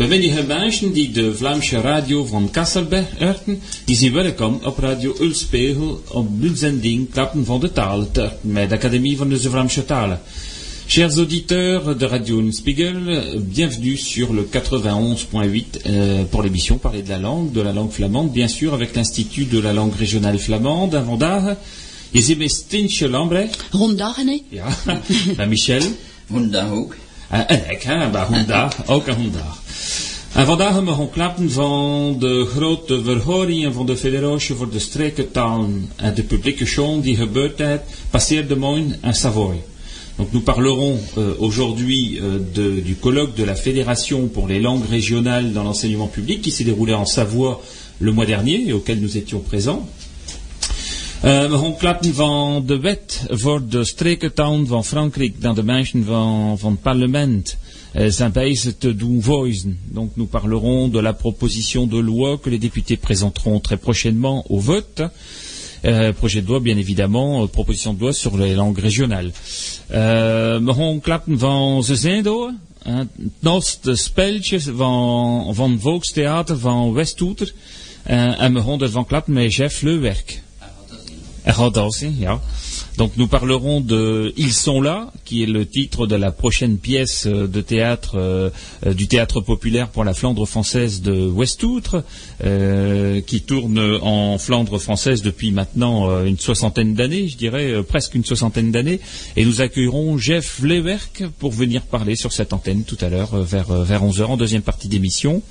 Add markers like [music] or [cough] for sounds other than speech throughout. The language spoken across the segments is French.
Bevennige mensen die de Vlaamse radio van Kassel beërten, die zijn welkom op Radio Ulspegel op uitzending Klappen van de Talen met de Académie van de Vlaamse Talen. Chers auditeurs de Radio Spiegel, bienvenue sur le 91.8 euh, pour l'émission Parler de la langue, de la langue flamande, bien sûr, avec l'Institut de la langue régionale flamande à Vandaag. Je mij Stintje Lambrecht. Honda, nee? Ja, [laughs] bij Michel. Honda ook. En ik, hè, bij Honda, ook Honda. En vandaag hebben we klappen van de grote verhoringen van de Federatie voor de Strekentalen en de publieke show die gebeurd heeft, passeerde morgen in Savoie. Donc nous parlerons euh, aujourd'hui euh, de- du colloque de la Fédération pour les langues régionales dans l'enseignement public qui s'est déroulé en Savoie le mois dernier et auquel nous étions présents. Uh, we gaan klappen van de wet voor de streekentaal van Frankrijk dan de mensen van, van het parlement uh, zijn bezig te doen voicen. Donc nous parlerons de la proposition de loi que les députés présenteront très prochainement au vote. Euh, projet de loi, bien évidemment, euh, proposition de loi sur les langues régionales. Uh, we gaan klappen van ze zijn door. Het noodste speltje van, van Volkstheater van Westhoeter. Uh, en we gaan ervan klappen met Jeff Leuwerk. Ja. Donc nous parlerons de Ils sont là, qui est le titre de la prochaine pièce euh, de théâtre euh, euh, du théâtre populaire pour la Flandre française de Westoutre, euh, qui tourne en Flandre française depuis maintenant une soixantaine d'années, je dirais presque une soixantaine d'années, et nous accueillerons Jeff Lewerk pour venir parler sur cette antenne tout à l'heure vers, vers 11h en deuxième partie d'émission.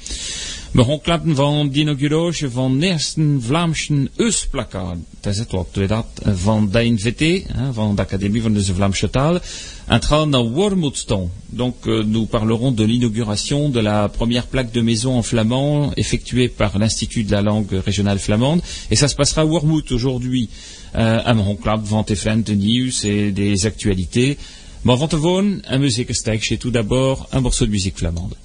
We gaan klappen van de inauguratie van het eerste Vlaamse Eusplakkaat. Dat is het ook, doe dat, van de NVT, van de Académie van de Vlaamse Taal. Het gaat naar Wormoedstone. Donc, euh, nous parlerons de l'inauguration de la première plaque de maison en flamand effectuée par l'Institut de la langue régionale flamande. Et ça se passera à aujourd'hui. Euh, van het event, de nieuws et des actualités. Maar van tevoren, un muziekstukje. Tout d'abord, un morceau de musique flamande.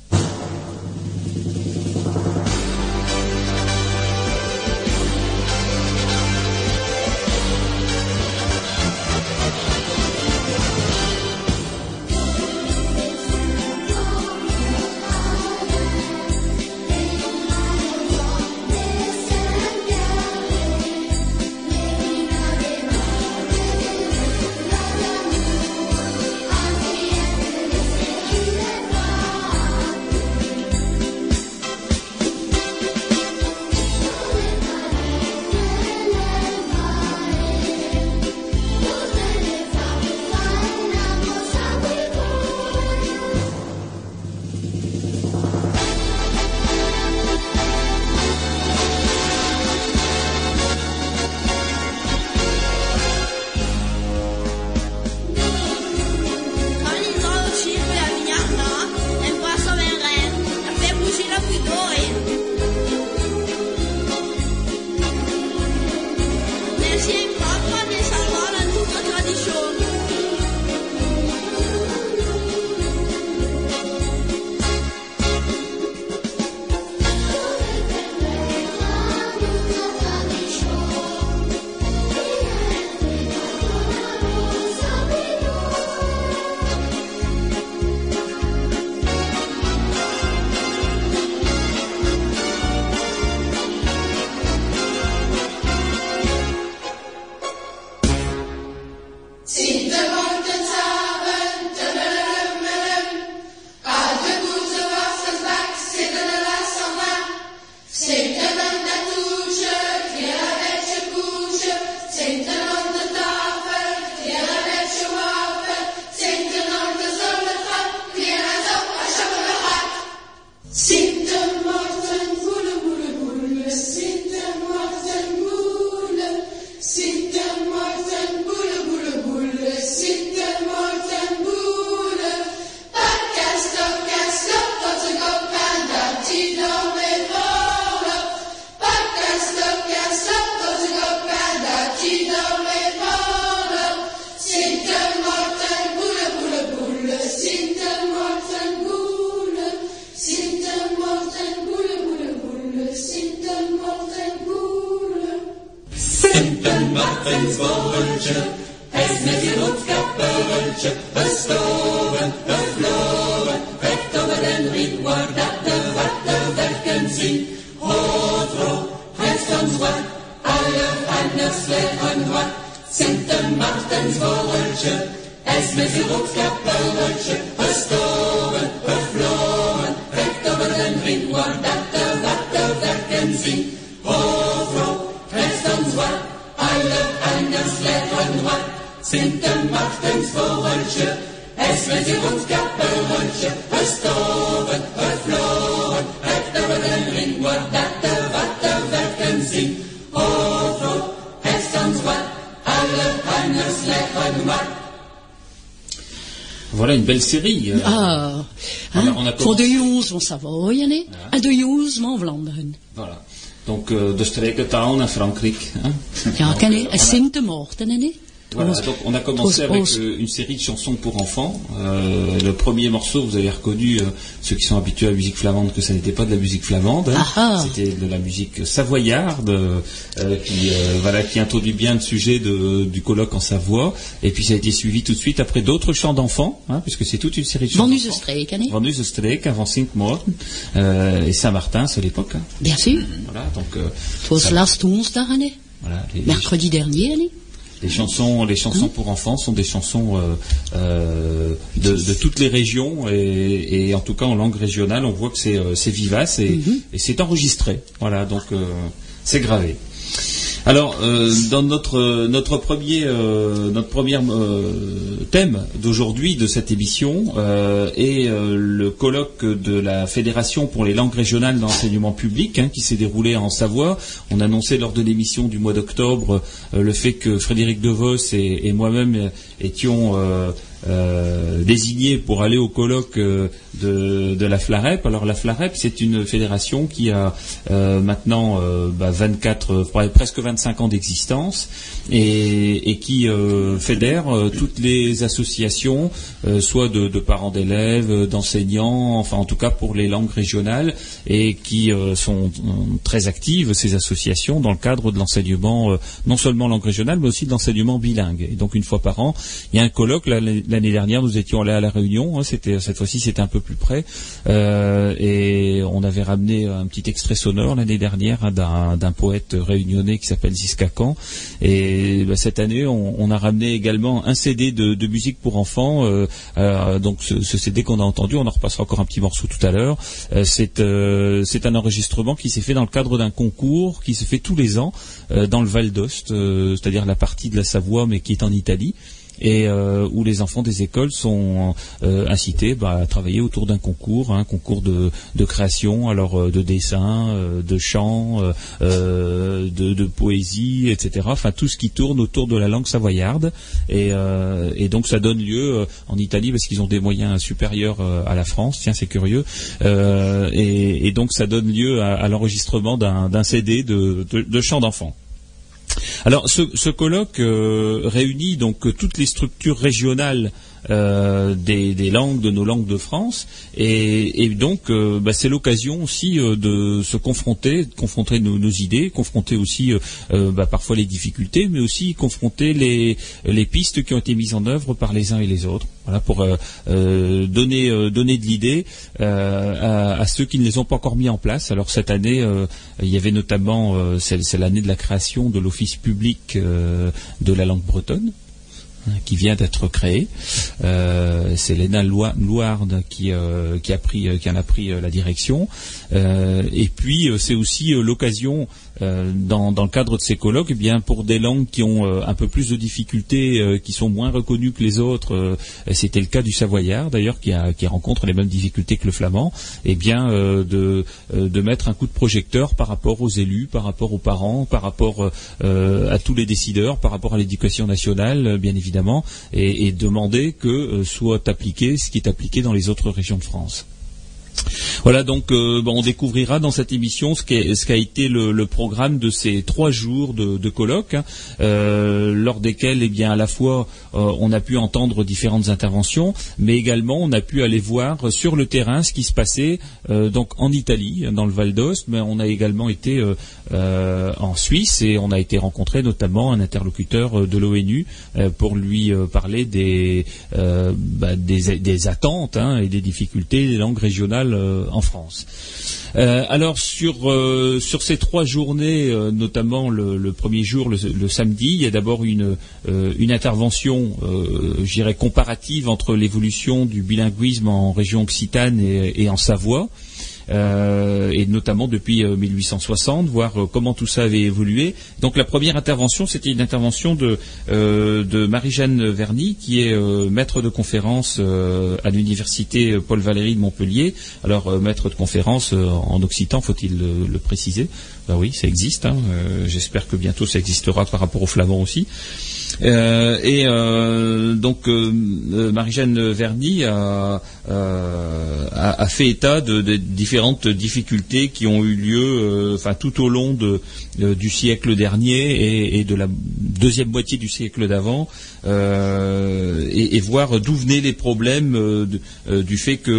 Série. euh, Ah, voor de jongens van Savoie en de jongens van Vlaanderen. Voilà. Donc euh, de streekentaal en Frankrijk. Hein. Ja, ken euh, je? En voilà. Sint Maarten, hè? Donc on a commencé avec euh, une série de chansons pour enfants. Euh, le premier morceau, vous avez reconnu, euh, ceux qui sont habitués à la musique flamande, que ça n'était pas de la musique flamande, hein. Ah ah. c'était de la musique savoyarde, qui, voilà, qui introduit bien le sujet de- du colloque en Savoie. Et puis ça a été suivi tout de suite après d'autres chants d'enfants, hein, puisque c'est toute une série de chants Van Streek, avant Sint-Maarten, euh, et Saint-Martin, c'est à l'époque. hein. Bien sûr. Voilà, donc ça- woensdag, hè? voilà, les- Mercredi dernier, hè? Les chansons, les chansons pour enfants sont des chansons euh, euh, de, de toutes les régions et, et en tout cas en langue régionale, on voit que c'est euh, vivace et, et c'est enregistré. Voilà, donc euh, c'est gravé. Alors, euh, dans notre notre premier euh, notre premier euh, thème d'aujourd'hui de cette émission est le colloque de la Fédération pour les langues régionales d'enseignement public hein, qui s'est déroulé en Savoie. On annonçait lors de l'émission du mois d'octobre le fait que Frédéric Devos et, et moi-même étions euh, désignés pour aller au colloque euh, de, la FLAREP. Alors la FLAREP, c'est une fédération qui a euh, maintenant euh, bah, 24, euh, presque 25 ans d'existence et, qui fédère toutes les associations, soit de, parents d'élèves, d'enseignants, enfin en tout cas pour les langues régionales et qui sont très actives ces associations dans le cadre de l'enseignement non seulement langue régionale mais aussi de l'enseignement bilingue. Et donc une fois par an, il y a un colloque. L'année dernière, nous étions allés à la Réunion. hein, cette fois-ci, c'était un peu plus près euh, et on avait ramené un petit extrait sonore l'année dernière hein, d'un poète réunionnais qui s'appelle Ziska Khan. Et bah, cette année, on, a ramené également un CD de, musique pour enfants. euh, euh, donc ce, CD qu'on a entendu, on en repassera encore un petit morceau tout à l'heure. C'est un enregistrement qui s'est fait dans le cadre d'un concours qui se fait tous les ans dans le Val d'Ost, c'est-à-dire la partie de la Savoie mais qui est en Italie et euh, où les enfants des écoles sont euh, incités bah, à travailler autour d'un concours, un concours de, création, alors euh, de dessin, de chant, de, poésie, etc. Enfin tout ce qui tourne autour de la langue savoyarde. Et, et donc ça donne lieu en Italie parce qu'ils ont des moyens supérieurs à la France. Tiens, c'est curieux. Et, et donc ça donne lieu à, l'enregistrement d'un d'un CD de, de, de chants d'enfants. Alors, ce, colloque euh, réunit donc toutes les structures régionales euh, des, des langues, de nos langues de France, et, et donc euh, bah, c'est l'occasion aussi euh, de se confronter, de confronter nos, nos idées, confronter aussi euh, bah, parfois les difficultés, mais aussi confronter les, les pistes qui ont été mises en œuvre par les uns et les autres. Voilà pour donner donner de l'idée à, à ceux qui ne les ont pas encore mis en place. Alors cette année, il y avait notamment, c'est l'année de la création de l'office public de la langue bretonne qui vient d'être créé. Euh, c'est Loi- Louarde qui, euh, qui, a pris, euh, qui en a pris la direction. Et puis c'est aussi l'occasion euh, dans, le cadre de ces colloques, eh bien pour des langues qui ont euh, un peu plus de difficultés, euh, qui sont moins reconnues que les autres, c'était le cas du savoyard d'ailleurs qui, rencontre les mêmes difficultés que le flamand, eh bien de, mettre un coup de projecteur par rapport aux élus, par rapport aux parents, par rapport à tous les décideurs, par rapport à l'éducation nationale, bien évidemment, et, et demander que soit appliqué ce qui est appliqué dans les autres régions de France. Voilà, donc euh, on découvrira dans cette émission ce qu'a été le, programme de ces trois jours de, de colloque, hein, euh, lors desquels, eh bien, à la fois, euh, on a pu entendre différentes interventions, mais également on a pu aller voir sur le terrain ce qui se passait donc en Italie, dans le Val d'Ost, mais on a également été en Suisse et on a été rencontrer notamment un interlocuteur de l'ONU pour lui parler des, bah, des, des attentes hein, et des difficultés des langues régionales euh, en France. Euh, alors sur euh, sur ces trois journées, notamment le, premier jour, le, samedi, il y a d'abord une une intervention, je comparative entre l'évolution du bilinguisme en région occitane et, et en Savoie. Euh, et notamment depuis euh, 1860, voir euh, comment tout ça avait évolué. Donc la première intervention, c'était une intervention de, euh, Marie-Jeanne Verny, qui est euh, maître de conférence euh, à l'université Paul Valéry de Montpellier. Alors euh, maître de conférence euh, en occitan, faut-il le, le préciser? Ben oui, ça existe. hein. Euh, J'espère que bientôt ça existera par rapport au flamand aussi. Euh, et euh, donc euh, Marie-Jeanne Verny a, fait état de, différentes difficultés qui ont eu lieu, tout au long du siècle dernier et, de la deuxième moitié du siècle d'avant, et, voir d'où venaient les problèmes du fait que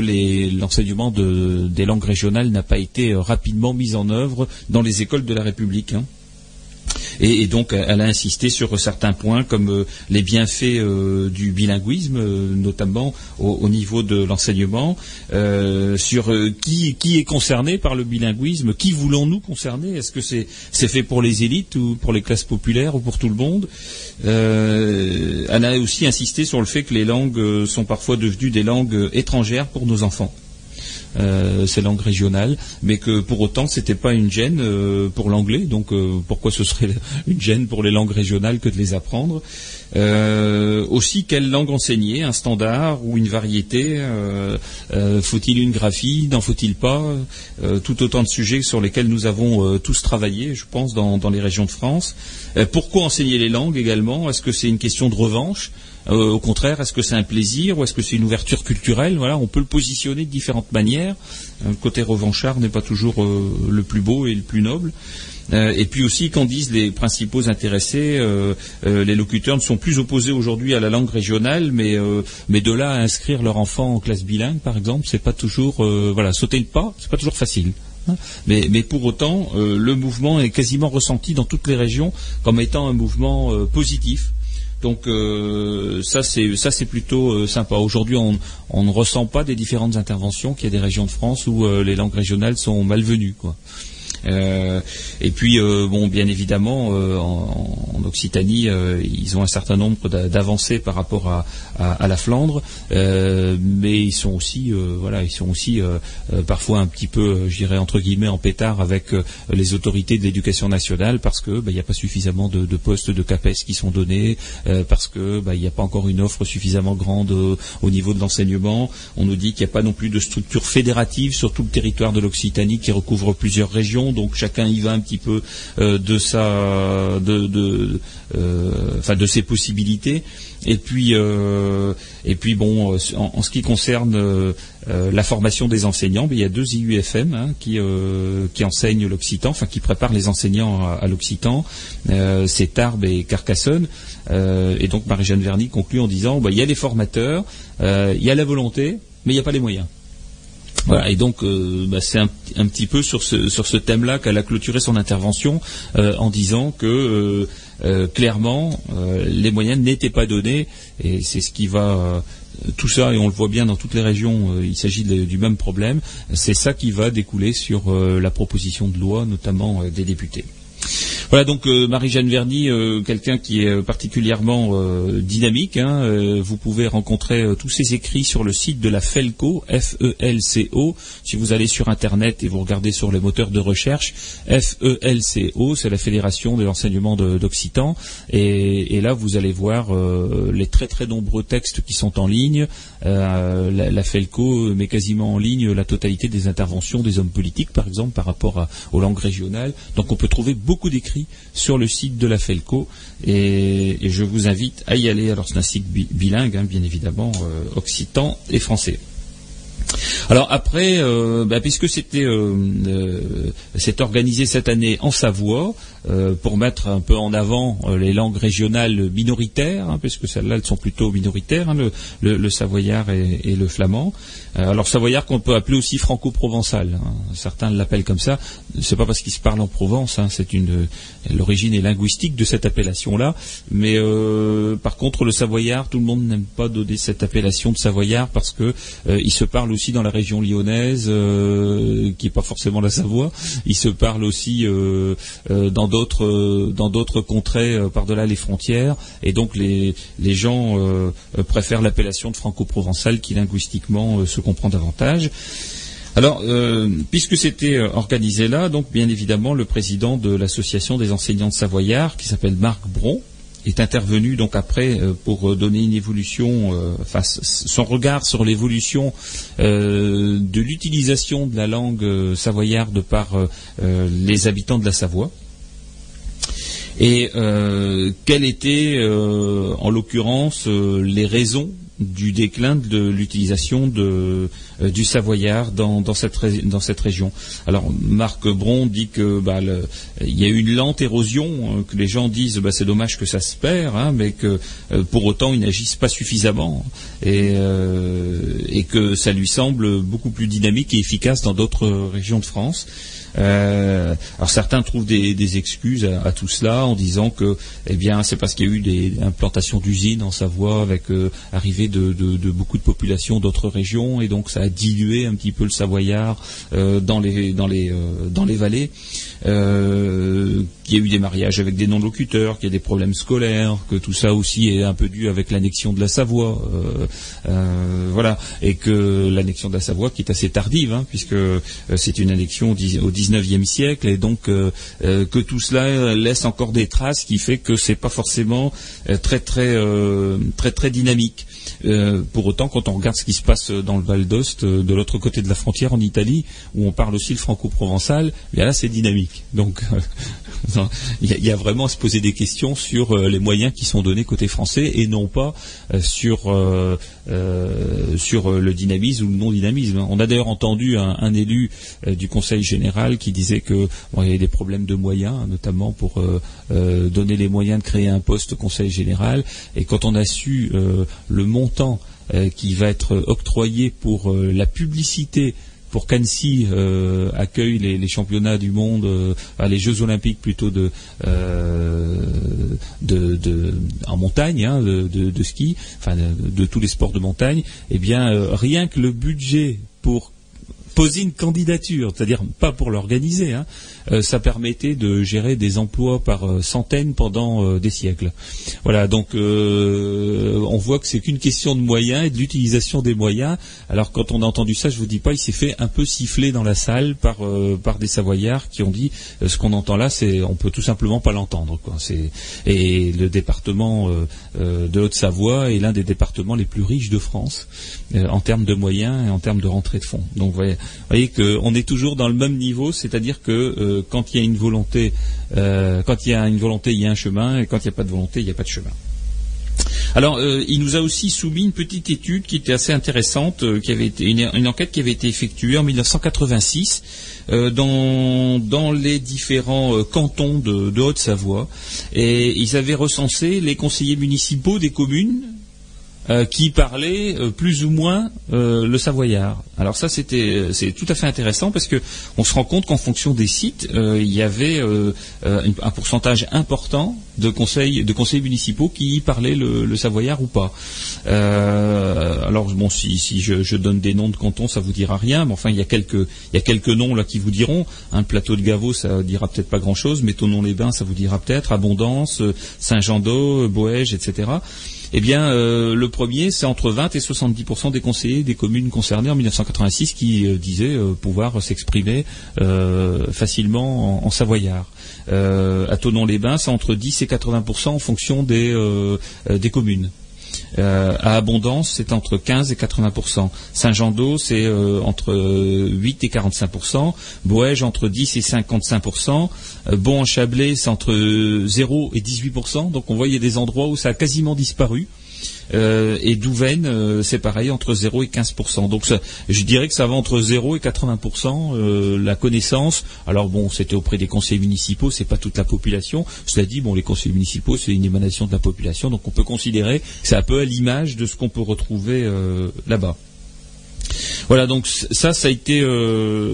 l'enseignement de- des langues régionales n'a pas été rapidement mis en œuvre dans les écoles de la République. hein. Et, et donc, elle a insisté sur certains points comme euh, les bienfaits euh, du bilinguisme, euh, notamment au, au niveau de l'enseignement, sur qui, est concerné par le bilinguisme, qui voulons-nous concerner? Est-ce que c'est fait pour les élites ou pour les classes populaires ou pour tout le monde? Elle a aussi insisté sur le fait que les langues sont parfois devenues des langues étrangères pour nos enfants euh, ces langues régionales, mais que pour autant c'était pas une gêne euh, pour l'anglais. Donc euh, pourquoi ce serait [laughs] une gêne pour les langues régionales que de les apprendre? Aussi quelle langue enseigner, un standard ou une variété? Faut-il une graphie? N'en faut-il pas? Tout autant de sujets sur lesquels nous avons tous travaillé, je pense, dans, dans les régions de France. Pourquoi enseigner les langues également? Est-ce que c'est une question de revanche? Euh, au contraire, est-ce que c'est un plaisir ou est-ce que c'est une ouverture culturelle? Voilà, on peut le positionner de différentes manières. Euh, Le côté revanchard n'est pas toujours euh, le plus beau et le plus noble. Et puis aussi, qu'en disent les principaux intéressés, les locuteurs ne sont plus opposés aujourd'hui à la langue régionale, mais, mais de là à inscrire leur enfant en classe bilingue, par exemple, c'est pas toujours, voilà, sauter le pas, c'est pas toujours facile. Mais, mais pour autant, le mouvement est quasiment ressenti dans toutes les régions comme étant un mouvement positif. Donc euh, ça c'est plutôt euh, sympa. Aujourd'hui on, on ne ressent pas des différentes interventions qu'il y a des régions de France où euh, les langues régionales sont malvenues quoi. Euh, et puis, euh, bon, bien évidemment, euh, en, Occitanie, ils ont un certain nombre d'a- d'avancées par rapport à, la Flandre, mais ils sont aussi, voilà, ils sont aussi parfois un petit peu, je dirais entre guillemets, en pétard avec les autorités de l'éducation nationale parce que bah, il n'y a pas suffisamment de, postes de CAPES qui sont donnés, parce que bah, il n'y a pas encore une offre suffisamment grande au niveau de l'enseignement. On nous dit qu'il n'y a pas non plus de structure fédérative sur tout le territoire de l'Occitanie qui recouvre plusieurs régions, donc chacun y va un petit peu euh, de sa, de, euh, enfin de ses possibilités. Et puis, euh, et puis bon, en, ce qui concerne la formation des enseignants, ben, il y a deux IUFM hein, qui, enseignent l'occitan, enfin qui préparent les enseignants à, l'occitan. C'est Tarbes et Carcassonne. Et donc Marie-Jeanne Verny conclut en disant, ben, il y a les formateurs, il y a la volonté, mais il n'y a pas les moyens. Voilà, et donc euh, bah, c'est un, un petit peu sur ce, sur ce thème-là qu'elle a clôturé son intervention euh, en disant que euh, euh, clairement euh, les moyens n'étaient pas donnés et c'est ce qui va euh, tout ça et on le voit bien dans toutes les régions euh, il s'agit du même problème c'est ça qui va découler sur euh, la proposition de loi notamment euh, des députés. Voilà donc euh, Marie-Jeanne Verny, euh, quelqu'un qui est euh, particulièrement dynamique. hein, vous pouvez rencontrer tous ses écrits sur le site de la FELCO, F-E-L-C-O. Si vous allez sur Internet et vous regardez sur les moteurs de recherche, F-E-L-C-O, c'est la Fédération de l'enseignement d'Occitan. Et, là, vous allez voir les très très nombreux textes qui sont en ligne. La, FELCO met quasiment en ligne la totalité des interventions des hommes politiques, par exemple, par rapport aux langues régionales. Donc on peut trouver beaucoup d'écrits sur le site de la FELCO et, je vous invite à y aller. Alors c'est un site bi- bilingue, hein, bien évidemment, euh, occitan et français. Alors après, euh, bah, puisque c'était euh, euh, organisé cette année en Savoie, euh, pour mettre un peu en avant euh, les langues régionales minoritaires, hein, puisque celles-là elles sont plutôt minoritaires, hein, le, savoyard et, le flamand. Euh, alors savoyard qu'on peut appeler aussi franco-provençal. hein. Certains l'appellent comme ça. C'est pas parce qu'il se parle en Provence. hein, c'est une l'origine est linguistique de cette appellation-là. Mais par contre, le savoyard, tout le monde n'aime pas donner cette appellation de savoyard parce que il se parle aussi dans la région lyonnaise, qui est pas forcément la Savoie. Il se parle aussi dans d'autres euh, dans d'autres contrées euh, par-delà les frontières. Et donc les les gens euh, préfèrent l'appellation de franco-provençal qui linguistiquement se comprend davantage. Alors, puisque c'était organisé là, donc bien évidemment, le président de l'association des enseignants de Savoyard, qui s'appelle Marc Bron, est intervenu donc après pour donner une évolution, enfin son regard sur l'évolution de l'utilisation de la langue savoyarde par les habitants de la Savoie. Et euh, quelles étaient, euh, en l'occurrence, euh, les raisons du déclin de l'utilisation euh, du savoyard dans, cette, région? Alors Marc Bron dit que bah, il y a eu une lente érosion, euh, que les gens disent bah, c'est dommage que ça se perd, hein, mais que pour autant ils n'agissent pas suffisamment et que ça lui semble beaucoup plus dynamique et efficace dans d'autres régions de France. Euh, alors certains trouvent des, excuses à, tout cela en disant que eh bien c'est parce qu'il y a eu des implantations d'usines en Savoie avec euh, arrivée de beaucoup de populations d'autres régions et donc ça a dilué un petit peu le savoyard euh, dans les dans les euh, dans les vallées. Euh, qu'il y a eu des mariages avec des non-locuteurs, qu'il y a des problèmes scolaires, que tout ça aussi est un peu dû avec l'annexion de la Savoie, euh, euh, voilà, et que l'annexion de la Savoie qui est assez tardive, hein, puisque euh, c'est une annexion au dix- au XIXe siècle, et donc que tout cela laisse encore des traces, qui fait que c'est pas forcément très très très très dynamique. Euh, pour autant, quand on regarde ce qui se passe dans le Val d'Ost, euh, de l'autre côté de la frontière en Italie, où on parle aussi le franco-provençal, eh là c'est dynamique. Donc [laughs] non, il y, a- vraiment à se poser des questions sur euh, les moyens qui sont donnés côté français et non pas euh, sur euh, sur euh, le dynamisme ou le non dynamisme. On a d'ailleurs entendu un, élu euh, du Conseil général qui disait que bon, il y avait des problèmes de moyens, notamment pour donner les moyens de créer un poste Conseil général. Et quand on a su le montant qui va être octroyé pour la publicité pour qu'Annecy euh, accueille les, championnats du monde, euh, les Jeux olympiques plutôt euh, en montagne, hein, de, ski, enfin de, tous les sports de montagne, eh bien rien que le budget pour poser une candidature, c'est-à-dire pas pour l'organiser, hein, euh, ça permettait de gérer des emplois par euh, centaines pendant euh, des siècles. Voilà, donc on voit que c'est qu'une question de moyens et de l'utilisation des moyens. Alors quand on a entendu ça, je vous dis pas, il s'est fait un peu siffler dans la salle par des Savoyards qui ont dit ce qu'on entend là, c'est on peut tout simplement pas l'entendre. Et le département de Haute-Savoie est l'un des départements les plus riches de France en termes de moyens et en termes de rentrée de fonds. Donc vous voyez, voyez qu'on est toujours dans le même niveau, c'est-à-dire que quand il y a une volonté, euh, quand il y a une volonté, il y a un chemin, et quand il n'y a pas de volonté, il n'y a pas de chemin. Alors, euh, il nous a aussi soumis une petite étude qui était assez intéressante, euh, qui avait été une, enquête qui avait été effectuée en 1986 euh, dans, dans les différents cantons de, de Haute-Savoie, et ils avaient recensé les conseillers municipaux des communes euh, qui parlaient euh, plus ou moins euh, le savoyard. Alors ça c'était euh, c'est tout à fait intéressant parce que on se rend compte qu'en fonction des sites euh, il y avait un pourcentage important de conseils de conseils municipaux qui parlaient le, le savoyard ou pas. Alors bon si, si je, je donne des noms de cantons ça vous dira rien mais enfin il y a quelques il y a quelques noms là qui vous diront un plateau de Gavot ça dira peut-être pas grand chose mais les bains ça vous dira peut-être Abondance Saint-Jean-d'Eau Boège etc. Eh bien, euh, le premier, c'est entre 20 et 70% des conseillers des communes concernées en 1986 qui euh, disaient euh, pouvoir s'exprimer facilement en, savoyard. À Tonon-les-Bains, c'est entre 10 et 80% en fonction des, des communes. Euh, à Abondance, c'est entre 15 et 80% Saint-Jean-d'Eau, c'est euh, entre euh, 8 et 45% Boège, entre 10 et 55 euh, Bon-en-Chablais, c'est entre euh, 0 et 18% Donc on voit, il y a des endroits où ça a quasiment disparu. Euh, et Douvaine, euh, c'est pareil, entre 0 et 15%. Donc je dirais que ça va entre 0 et 80% euh, la connaissance. Alors bon, c'était auprès des conseils municipaux, c'est pas toute la population. Cela dit, bon, les conseils municipaux, c'est une émanation de la population, donc on peut considérer que c'est un peu à l'image de ce qu'on peut retrouver là-bas. Voilà, donc ça, ça a été,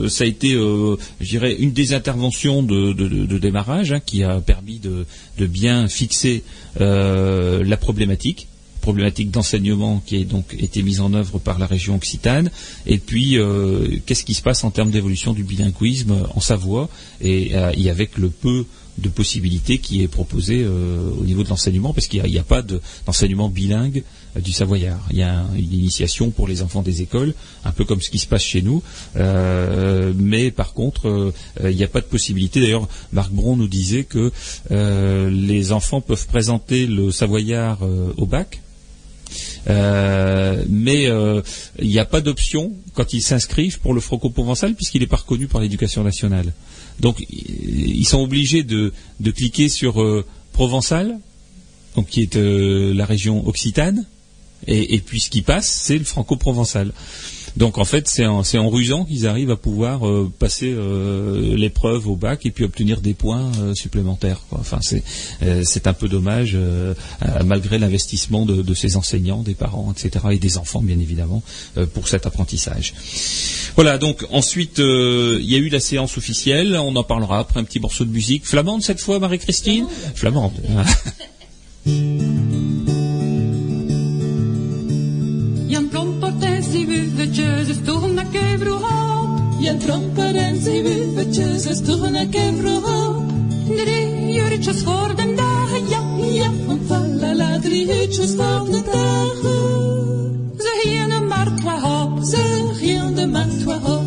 ça a été, je dirais, une des interventions de, démarrage hein, qui a permis de, bien fixer la problématique problématique d'enseignement qui a donc été mise en œuvre par la région occitane et puis euh, qu'est-ce qui se passe en termes d'évolution du bilinguisme en Savoie et, euh, avec le peu de possibilités qui est proposé euh, au niveau de l'enseignement? Parce qu'il n'y a, pas de- d'enseignement bilingue du savoyard. Il y a un- une initiation pour les enfants des écoles, un peu comme ce qui se passe chez nous, mais par contre, il n'y a pas de possibilité. D'ailleurs, Marc Bron nous disait que les enfants peuvent présenter le savoyard au bac, euh, mais euh, il n'y a pas d'option quand ils s'inscrivent pour le franco-provençal puisqu'il n'est pas reconnu par l'éducation nationale. Donc ils sont obligés de, de cliquer sur euh, provençal, donc qui est la région occitane, et, et puis ce qui passe, c'est le franco-provençal. Donc en fait, c'est en, en rusant qu'ils arrivent à pouvoir euh, passer euh, l'épreuve au bac et puis obtenir des points euh, supplémentaires. quoi. Enfin, c'est euh, c'est un peu dommage, euh, euh, malgré l'investissement de, de ces enseignants, des parents, etc., et des enfants, bien évidemment, euh, pour cet apprentissage. Voilà. Donc ensuite, euh, il y a eu la séance officielle. On en parlera après un petit morceau de musique flamande cette fois, Marie-Christine? Flamande. [laughs] Ze stogen naar Kevrohop. Jan Tromper en zijn wuvertjes, ze stoegen naar Kevrohop. Drie uurtjes voor de dagen, ja, Ja, van falala, drie uurtjes voor de dagen. ze een markt waar hop. Ze gingen de markt waar op.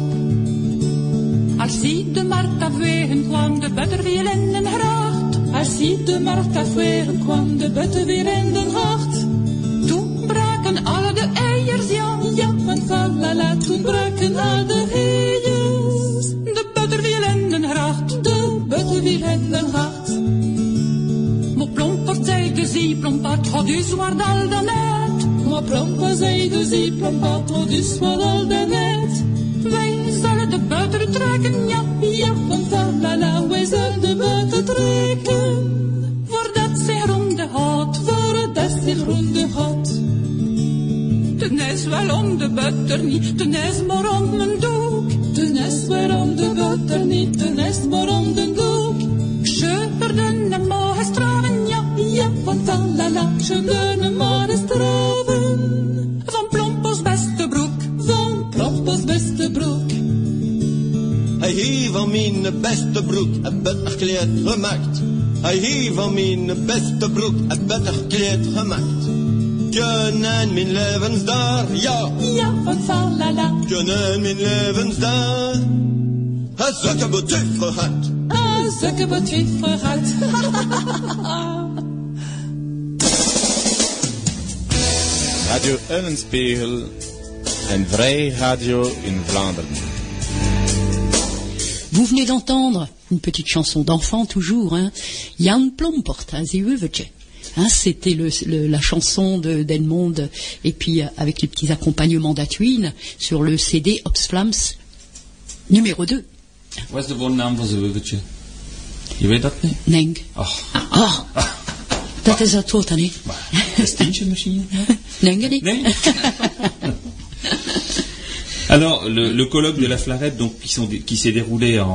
Als zie de markt afwegen kwam de butter weer in den gracht. Als ziet de markt afweren, kwam de butten weer in den hart. Toen braken alle de eiers, ja, Ja, van falala, toen braken al de heiers. de butter weer in den gracht. De butten weer in den hart. Maar Plompert zei de zee, Plompert, had u zwaar al dan net? Maar plompa zei de zee, plompa, tot is wat al de net? Wij zullen de butter trekken, ja, Ja, van falala, de butter niet, ten is maar om mijn doek. De nest waarom de butter niet, de nest maar om de doek. Scheuperden en mogen straven, ja, Ja, van falala, ze kunnen maar eens traven. van Plompels beste broek. Van plompas beste broek. Hij heeft van mijn beste broek een beter kleed gemaakt. Hij heeft van mijn beste broek een beter kleed gemaakt. Kunnen mijn levensdaar, ja, Ja, van falala, kunnen mijn levensdaar. Hij zulke betuif gehad. ah, zulke betwee gehad. Radio Eulenspiegel, een vrij radio in Vlaanderen. Vous venez d'entendre une petite chanson d'enfant toujours, hein. Jan Plomport, hein. Hein, C'était le, le- la chanson de d'Edmond et puis euh, avec les petits accompagnements d'Atwin sur le CD Opsflams numéro 2. Wat is de woonnaam van zijn wuvertje? Je weet dat niet? Neng. Ach, Ah, dat is het woord, hè? Christientje misschien? Neng, hè? [laughs] Nee. Alors, le, le colloque de la Flarette, donc, qui, sont- qui s'est déroulé en,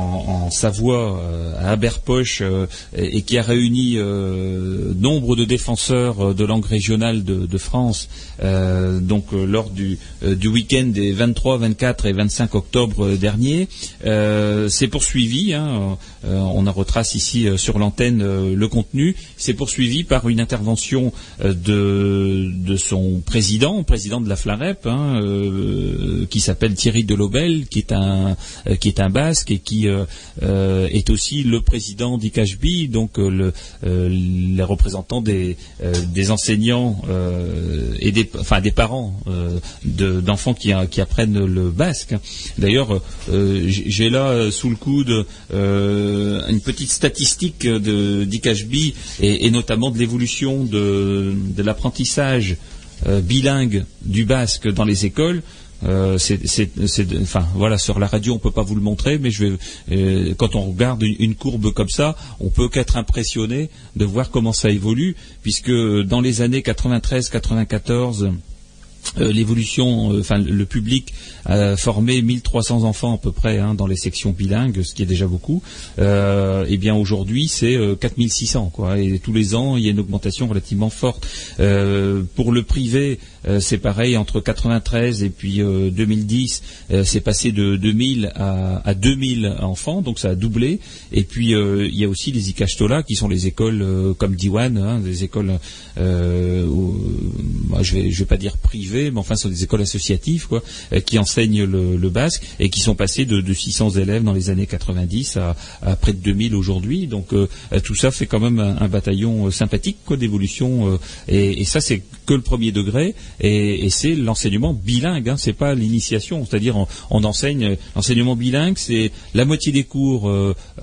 en Savoie, euh, à Aberpoche, euh, et, qui a réuni euh, nombre de défenseurs euh, de langue régionale de, de France, euh, donc euh, lors du, du week-end des 23, 24 et 25 octobre dernier, s'est poursuivi. hein, on en retrace ici euh, sur l'antenne euh, le contenu. C'est poursuivi par une intervention euh, de, son président, président de la Flarep, hein, euh, qui s'appelle Thierry Delobel, qui est un basque et qui est aussi le président d'ICHB, donc le les représentants des enseignants et des enfin des parents d'enfants qui apprennent le basque. D'ailleurs, j'ai là sous le coude une petite statistique de et, notamment de l'évolution de, de l'apprentissage euh, bilingue du basque dans les écoles. Euh, enfin voilà, sur la radio on peut pas vous le montrer, mais je vais, euh, quand on regarde une, courbe comme ça, on peut qu'être impressionné de voir comment ça évolue, puisque dans les années 93-94 euh, l'évolution, euh, enfin le public a formé 1300 enfants à peu près hein, dans les sections bilingues, ce qui est déjà beaucoup. Euh, et bien aujourd'hui c'est 4600 quoi. Et tous les ans il y a une augmentation relativement forte. pour le privé c'est pareil entre 93 et puis 2010 c'est passé de 2000 à, à, 2000 enfants donc ça a doublé. Et puis il y a aussi les Ikashtola qui sont les écoles comme Diwan, hein, des écoles où, je vais je vais pas dire privées mais enfin ce sont des écoles associatives quoi, euh, qui enseignent le, basque et qui sont passées de, 600 élèves dans les années 90 à, près de 2000 aujourd'hui. Donc euh, tout ça fait quand même un, bataillon euh, sympathique d'évolution et, ça c'est que le premier degré et, c'est l'enseignement bilingue, hein, c'est pas l'initiation, c'est-à-dire on, enseigne l'enseignement bilingue, c'est la moitié des cours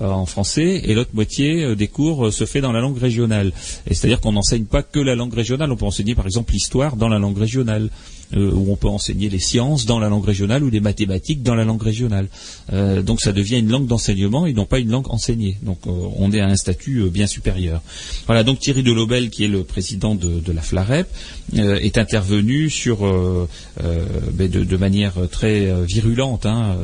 en français et l'autre moitié des cours se fait dans la langue régionale. C'est-à-dire qu'on n'enseigne pas que la langue régionale, on peut enseigner par exemple l'histoire dans la langue régionale. Euh, où on peut enseigner les sciences dans la langue régionale ou les mathématiques dans la langue régionale. Euh, donc ça devient une langue d'enseignement et non pas une langue enseignée. Donc euh, on est à un statut bien supérieur. Voilà, donc Thierry Delobel, qui est le président de, la FLAREP, est intervenu sur ben, de, manière très virulente hein,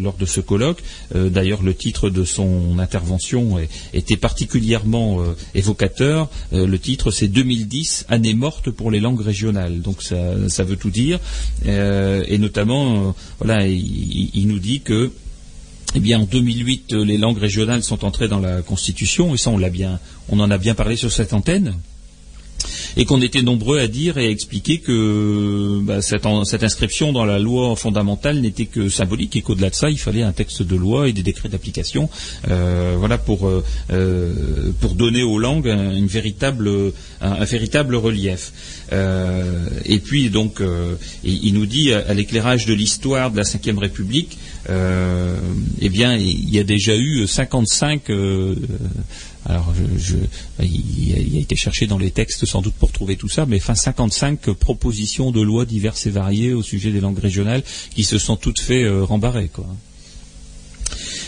lors de ce colloque. D'ailleurs, le titre de son intervention était particulièrement évocateur. le titre, c'est 2010, année morte pour les langues régionales. Dire. Euh, et notamment, euh, voilà, il, nous dit que eh bien, en 2008, les langues régionales sont entrées dans la Constitution, et ça, on l'a bien, on en a bien parlé sur cette antenne et qu'on était nombreux à dire et à expliquer que bah, cette, inscription dans la loi fondamentale n'était que symbolique et qu'au-delà de ça, il fallait un texte de loi et des décrets d'application, euh, voilà pour euh, euh, pour donner aux langues un, véritable un, véritable relief. et puis donc, il, nous dit à, l'éclairage de l'histoire de la Ve République, eh bien, il y a déjà eu 55 alors, il, a, été cherché dans les textes sans doute pour trouver tout ça, mais enfin 55 propositions de lois diverses et variées au sujet des langues régionales qui se sont toutes fait euh, rembarrer, quoi.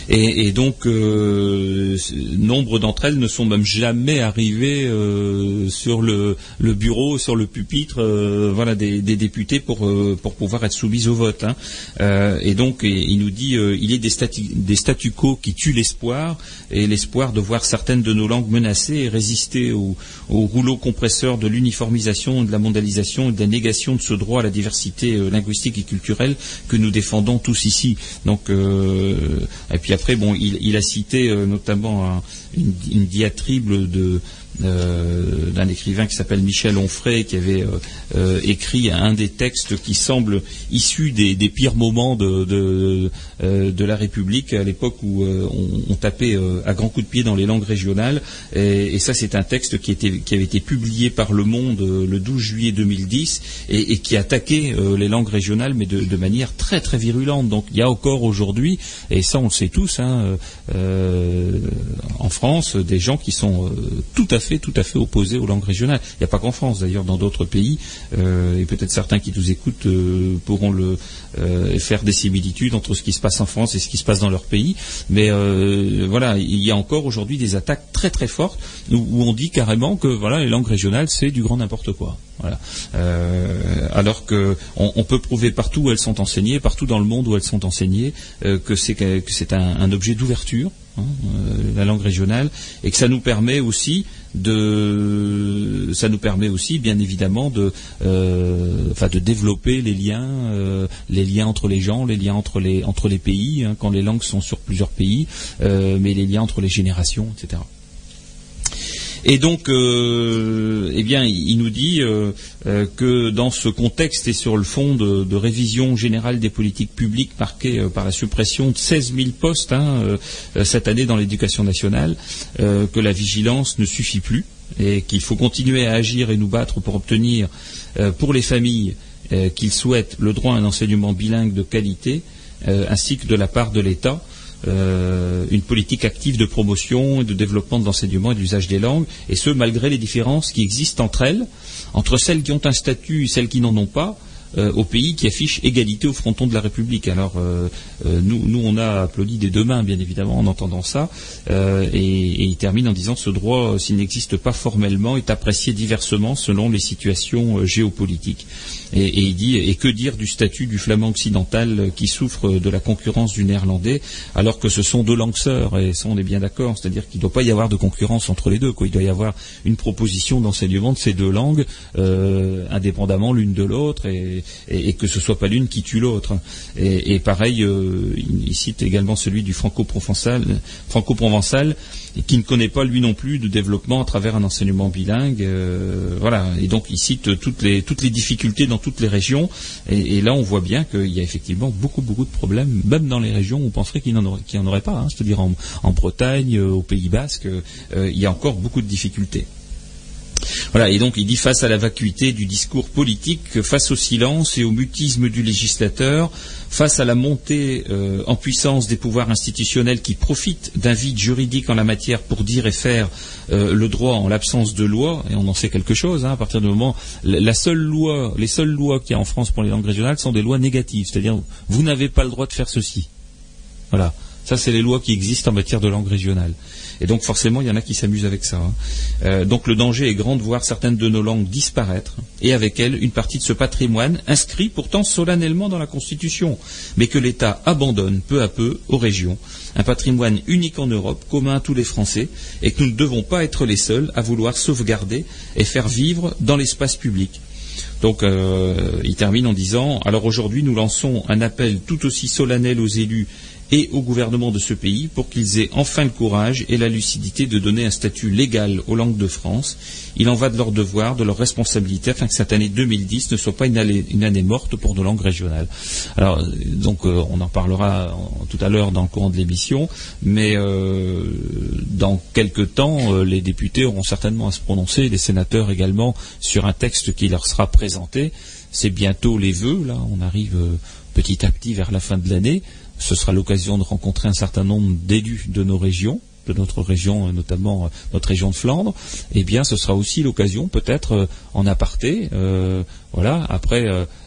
Et, donc, euh, nombre d'entre elles ne sont même jamais arrivées euh, sur le, bureau, sur le pupitre, euh, voilà, des, députés pour pour pouvoir être soumises au vote. Hein. et donc, il nous dit, il y a des, statu, des statu quo qui tuent l'espoir et l'espoir de voir certaines de nos langues menacées et résister au, au rouleau compresseur de l'uniformisation, de la mondialisation et de la négation de ce droit à la diversité linguistique et culturelle que nous défendons tous ici. Donc, et puis après, bon, il, a cité euh, notamment une, diatribe de euh, d'un écrivain qui s'appelle Michel Onfray, qui avait euh, euh, écrit un des textes qui semble issu des, pires moments de, la République, à l'époque où on, tapait à grands coups de pied dans les langues régionales. Et, ça, c'est un texte qui, avait été publié par Le Monde le 12 juillet 2010 et, qui attaquait les langues régionales, mais de, manière très très virulente. Donc il y a encore aujourd'hui, et ça on le sait tous, hein, en France, des gens qui sont tout à fait, tout à fait opposé aux langues régionales. Il n'y a pas qu'en France, d'ailleurs, dans d'autres pays, euh, et peut-être certains qui nous écoutent euh, pourront le, euh, faire des similitudes entre ce qui se passe en France et ce qui se passe dans leur pays. Mais voilà, il y a encore aujourd'hui des attaques très très fortes où, on dit carrément que voilà, les langues régionales, c'est du grand n'importe quoi. Voilà. alors que on, peut prouver partout où elles sont enseignées, partout dans le monde où elles sont enseignées, que c'est un, objet d'ouverture, hein, la langue régionale, et que ça nous permet aussi de, ça nous permet aussi, bien évidemment, de, euh, enfin, de développer les liens, euh, les liens entre les gens, les liens entre les pays, hein, quand les langues sont sur plusieurs pays, euh, mais les liens entre les générations, etc. Et donc, euh, eh bien, il nous dit euh, que dans ce contexte et sur le fond de, révision générale des politiques publiques marquées par la suppression de 16 000 postes hein, cette année dans l'éducation nationale, que la vigilance ne suffit plus et qu'il faut continuer à agir et nous battre pour obtenir pour les familles qu'ils souhaitent le droit à un enseignement bilingue de qualité, ainsi que de la part de l'État euh, une politique active de promotion et de développement de l'enseignement et de l'usage des langues, et ce malgré les différences qui existent entre elles, entre celles qui ont un statut et celles qui n'en ont pas, euh, au pays qui affiche égalité au fronton de la République. Alors euh, euh, nous, nous, on a applaudi des deux mains, bien évidemment, en entendant ça, et, il termine en disant ce droit, s'il n'existe pas formellement, est apprécié diversement selon les situations géopolitiques. Et, il dit et que dire du statut du flamand occidental qui souffre de la concurrence du néerlandais, alors que ce sont deux langues sœurs, et ça on est bien d'accord, c'est-à-dire qu'il ne doit pas y avoir de concurrence entre les deux. Quoi. Il doit y avoir une proposition d'enseignement de ces deux langues, indépendamment l'une de l'autre, et, que ce soit pas l'une qui tue l'autre. Et, pareil, euh, il, cite également celui du franco-provençal, franco-provençal, qui ne connaît pas lui non plus de développement à travers un enseignement bilingue. Euh, voilà. Et donc il cite toutes les toutes les difficultés dans toutes les régions. Et, là, on voit bien qu'il y a effectivement beaucoup beaucoup de problèmes, même dans les régions où on penserait qu'il n'y en, aurait pas. Hein. C'est-à-dire en, Bretagne, euh, au Pays Basque, il y a encore beaucoup de difficultés. Voilà, et donc il dit face à la vacuité du discours politique, face au silence et au mutisme du législateur, face à la montée euh, en puissance des pouvoirs institutionnels qui profitent d'un vide juridique en la matière pour dire et faire euh, le droit en l'absence de loi, et on en sait quelque chose, hein, à partir du moment la seule loi, les seules lois qu'il y a en France pour les langues régionales sont des lois négatives, c'est-à-dire vous n'avez pas le droit de faire ceci. Voilà. Ça, c'est les lois qui existent en matière de langue régionale. Et donc forcément, il y en a qui s'amusent avec ça. Hein. Euh, donc le danger est grand de voir certaines de nos langues disparaître, et avec elles une partie de ce patrimoine inscrit pourtant solennellement dans la Constitution, mais que l'État abandonne peu à peu aux régions. Un patrimoine unique en Europe, commun à tous les Français, et que nous ne devons pas être les seuls à vouloir sauvegarder et faire vivre dans l'espace public. Donc euh, il termine en disant Alors aujourd'hui nous lançons un appel tout aussi solennel aux élus et au gouvernement de ce pays pour qu'ils aient enfin le courage et la lucidité de donner un statut légal aux langues de France. Il en va de leur devoir, de leur responsabilité, afin que cette année 2010 ne soit pas une année, morte pour nos langues régionales. Alors, donc, euh, on en parlera tout à l'heure dans le courant de l'émission, mais euh, dans quelques temps, euh, les députés auront certainement à se prononcer, les sénateurs également, sur un texte qui leur sera présenté. C'est bientôt les vœux, là, on arrive petit à petit vers la fin de l'année ce sera l'occasion de rencontrer un certain nombre d'élus de nos régions, de notre région, notamment euh, notre région de Flandre, eh bien, ce sera aussi l'occasion, peut-être euh, en aparté, euh, voilà, après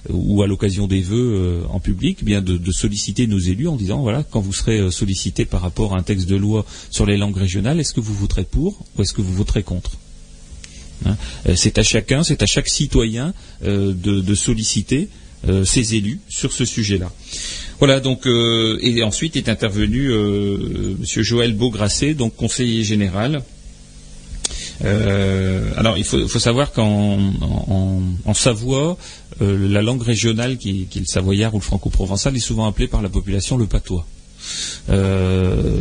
ou à l'occasion des vœux en public, eh bien de, solliciter nos élus en disant, voilà, quand vous serez sollicité par rapport à un texte de loi sur les langues régionales, est-ce que vous voterez pour ou est-ce que vous voterez contre? Hein C'est à chacun, c'est à chaque citoyen de, solliciter ses élus sur ce sujet-là. Voilà, donc euh, et ensuite est intervenu euh, Monsieur Joël Beaugrasset, donc conseiller général. Euh, alors il faut, savoir qu'en en, Savoie, la langue régionale qui, qui, est le savoyard ou le franco-provençal est souvent appelée par la population le patois.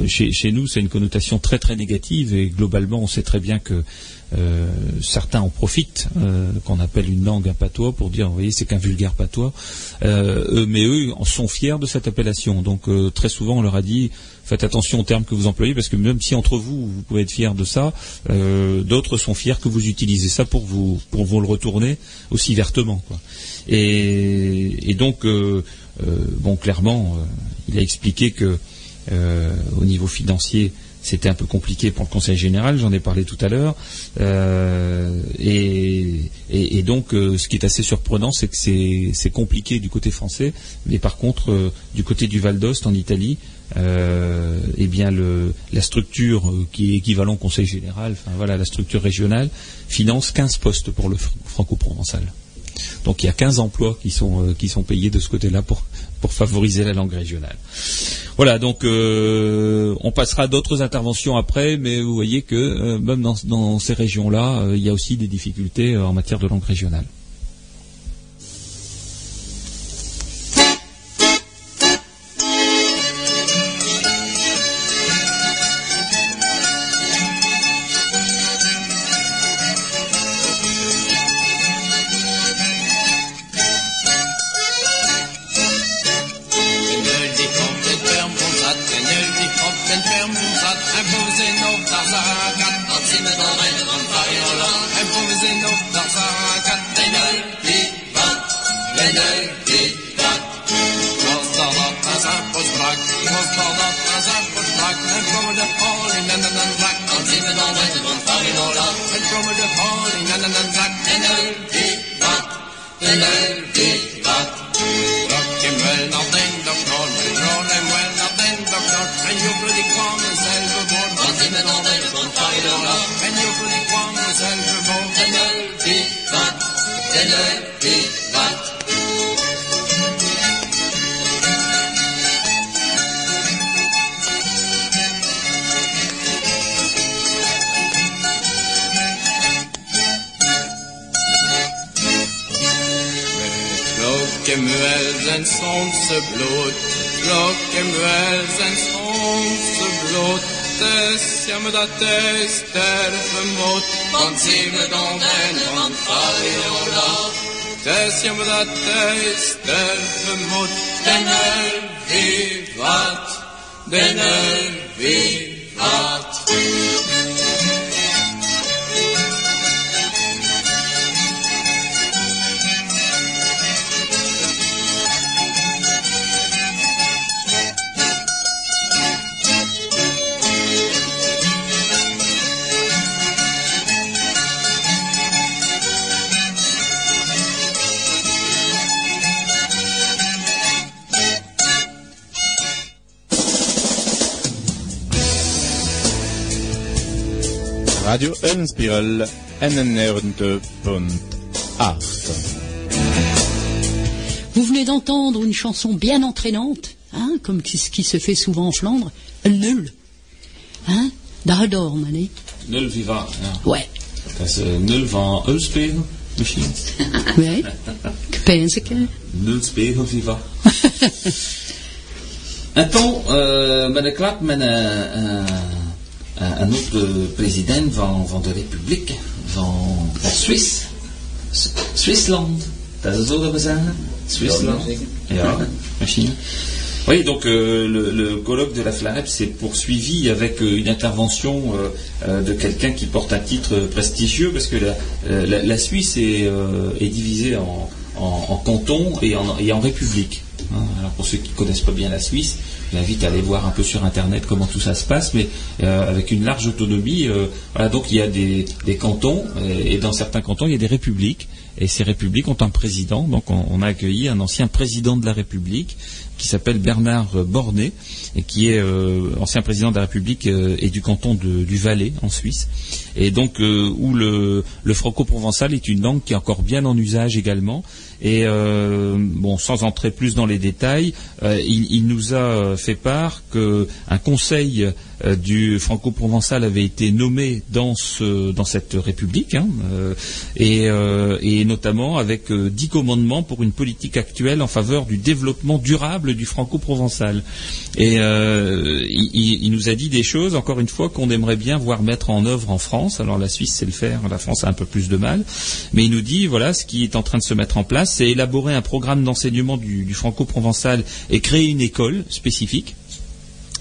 Chez, chez, nous, c'est une connotation très très négative et globalement, on sait très bien que euh, certains en profitent, euh, qu'on appelle une langue un patois, pour dire, vous voyez, c'est qu'un vulgaire patois. Euh, mais eux en sont fiers de cette appellation. Donc très souvent, on leur a dit, faites attention aux termes que vous employez, parce que même si entre vous, vous pouvez être fiers de ça, d'autres sont fiers que vous utilisez ça pour vous, pour vous le retourner aussi vertement. Et, et, donc, bon, clairement, il a expliqué que au niveau financier, c'était un peu compliqué pour le Conseil général, j'en ai parlé tout à l'heure. Euh, et, donc, euh, ce qui est assez surprenant, c'est que c'est compliqué du côté français, mais par contre, euh, du côté du Val d'Ost, en Italie, eh bien, la structure qui est équivalent au Conseil général, enfin voilà, la structure régionale, finance 15 postes pour le franco-provençal. Donc il y a 15 emplois qui sont, qui sont payés de ce côté-là pour, pour favoriser la langue régionale. Voilà, donc euh, on passera à d'autres interventions après, mais vous voyez que euh, même dans, ces régions-là, euh, il y a aussi des difficultés en matière de langue régionale. 91.8. Vous venez d'entendre une chanson bien entraînante, hein, comme ce qui se fait souvent en Flandre, nul. Hein, daar dormen, hè? Nul viva. Ja. Ouais. Dat is nul van Ulspegel, misschien. [laughs] Ouais. Ik pens ik? Nul spegel viva. [laughs] En toen, uh, met een klap met een, uh, een president van, van de Republiek, van, van Suisse. S- Zwitserland. Dat is zo dat we zeggen? Zwitserland. Ja, machine. Oui, donc euh, le, le colloque de la FLAREP s'est poursuivi avec euh, une intervention euh, euh, de quelqu'un qui porte un titre prestigieux, parce que la, la, la Suisse est, euh, est divisée en, en, en cantons et en, et en républiques. Pour ceux qui ne connaissent pas bien la Suisse, je l'invite à aller voir un peu sur Internet comment tout ça se passe, mais euh, avec une large autonomie. euh, voilà, donc il y a des, cantons, et, et dans certains cantons, il y a des républiques. Et ces républiques ont un président. Donc on, a accueilli un ancien président de la République qui s'appelle Bernard euh, Bornet et qui est euh, ancien président de la République euh, et du canton de- du Valais en Suisse. Et donc euh, où le, le franco-provençal est une langue qui est encore bien en usage également. Et euh, bon, sans entrer plus dans les détails, euh, il, nous a fait part qu'un conseil du franco-provençal avait été nommé dans, ce, dans cette république, hein, et, notamment avec dix commandements pour une politique actuelle en faveur du développement durable du franco-provençal. Et il nous a dit des choses, encore une fois, qu'on aimerait bien voir mettre en œuvre en France. Alors la Suisse sait le faire, la France a un peu plus de mal, mais il nous dit voilà ce qui est en train de se mettre en place, c'est élaborer un programme d'enseignement du, du franco-provençal et créer une école spécifique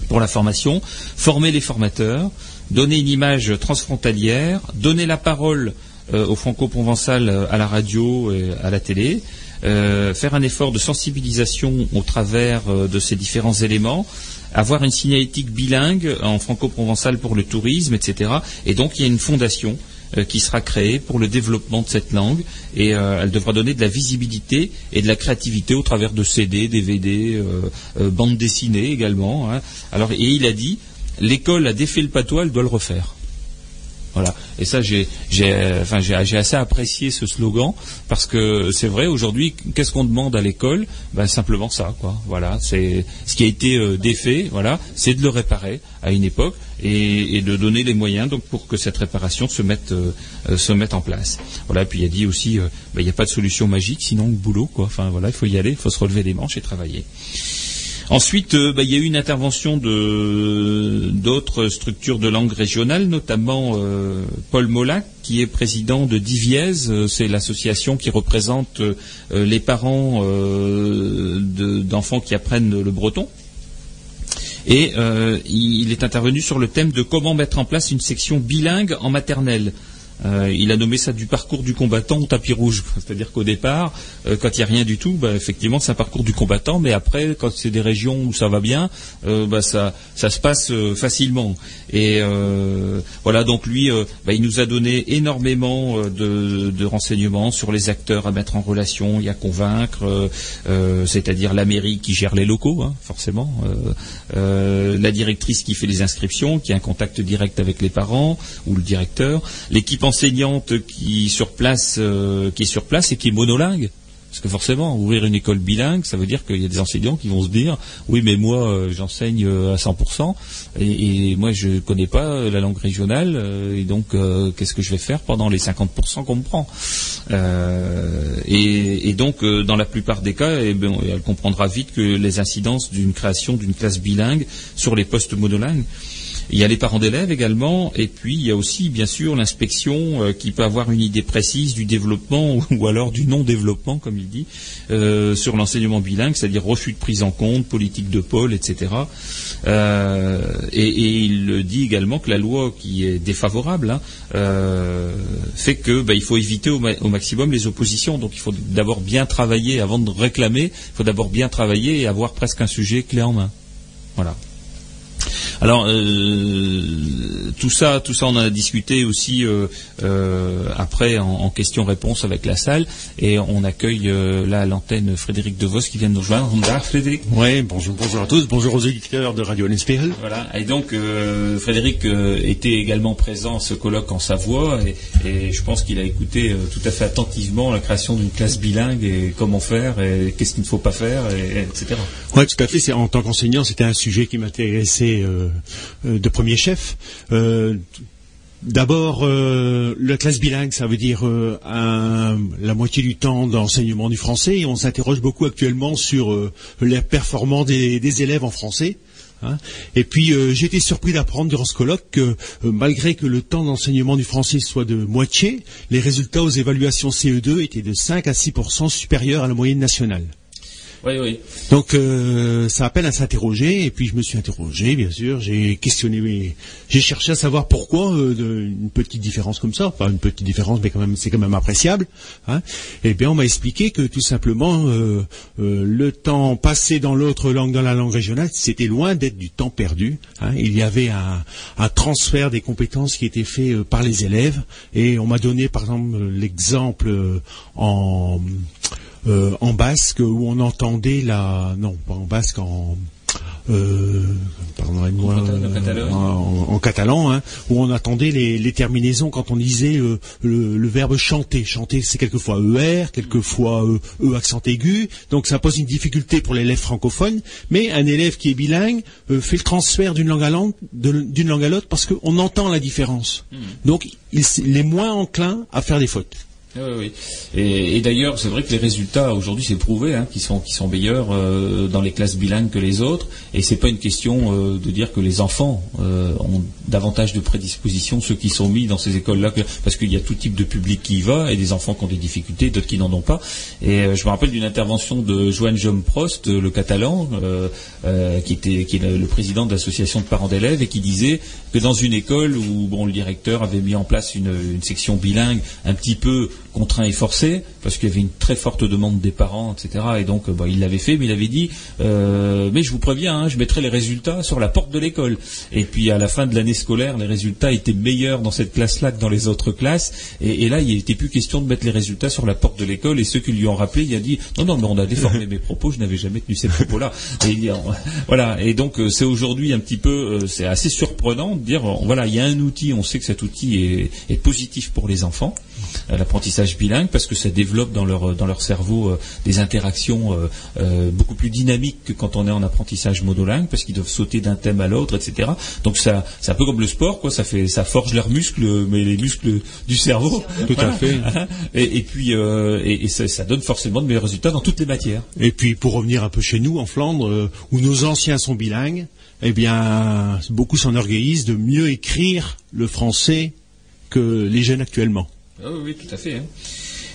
pour la formation, former les formateurs, donner une image transfrontalière, donner la parole euh, au franco-provençal euh, à la radio et à la télé, euh, faire un effort de sensibilisation au travers de ces différents éléments, avoir une signalétique bilingue en franco-provençal pour le tourisme, etc. Et donc il y a une fondation euh, qui sera créée pour le développement de cette langue et euh, elle devra donner de la visibilité et de la créativité au travers de CD, DVD, euh, euh, bandes dessinées également. hein. Alors et il a dit l'école a défait le patois, elle doit le refaire. Voilà. Et ça, j'ai, enfin, j'ai, assez apprécié ce slogan parce que c'est vrai. Aujourd'hui, qu'est-ce qu'on demande à l'école? Ben simplement ça, quoi. Voilà. C'est ce qui a été euh, défait. Voilà. C'est de le réparer à une époque et, et de donner les moyens donc pour que cette réparation se mette, euh, euh, se mette en place. Voilà. Puis il a dit aussi, euh, ben, il n'y a pas de solution magique, sinon boulot, quoi. Enfin voilà, il faut y aller, il faut se relever les manches et travailler. Ensuite, euh, bah, il y a eu une intervention d'autres structures de langue régionale, notamment euh, Paul Molac, qui est président de Diviez. Euh, C'est l'association qui représente les parents de- d'enfants qui apprennent le breton. Et il est intervenu sur le thème de comment mettre en place une section bilingue en maternelle. Euh, il a nommé ça du parcours du combattant au tapis rouge. [laughs] C'est-à-dire qu'au départ, euh, quand il n'y a rien du tout, bah, effectivement, c'est un parcours du combattant. Mais après, quand c'est des régions où ça va bien, euh, bah, ça, ça se passe facilement. Et voilà, donc lui, bah, il nous a donné énormément de, renseignements sur les acteurs à mettre en relation et à convaincre, c'est-à-dire la mairie qui gère les locaux, hein, forcément, la directrice qui fait les inscriptions, qui a un contact direct avec les parents ou le directeur, l'équipe enseignante qui sur place, euh, qui est sur place et qui est monolingue. Parce que forcément, ouvrir une école bilingue, ça veut dire qu'il y a des enseignants qui vont se dire, oui, mais moi, euh, j'enseigne euh, à 100%, et, moi, je connais pas euh, la langue régionale, et donc, euh, qu'est-ce que je vais faire pendant les 50% qu'on me prend? Euh, et, et donc, dans la plupart des cas, eh ben, elle comprendra vite que les incidences d'une création d'une classe bilingue sur les postes monolingues, il y a les parents d'élèves également, et puis il y a aussi bien sûr l'inspection euh, qui peut avoir une idée précise du développement [laughs] ou alors du non-développement, comme il dit, euh, sur l'enseignement bilingue, c'est-à-dire refus de prise en compte, politique de pôle, etc. Euh, et, et il dit également que la loi qui est défavorable hein, fait que bah, il faut éviter au, au maximum les oppositions. Donc il faut d'abord bien travailler avant de réclamer. Il faut d'abord bien travailler et avoir presque un sujet clé en main. Voilà. Alors euh, tout ça, tout ça, on en a discuté aussi euh, euh, après en, en question-réponse avec la salle, et on accueille euh, là à l'antenne Frédéric Devos qui vient de nous rejoindre. Bonjour Frédéric. Oui, bonjour, bonjour à tous, bonjour aux éditeurs de Radio Lenspiel. Voilà. Et donc euh, Frédéric euh, était également présent à ce colloque en Savoie, et, et je pense qu'il a écouté euh, tout à fait attentivement la création d'une classe bilingue et comment faire et qu'est-ce qu'il ne faut pas faire, et, et etc. Oui, tout à fait. C'est- En tant qu'enseignant, c'était un sujet qui m'intéressait euh, de premier chef. Euh, D'abord, euh, la classe bilingue, ça veut dire euh, la moitié du temps d'enseignement du français. Et on s'interroge beaucoup actuellement sur euh, les performances des, élèves en français. hein. Et puis, euh, j'ai été surpris d'apprendre durant ce colloque que, euh, malgré que le temps d'enseignement du français soit de moitié, les résultats aux évaluations CE2 étaient de 5 à 6% supérieurs à la moyenne nationale. Oui, oui. Donc euh, ça appelle à s'interroger et puis je me suis interrogé bien sûr, j'ai questionné, j'ai cherché à savoir pourquoi euh, une petite différence comme ça, pas une petite différence mais quand même c'est quand même appréciable. Hein. Et bien on m'a expliqué que tout simplement euh, euh, le temps passé dans l'autre langue, dans la langue régionale, c'était loin d'être du temps perdu. hein. Il y avait un, un transfert des compétences qui était fait euh, par les élèves et on m'a donné par exemple l'exemple euh, en euh, en basque où on entendait la non pas en basque en euh, pardonnez-moi, En cata- en catalan. en- en catalan, hein, où on attendait les, les terminaisons quand on disait euh, le, le verbe chanter. Chanter, c'est quelquefois ER, quelquefois euh, E accent aigu. Donc ça pose une difficulté pour l'élève francophone. Mais un élève qui est bilingue euh, fait le transfert d'une langue à langue, de- d'une langue à l'autre parce qu'on entend la différence. Donc il, il est moins enclin à faire des fautes. Oui, oui, oui. Et, d'ailleurs, c'est vrai que les résultats aujourd'hui, c'est prouvé, hein, qui sont qui sont meilleurs euh, dans les classes bilingues que les autres. Et c'est pas une question euh, de dire que les enfants euh, ont davantage de prédisposition ceux qui sont mis dans ces écoles-là, parce qu'il y a tout type de public qui y va et des enfants qui ont des difficultés, d'autres qui n'en ont pas. Et je me rappelle d'une intervention de Joan Jom Prost, le catalan, qui était qui est le, président de l'association de parents d'élèves et qui disait que dans une école où bon le directeur avait mis en place une section bilingue un petit peu contraint et forcé parce qu'il y avait une très forte demande des parents etc et donc euh, bah, il l'avait fait mais il avait dit euh, mais je vous préviens hein, je mettrai les résultats sur la porte de l'école. Et puis à la fin de l'année scolaire les résultats étaient meilleurs dans cette classe là que dans les autres classes. Et, et là il n'était plus question de mettre les résultats sur la porte de l'école. Et ceux qui lui ont rappelé il a dit non non mais on a déformé [laughs] mes propos je n'avais jamais tenu ces propos là et voilà. Et donc euh, c'est aujourd'hui un petit peu c'est assez surprenant de dire voilà il y a un outil on sait que cet outil est, est positif pour les enfants. Euh, bilingue parce que ça développe dans leur dans leur cerveau euh, des interactions euh, euh, beaucoup plus dynamiques que quand on est en apprentissage monolingue parce qu'ils doivent sauter d'un thème à l'autre etc donc ça c'est un peu comme le sport quoi. Ça fait ça forge leurs muscles mais les muscles du cerveau. Tout à fait. [laughs] et, et puis euh, et, et ça, ça donne forcément de meilleurs résultats dans toutes les matières. Et puis pour revenir un peu chez nous en Flandre, euh, où nos anciens sont bilingues, eh bien beaucoup s'enorgueillissent de mieux écrire le français que les jeunes actuellement. Oui, oui, tout à fait. hein.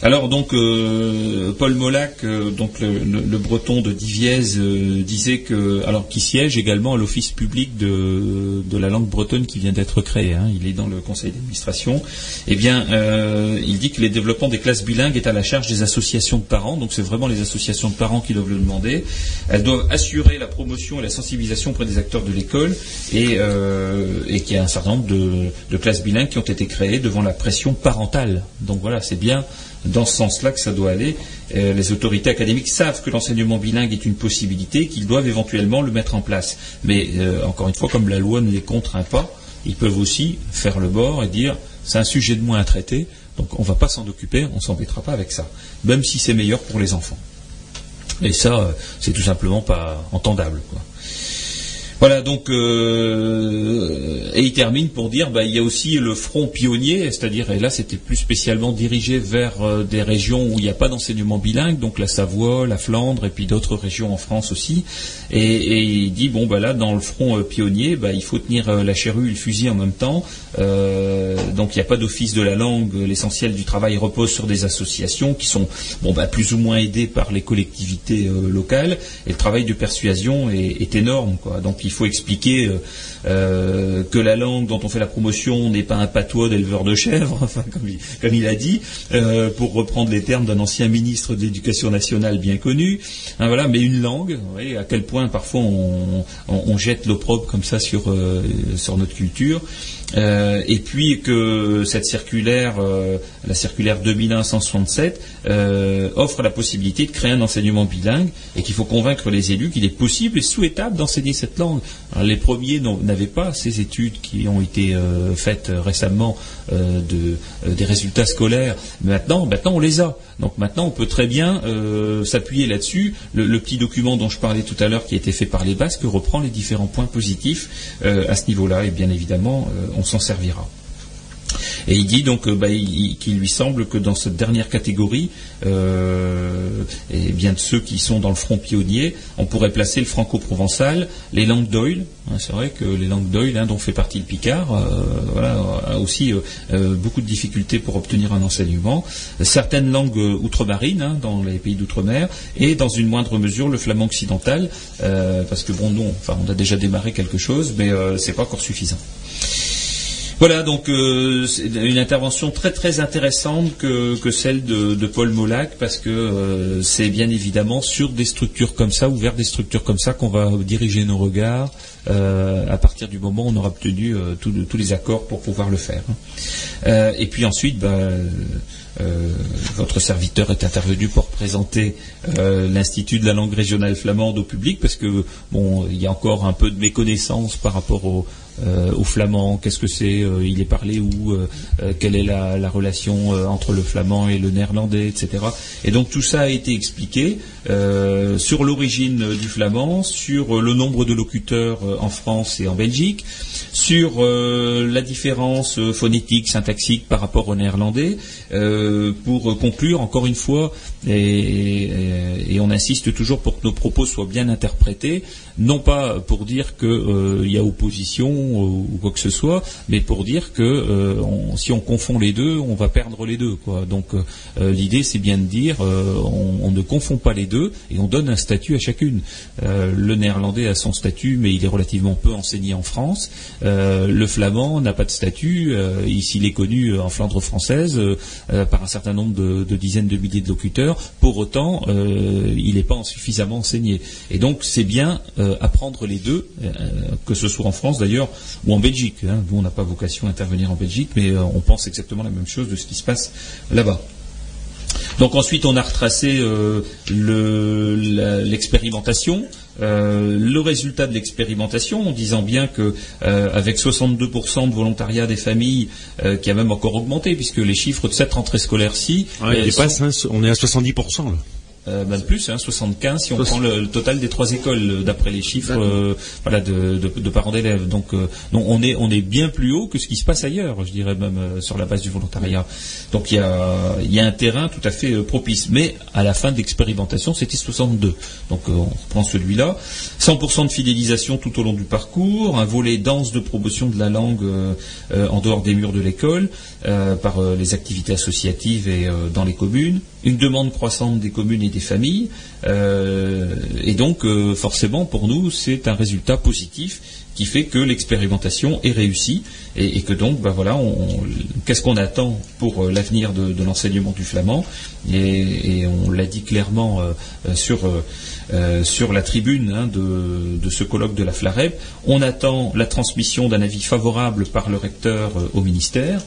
Alors donc euh, Paul Molac, euh, donc le, le- le breton de Diviez, euh, disait que alors qui siège également à l'office public de, de la langue bretonne qui vient d'être créé. hein, il est dans le conseil d'administration. Eh bien, euh, il dit que le développement des classes bilingues est à la charge des associations de parents. Donc c'est vraiment les associations de parents qui doivent le demander. Elles doivent assurer la promotion et la sensibilisation auprès des acteurs de l'école et, euh, et qu'il y a un certain nombre de, de classes bilingues qui ont été créées devant la pression parentale. Donc voilà, c'est bien dans ce sens-là que ça doit aller. Euh, les autorités académiques savent que l'enseignement bilingue est une possibilité, qu'ils doivent éventuellement le mettre en place. Mais euh, encore une fois, comme la loi ne les contraint pas, ils peuvent aussi faire le bord et dire c'est un sujet de moins à traiter, donc on ne va pas s'en occuper, on ne s'embêtera pas avec ça, même si c'est meilleur pour les enfants. Et ça, euh, c'est tout simplement pas entendable. Voilà, donc, euh, et il termine pour dire, bah, il y a aussi le front pionnier, c'est-à-dire, et là c'était plus spécialement dirigé vers euh, des régions où il n'y a pas d'enseignement bilingue, donc la Savoie, la Flandre, et puis d'autres régions en France aussi. Et, il dit, bon, bah là, dans le front euh, pionnier, bah, il faut tenir la charrue et le fusil en même temps. Donc il n'y a pas d'office de la langue, l'essentiel du travail repose sur des associations qui sont, bon, bah, plus ou moins aidées par les collectivités locales, et le travail de persuasion est, énorme, quoi. Faut expliquer euh, euh, que la langue dont on fait la promotion n'est pas un patois d'éleveur de chèvres, [laughs] comme il, il a dit, euh, pour reprendre les termes d'un ancien ministre de l'Éducation nationale bien connu. Hein, voilà, mais une langue, voyez à quel point parfois on, jette l'opprobre comme ça sur notre culture. Euh, et puis que cette circulaire, euh, la circulaire 2167, euh, offre la possibilité de créer un enseignement bilingue et qu'il faut convaincre les élus qu'il est possible et souhaitable d'enseigner cette langue. Les premiers n'avaient pas ces études qui ont été faites récemment de, des résultats scolaires. Maintenant, maintenant, on les a. Donc maintenant, on peut très bien s'appuyer là-dessus. Le, petit document dont je parlais tout à l'heure, qui a été fait par les Basques, reprend les différents points positifs à ce niveau-là, et bien évidemment, on s'en servira. Et il dit donc euh, bah, il- il- qu'il lui semble que dans cette dernière catégorie, euh, et bien de ceux qui sont dans le front pionnier, on pourrait placer le franco-provençal, les langues d'Oil. hein, c'est vrai que les langues d'Oil, hein, dont fait partie le Picard, euh, voilà, a aussi beaucoup de difficultés pour obtenir un enseignement. Certaines langues outre-marines, hein, dans les pays d'outre-mer, et dans une moindre mesure le flamand occidental, parce que bon, non, enfin, on a déjà démarré quelque chose, mais c'est pas encore suffisant. Voilà, donc euh, c'est une intervention très très intéressante que, celle de, Paul Molac, parce que euh, c'est bien évidemment sur des structures comme ça, ou vers des structures comme ça, qu'on va diriger nos regards euh, à partir du moment où on aura obtenu tous les accords pour pouvoir le faire. Et puis ensuite, ben, votre serviteur est intervenu pour présenter l'Institut de la langue régionale flamande au public, parce que bon, il y a encore un peu de méconnaissance par rapport au, euh, au flamand, qu'est-ce que c'est, euh, il est parlé où, euh, quelle est la, la relation entre le flamand et le néerlandais, etc. Et donc tout ça a été expliqué sur l'origine du flamand, sur le nombre de locuteurs en France et en Belgique, sur la différence phonétique, syntaxique par rapport au néerlandais, euh, pour euh, conclure encore une fois, et, on insiste toujours pour que nos propos soient bien interprétés, non pas pour dire qu'il y a opposition ou, quoi que ce soit, mais pour dire que euh, si on confond les deux, on va perdre les deux. Donc euh, euh, l'idée c'est bien de dire euh, on, on ne confond pas les deux et on donne un statut à chacune. Euh, le néerlandais a son statut, mais il est relativement peu enseigné en France. Euh, le flamand n'a pas de statut. Euh, ici, il est connu euh, en Flandre française euh, par un certain nombre de, dizaines de milliers de locuteurs. Pour autant, euh, il n'est pas suffisamment enseigné. Et donc, c'est bien euh, apprendre les deux, que ce soit en France d'ailleurs ou en Belgique. Hein. Nous, on n'a pas vocation à intervenir en Belgique, mais on pense exactement la même chose de ce qui se passe là-bas. Donc ensuite, on a retracé l'expérimentation, euh, le résultat de l'expérimentation, en disant bien que euh, avec 62% de volontariat des familles, euh, qui a même encore augmenté, puisque les chiffres de cette rentrée scolaire-ci, Ouais, on est à 70%. Là. Euh, même plus, hein, 75 si on prend le, le total des trois écoles, euh, d'après les chiffres euh, voilà, de, de- de parents d'élèves. Donc, euh, donc on, est, on est bien plus haut que ce qui se passe ailleurs, je dirais même sur la base du volontariat. Donc il y a, il y a un terrain tout à fait propice. Mais à la fin de l'expérimentation, c'était 62. Donc on reprend celui-là. 100% de fidélisation tout au long du parcours, un volet dense de promotion de la langue en dehors des murs de l'école, par les activités associatives et dans les communes, une demande croissante des communes et des familles, euh, et donc euh, forcément pour nous c'est un résultat positif qui fait que l'expérimentation est réussie et, et que donc ben voilà on- on- qu'est-ce qu'on attend pour euh, l'avenir de, de l'enseignement du flamand? Et, et on l'a dit clairement euh, euh, sur sur la tribune hein, de, de ce colloque de la FLAREP. On attend la transmission d'un avis favorable par le recteur au ministère,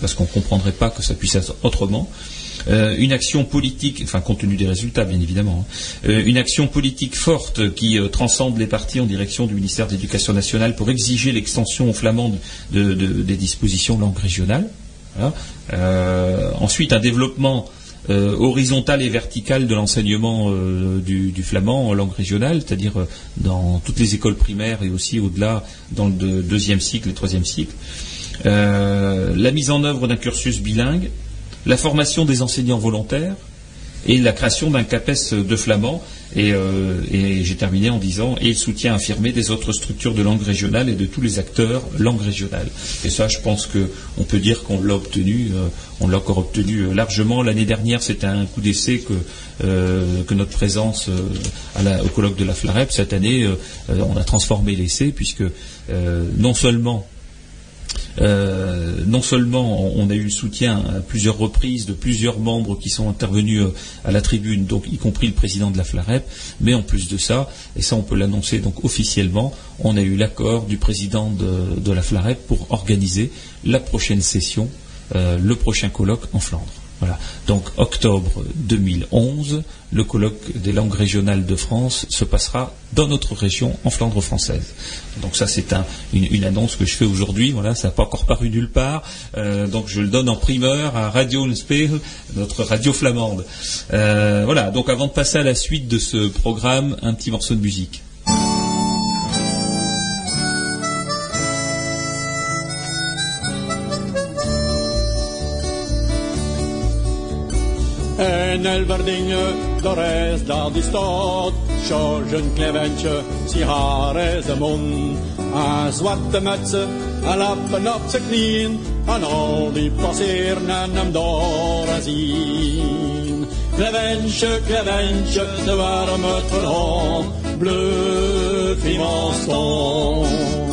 parce qu'on ne comprendrait pas que ça puisse être autrement. Euh, une action politique, enfin compte tenu des résultats bien évidemment, hein, euh, une action politique forte qui euh, transcende les partis en direction du ministère de l'Éducation nationale pour exiger l'extension aux flamandes de- de- des dispositions langue régionale. Ensuite, un développement euh, horizontal et vertical de l'enseignement du, flamand en langue régionale, c'est-à-dire dans toutes les écoles primaires et aussi au-delà dans le deux- deuxième cycle et troisième cycle. La mise en œuvre d'un cursus bilingue, la formation des enseignants volontaires et la création d'un CAPES de flamand. Et, euh, et j'ai terminé en disant et le soutien affirmé des autres structures de langue régionale et de tous les acteurs langue régionale. Et ça, je pense que on peut dire qu'on l'a obtenu, euh, on l'a encore obtenu euh, largement. L'année dernière, c'était un coup d'essai que, notre présence au colloque de la Flarep. Cette année, on a transformé l'essai puisque non seulement euh, non seulement on a eu le soutien à plusieurs reprises de plusieurs membres qui sont intervenus euh, à la tribune, donc y compris le président de la FLAREP, mais en plus de ça, et ça on peut l'annoncer donc officiellement, on a eu l'accord du président de, de la FLAREP pour organiser la prochaine session, euh, le prochain colloque en Flandre. Donc octobre 2011, le colloque des langues régionales de France se passera dans notre région en Flandre française. Donc ça c'est un- une, annonce que je fais aujourd'hui. Voilà, ça n'a pas encore paru nulle part. Euh, donc je le donne en primeur à Radio Unspegel, notre radio flamande. Euh, voilà. Donc avant de passer à la suite de ce programme, un petit morceau de musique. En Elverdinge, daar is dat die stad. Een kleventje, zie haar is een mond. Een zwarte mutsen, en lappen op zijn knieën. En al die passeren en hem daar zien. Kleventje, kleventje, de warme iemand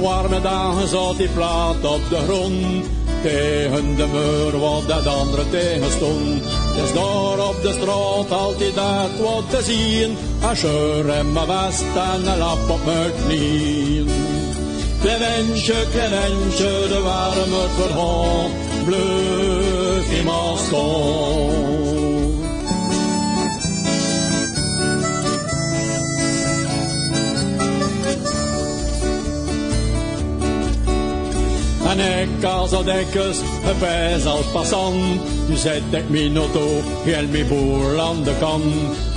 warme dagen zat hij plat op de grond. Tegen de muur wat dat andere tegen stond. Dus daar op de straat altijd dat wat te zien. Een scheur en mijn vest en een lap op mijn knieën. Clementje, Clementje, de warme verhaal. Bluf in mijn stond. En ik als dat ekkes, een pijs als passant. Nu zet ik mijn auto, heel mijn boer aan de kant.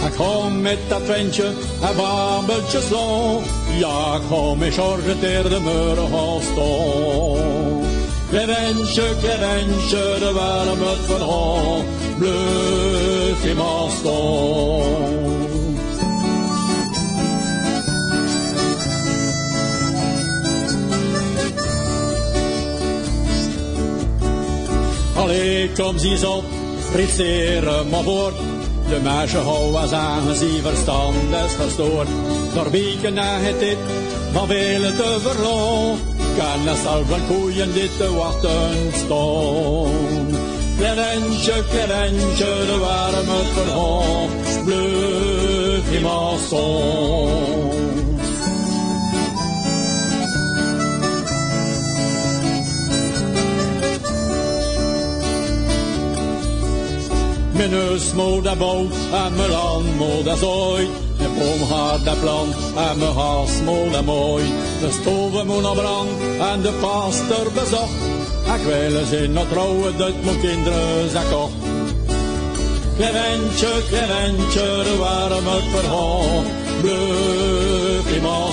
Ik ga met dat ventje, een babbeltje slaan. Ja, ik ga met George ter de muur gaan staan. De warme het verhaal. Staan. Allee, kom zie eens op, presteren maar voort. De meisje hou was aan, zie verstand is verstoord. Door weken na het dit, van vele te verloon. Kan er stal van koeien dit te wachten staan. Clementje, Clementje, de warme verhaal. Bluf in mijn staan. Mijn neus moet dat boot en mijn land moet dat ooit. De Om haar dat plan en haar smol en mooi. De stoven moet nog brand en de pastor bezocht. Ik wil eens in nog trouwen, dat mijn kinderen zijn kocht. Clementje, de warm het verhaal. Bluf in mijn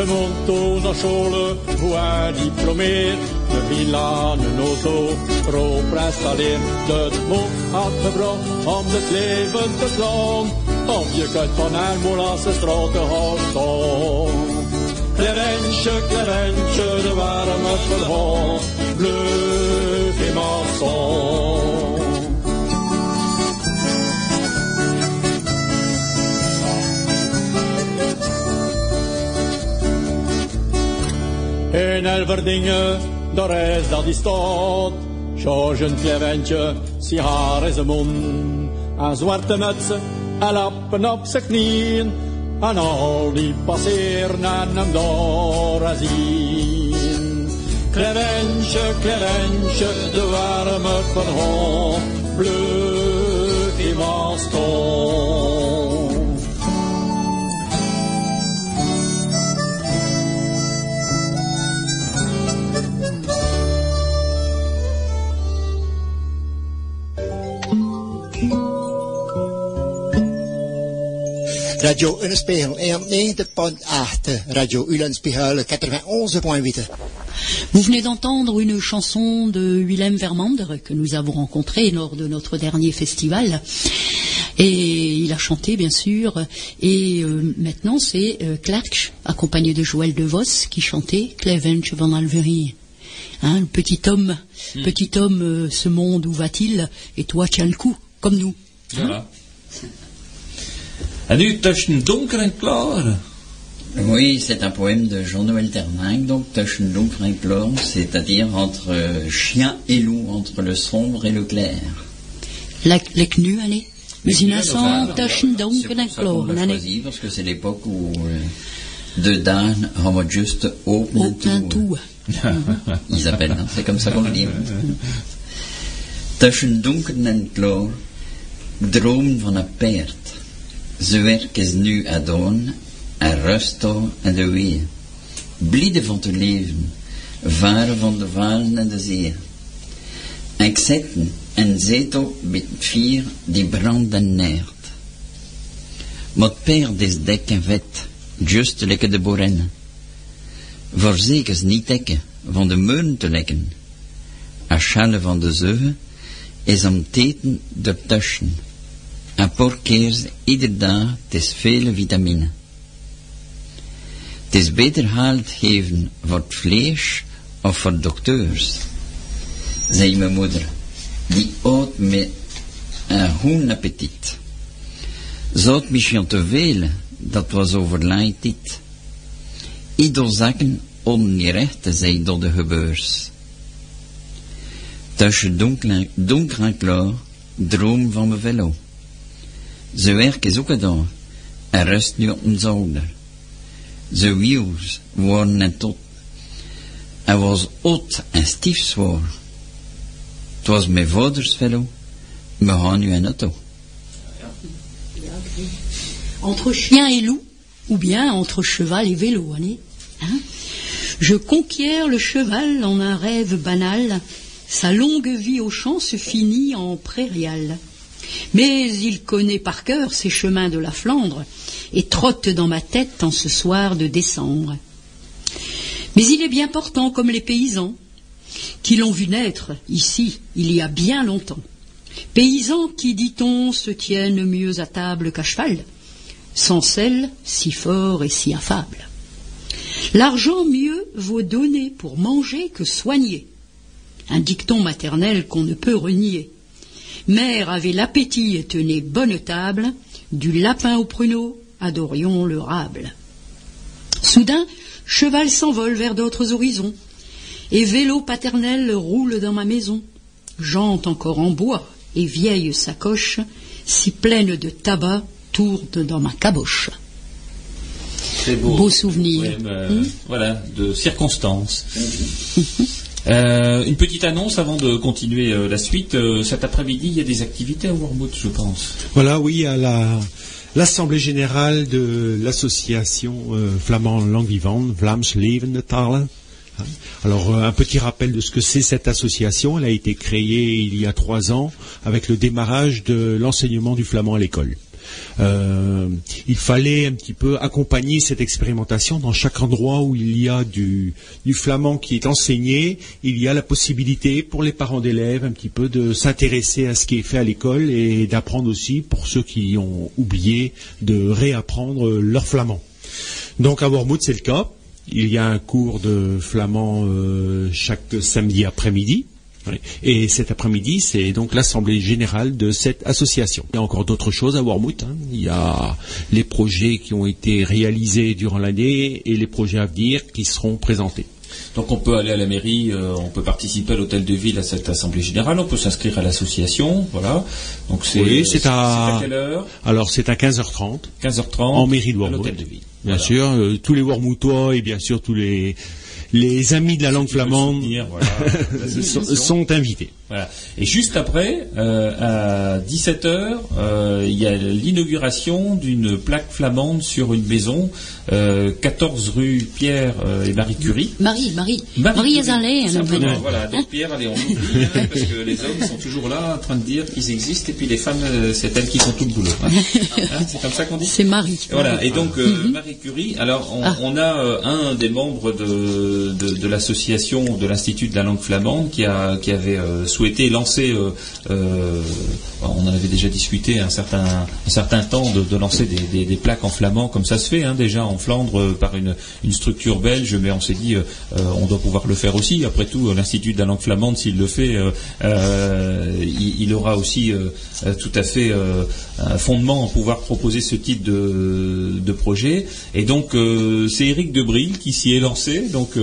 Ze moet toen naar scholen, hoe hij diplomeert. De villa, een auto, stroop installeert. De moed had gebracht om het leven te slaan. Of je kunt van haar moelassen straten gaan staan. Clemensje, Clemensje, de warme verhaal. Bleuf in In Elverdingen, daar is dat die staat. George een Clementje, zie haar in zijn mond. En zwarte mutsen, en lappen op zijn knieën. En al die passeren en hem daar zien. Clementje, Clementje, de warme verhaal. Bleu in Maston. Radio Unnespiegel 91.8, Radio Ulenspiegel 91.8. Vous venez d'entendre une chanson de Willem Vermander que nous avons rencontré lors de notre dernier festival. Et il a chanté, bien sûr. Et euh, maintenant, c'est euh, Clark, accompagné de Joël De Vos, qui chantait Clevench van Alverie. Hein, le petit homme, Hmm. petit homme, euh, ce monde, où va-t-il? Et toi, tiens le coup, comme nous. Voilà. En nu tussen donker en klaar. Oui, c'est un poème de Jean-Noël Terninck, donc Tuschen Donker et Chlore, c'est-à-dire entre euh, chien et loup, entre le sombre et le clair. Lek, lek nu, allez. Mais is enfin, zo'n tussen donker en allez. choisi, parce que c'est l'époque où euh, de Dan on va juste Open tout. [laughs] Ils appellent, hein, c'est comme ça qu'on le dit. Tussen donker en kloor, droom van een paard. Ze werk is nu adon, en rust al en de weer. Blieden van te leven, varen van de valen en de zee. Ik zitten en zetel met vier die branden neert. Met paard is dik en vet, just lekker de boren. Voorzekers niet dekken, van de meulen te lekken. A schale van de zeugen is om teten ertussen. Een paar keer ieder dag, het vele vitamine. Het is beter haalt geven voor het vlees of voor dokteurs, zei mijn moeder, die oud met een goed appetit. Zout misschien te veel, dat was overlaai dit. Ieder zakken ongerecht, zei door de gebeurs. Tussen donker, donker en klaar, droom van mijn velo. Ze werk is ook gedaan, en rust nu op mijn zolder. Ze wiels worden net tot. Hij was oud en stiefzwaar. Het was mijn vaders velo, we gaan nu in auto. entre chien et loup, ou bien entre cheval et vélo, allez. Hein? Je conquiers le cheval en un rêve banal, sa longue vie au champ se finit en prairial. Mais il connaît par cœur ces chemins de la Flandre et trotte dans ma tête en ce soir de décembre. Mais il est bien portant comme les paysans qui l'ont vu naître ici il y a bien longtemps. Paysans qui, dit-on, se tiennent mieux à table qu'à cheval, sans sel si fort et si affable. L'argent mieux vaut donner pour manger que soigner. Un dicton maternel qu'on ne peut renier. Mère avait l'appétit et tenait bonne table, du lapin au pruneau, adorions le rable. Soudain, cheval s'envole vers d'autres horizons, et vélo paternel roule dans ma maison. Jante encore en bois et vieille sacoche, si pleine de tabac, tourne dans ma caboche. beau. Beau souvenir. Mais, Hmm. Voilà, de circonstances. [laughs] Euh, une petite annonce avant de continuer euh, la suite. Euh, cet après-midi, il y a des activités à Wormwood, je pense. Voilà, oui, à la l'assemblée générale de l'association flamand langue vivante, Vlaams Levende Talen. Alors, un petit rappel de ce que c'est cette association. Elle a été créée il y a trois ans avec le démarrage de l'enseignement du flamand à l'école. Euh, il fallait un petit peu accompagner cette expérimentation dans chaque endroit où il y a du, flamand qui est enseigné. Il y a la possibilité pour les parents d'élèves un petit peu de s'intéresser à ce qui est fait à l'école et d'apprendre aussi pour ceux qui ont oublié de réapprendre leur flamand. Donc à Wormwood c'est le cas. Il y a un cours de flamand euh, chaque samedi après-midi. Oui. Et cet après-midi, c'est donc l'assemblée générale de cette association. Il y a encore d'autres choses à Wormwood. hein. Il y a les projets qui ont été réalisés durant l'année et les projets à venir qui seront présentés. Donc on peut aller à la mairie, euh, on peut participer à l'hôtel de ville à cette assemblée générale, on peut s'inscrire à l'association, voilà. Donc c'est Oui, c'est à- quelle heure? Alors c'est à 15h30 15h30 en mairie de Wormwood. l'hôtel de ville. Bien Voilà. sûr, euh, tous les Wormwoodois et bien sûr tous les les amis de la langue flamande voilà, [laughs] sont invités. Voilà. Et juste après, euh, à 17h, euh, il y a l'inauguration d'une plaque flamande sur une maison, euh, 14 rue Pierre euh, et Marie Curie. Marie, Marie, Marie Azalée, Voilà, donc Pierre, allez, on oublie, hein, parce que les hommes sont toujours là en train de dire qu'ils existent, et puis les femmes, euh, c'est elles qui font tout le boulot. hein. [laughs] Hein, c'est comme ça qu'on dit C'est Marie. voilà, et donc euh, Mhm. Marie Curie, alors on, Ah. on a un des membres de, de, de l'association de l'Institut de la langue flamande qui, a, qui avait souhaité lancer, euh, euh, on en avait déjà discuté un certain, certain temps, de, lancer des, plaques en flamand, comme ça se fait hein, déjà en Flandre euh, par une, structure belge, mais on s'est dit on doit pouvoir le faire aussi. Après tout, l'Institut de la langue flamande, s'il le fait, il, il aura aussi tout à fait un fondement à pouvoir proposer ce type de, projet. Et donc c'est Éric Debril qui s'y est lancé, donc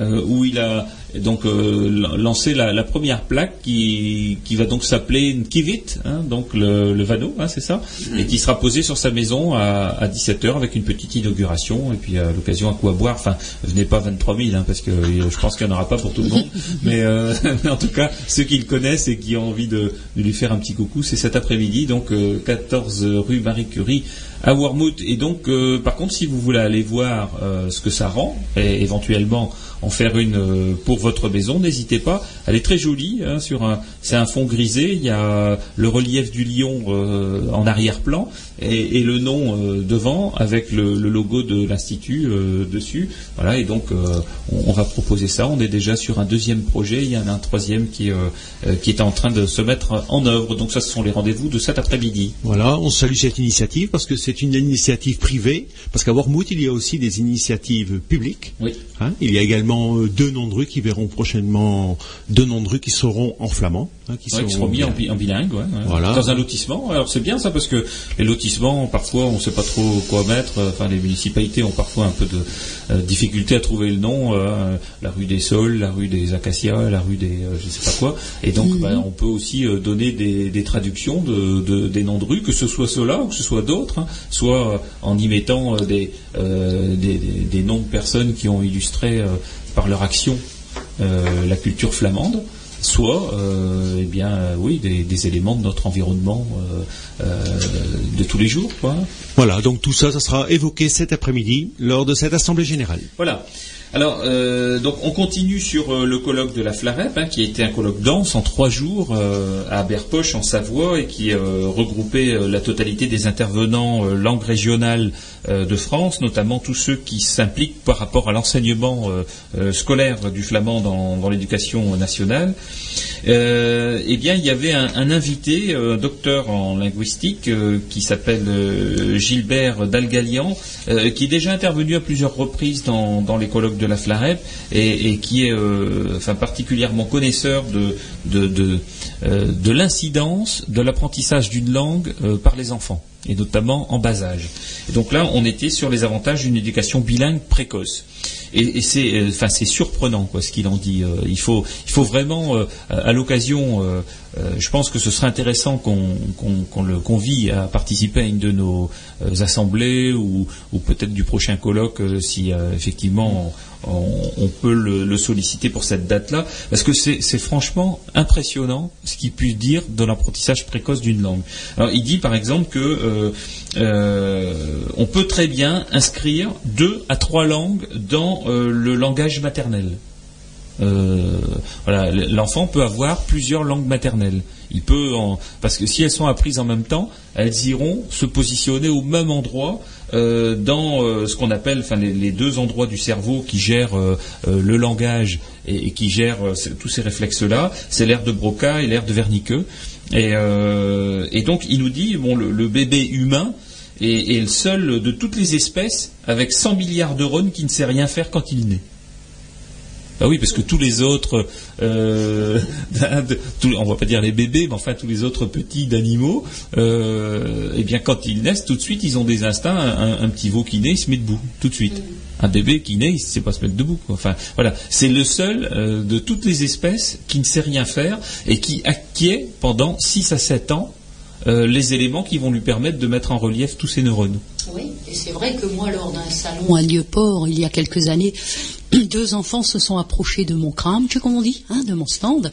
euh, euh, où il a donc euh, lancé la, la première plaque qui, qui va donc s'appeler Nkivit, hein, donc le, le Vano, hein, c'est ça, et qui sera posée sur sa maison à, à 17h avec une petite inauguration et puis à l'occasion un coup à boire. Enfin, venez pas 23 000 hein, parce que euh, je pense qu'il n'y en aura pas pour tout le monde, [laughs] mais, euh, [laughs] mais en tout cas ceux qui le connaissent et qui ont envie de, de lui faire un petit coucou, c'est cet après-midi, donc euh, 14 rue Marie Curie à Wormwood. Et donc, euh, par contre, si vous voulez aller voir euh, ce que ça rend, et éventuellement en faire une euh, pour votre maison, n'hésitez pas. Elle est très jolie. hein, sur un, c'est un fond grisé. Il y a le relief du lion euh, en arrière-plan et, et le nom euh, devant avec le, le logo de l'institut euh, dessus. Voilà. Et donc, on, on va proposer ça. On est déjà sur un deuxième projet. Il y en a un troisième qui, qui est en train de se mettre en œuvre. Donc, ça, ce sont les rendez-vous de cet après-midi. Voilà, on salue cette initiative parce que c'est une initiative privée, parce qu'à Wormwood, il y a aussi des initiatives publiques. Oui. Hein, il y a également euh, deux noms de rue qui verront prochainement deux noms de rue qui seront en flamand. hein, qui Ouais, qui seront mis en, bi- en bilingue, ouais, ouais. Voilà. dans un lotissement. Alors c'est bien ça parce que les lotissements, parfois, on ne sait pas trop quoi mettre. Enfin, les municipalités ont parfois un peu de euh, difficulté à trouver le nom. euh, la rue des Saules, la rue des Acacias, la rue des euh, je ne sais pas quoi. Et donc, Mhm. bah, on peut aussi euh, donner des, des traductions de, de- des noms de rues, que ce soit ceux-là ou que ce soit d'autres, hein, soit en y mettant euh, des, euh, des, des- des noms de personnes qui ont illustré euh, par leur action euh, la culture flamande soit euh, eh bien euh, oui des, des éléments de notre environnement euh, de tous les jours quoi. Voilà, donc tout ça, ça sera évoqué cet après-midi lors de cette assemblée générale. Voilà. Alors, euh, donc on continue sur euh, le colloque de la Flarep, hein, qui a été un colloque dense en trois jours euh, à Berpoche en Savoie et qui regroupait la totalité des intervenants langue régionale de France, notamment tous ceux qui s'impliquent par rapport à l'enseignement scolaire du flamand dans, l'éducation nationale. Eh bien, il y avait un, un invité, docteur en linguistique, qui s'appelle Gilbert Dalgalian, qui est déjà intervenu à plusieurs reprises dans, dans les colloques de la Flarep et, qui est euh, enfin, particulièrement connaisseur de, de, de, euh, de l'incidence de l'apprentissage d'une langue euh, par les enfants et notamment en bas âge. Et donc là, on était sur les avantages d'une éducation bilingue précoce. et, c'est, enfin, surprenant quoi ce qu'il en dit. Il faut, il faut vraiment, à l'occasion, euh, je pense que ce serait intéressant qu'on le convie à participer à une de nos euh, assemblées ou, peut-être du prochain colloque euh, si effectivement on, peut le, solliciter pour cette date-là, parce que c'est franchement impressionnant ce qu'il puisse dire de l'apprentissage précoce d'une langue. Alors il dit par exemple que on peut très bien inscrire deux à trois langues dans le langage maternel. Euh, l'enfant peut avoir plusieurs langues maternelles. Il peut parce que si elles sont apprises en même temps, elles iront se positionner au même endroit euh, dans euh, ce qu'on appelle, les, deux endroits du cerveau qui gèrent le langage et, qui gèrent tous ces réflexes-là. C'est l'air de Broca et l'air de Wernicke. Et, donc il nous dit, bon, le, le bébé humain est, est le seul de toutes les espèces avec 100 milliards de neurones qui ne sait rien faire quand il naît. Ah oui, parce que tous les autres, euh, [laughs] tous- on va pas dire les bébés, mais enfin tous les autres petits d'animaux, euh, eh bien quand ils naissent, tout de suite ils ont des instincts. Un, un petit veau qui naît, il se met debout, tout de suite. Un bébé qui naît, il ne sait pas se mettre debout. quoi. Enfin voilà, c'est le seul euh, de toutes les espèces qui ne sait rien faire et qui acquiert pendant 6 à 7 ans euh, les éléments qui vont lui permettre de mettre en relief tous ses neurones. Oui, et c'est vrai que moi, lors d'un salon à Nieuport, il y a quelques années, [clears throat] deux enfants se sont approchés de mon crâne, comment on dit, hein, de mon stand,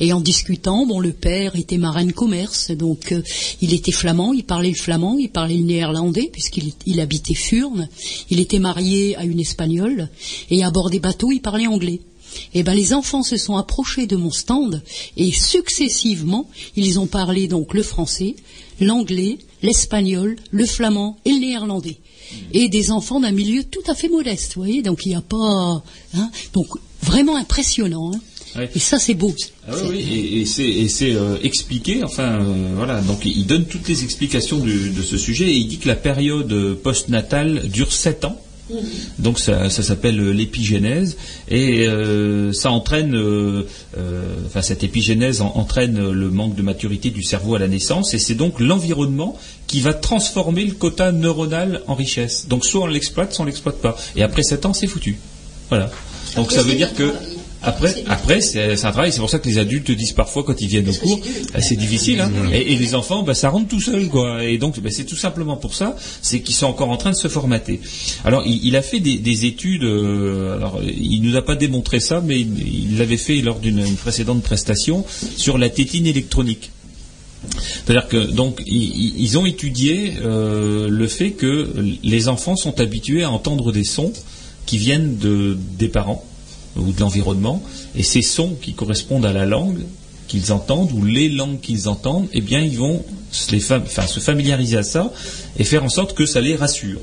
et en discutant, bon, le père était marin de commerce, donc euh, il était flamand, il parlait le flamand, il parlait le néerlandais, puisqu'il il habitait Furnes, il était marié à une espagnole, et à bord des bateaux, il parlait anglais. Eh ben, les enfants se sont approchés de mon stand et successivement, ils ont parlé donc le français, l'anglais, l'espagnol, le flamand et le néerlandais. Et des enfants d'un milieu tout à fait modeste, vous voyez, donc il n'y a pas, hein, donc vraiment impressionnant. hein. Ouais. Et ça, c'est beau. Ah oui, et, et c'est, euh, expliqué, enfin euh, voilà, donc il donne toutes les explications du- de ce sujet et il dit que la période euh, postnatale dure 7 ans. Donc ça, ça s'appelle euh, l'épigénèse et euh, ça entraîne, euh, euh, enfin cette épigénèse en- entraîne le manque de maturité du cerveau à la naissance et c'est donc l'environnement qui va transformer le quota neuronal en richesse. Donc soit on l'exploite, soit on l'exploite pas. Et après 7 ans, c'est foutu. Voilà. Donc Après, ça veut dire que après, après c'est c'est un travail. C'est pour ça que les adultes disent parfois quand ils viennent au cours, bah, c'est difficile. Hein. Et, et les enfants, bah, ça rentre tout seul, quoi. Et donc, bah, c'est tout simplement pour ça, c'est qu'ils sont encore en train de se formater. Alors, il, il a fait des, des études. euh, alors, il nous a pas démontré ça, mais il l'avait fait lors d'une une précédente prestation sur la tétine électronique. C'est-à-dire que donc ils, ils ont étudié euh, le fait que les enfants sont habitués à entendre des sons qui viennent de, des parents ou de l'environnement, et ces sons qui correspondent à la langue qu'ils entendent ou les langues qu'ils entendent, eh bien ils vont se, familiariser à ça et faire en sorte que ça les rassure.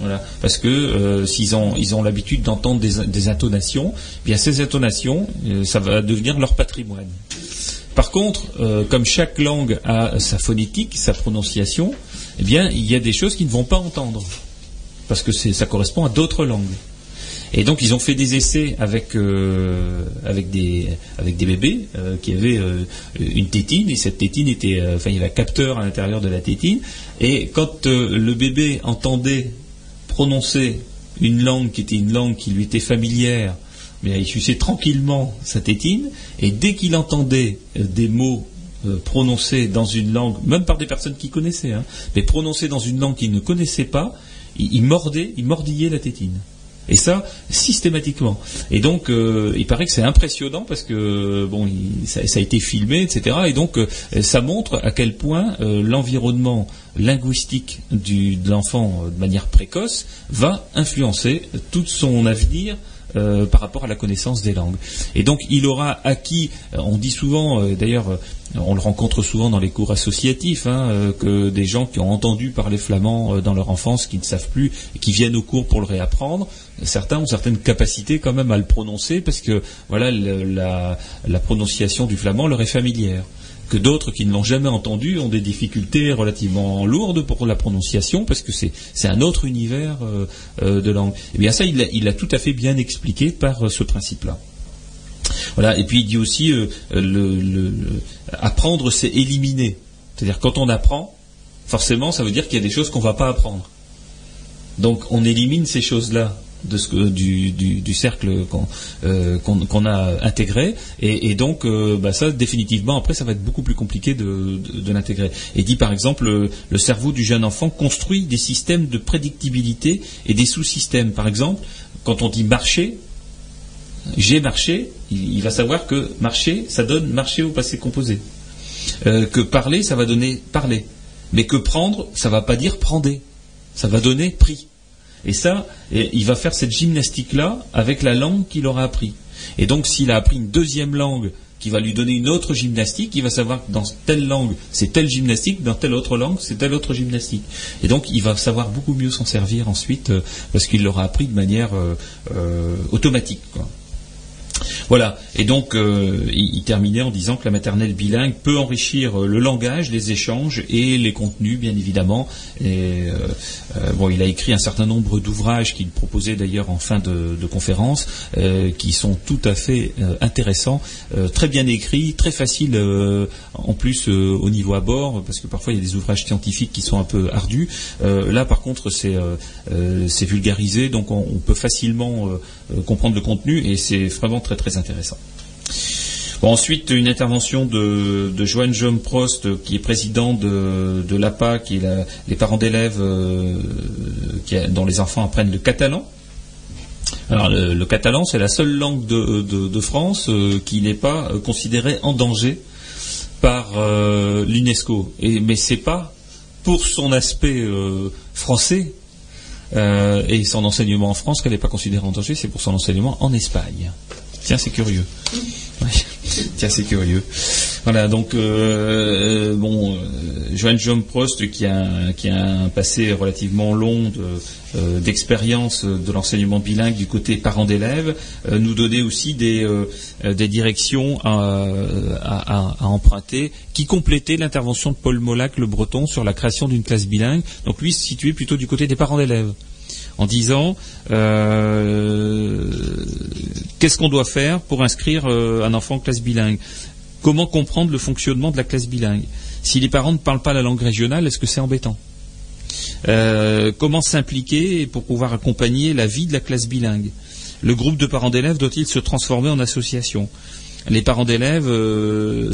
Voilà. Parce que euh, s'ils ont, ils ont l'habitude d'entendre des, intonations, eh bien ces intonations, euh, ça va devenir leur patrimoine. Par contre, euh, comme chaque langue a sa phonétique, sa prononciation, eh bien, il y a des choses qu'ils ne vont pas entendre. Parce que ça correspond à d'autres langues. Et donc, ils ont fait des essais avec, euh, des, bébés euh, qui avaient euh, une tétine, et cette tétine était. enfin, il y avait un capteur à l'intérieur de la tétine. Et quand le bébé entendait prononcer une langue qui était une langue qui lui était familière, mais il suçait tranquillement sa tétine, et dès qu'il entendait des mots prononcés dans une langue, même par des personnes qui connaissaient, hein, mais prononcés dans une langue qu'il ne connaissait pas, il mordait, il mordillait la tétine. Et ça, systématiquement. Et donc, euh, il paraît que c'est impressionnant parce que bon, ça, a été filmé, etc. Et donc, euh, ça montre à quel point euh, l'environnement linguistique de l'enfant de manière précoce va influencer tout son avenir euh, par rapport à la connaissance des langues. Et donc il aura acquis, euh, on dit souvent, euh, d'ailleurs on le rencontre souvent dans les cours associatifs, hein, que des gens qui ont entendu parler flamand dans leur enfance, qui ne savent plus, et qui viennent au cours pour le réapprendre, certains ont certaines capacités quand même à le prononcer parce que voilà la prononciation du flamand leur est familière que d'autres qui ne l'ont jamais entendu ont des difficultés relativement lourdes pour la prononciation parce que c'est un autre univers euh, euh, de langue. Et bien ça, il l'a tout à fait bien expliqué par euh, ce principe-là. Voilà. Et puis il dit aussi apprendre, c'est éliminer. C'est-à-dire quand on apprend, forcément, ça veut dire qu'il y a des choses qu'on va pas apprendre. Donc on élimine ces choses-là de ce du, du- cercle qu'on euh, a intégré. Et, donc, euh, bah, ça, définitivement, après, ça va être beaucoup plus compliqué de, de- l'intégrer. Et dit, par exemple, le, le cerveau du jeune enfant construit des systèmes de prédictibilité et des sous-systèmes. Par exemple, quand on dit marcher, j'ai marché, il, va savoir que marcher, ça donne marcher au passé composé. Euh, que parler, ça va donner parler. Mais que prendre, ça va pas dire prendez. Ça va donner pris. Et ça, il va faire cette gymnastique-là avec la langue qu'il aura appris. Et donc, s'il a appris une deuxième langue qui va lui donner une autre gymnastique, il va savoir que dans telle langue, c'est telle gymnastique, dans telle autre langue, c'est telle autre gymnastique. Et donc, il va savoir beaucoup mieux s'en servir ensuite, euh, parce qu'il l'aura appris de manière euh, euh, automatique. Voilà. Et donc, euh, il, terminait en disant que la maternelle bilingue peut enrichir euh, le langage, les échanges et les contenus, bien évidemment. Euh, bon, il a écrit un certain nombre d'ouvrages qu'il proposait d'ailleurs en fin de, conférence, qui sont tout à fait intéressants, très bien écrits, très faciles en plus au niveau à bord, parce que parfois il y a des ouvrages scientifiques qui sont un peu ardus. Là, par contre, c'est vulgarisé, donc on, on peut facilement comprendre le contenu et c'est vraiment très très intéressant. Ensuite, une intervention de, de Joanne Jom Prost, qui est président de, l'APA, qui est les parents d'élèves euh, dont les enfants apprennent le catalan. Alors, le, catalan, c'est la seule langue de, France euh, qui n'est pas euh, considérée en danger par l'UNESCO. Et mais c'est pas pour son aspect français et son enseignement en France qu'elle n'est pas considérée en danger, c'est pour son enseignement en Espagne. Tiens, c'est curieux. Ouais. Tiens, c'est curieux. Voilà, donc euh, euh, bon, euh, Joanne Jom Prost qui a, un- passé relativement long euh, d'expérience de l'enseignement bilingue du côté parents d'élèves, nous donnait aussi des, directions à- à emprunter qui complétaient l'intervention de Paul Molac, le breton, sur la création d'une classe bilingue. Donc lui, se situait plutôt du côté des parents d'élèves en disant euh, qu'est-ce qu'on doit faire pour inscrire euh, un enfant en classe bilingue? Comment comprendre le fonctionnement de la classe bilingue? Si les parents ne parlent pas la langue régionale, est-ce que c'est embêtant? Euh, Comment s'impliquer pour pouvoir accompagner la vie de la classe bilingue? Le groupe de parents d'élèves doit-il se transformer en association? Les parents d'élèves euh,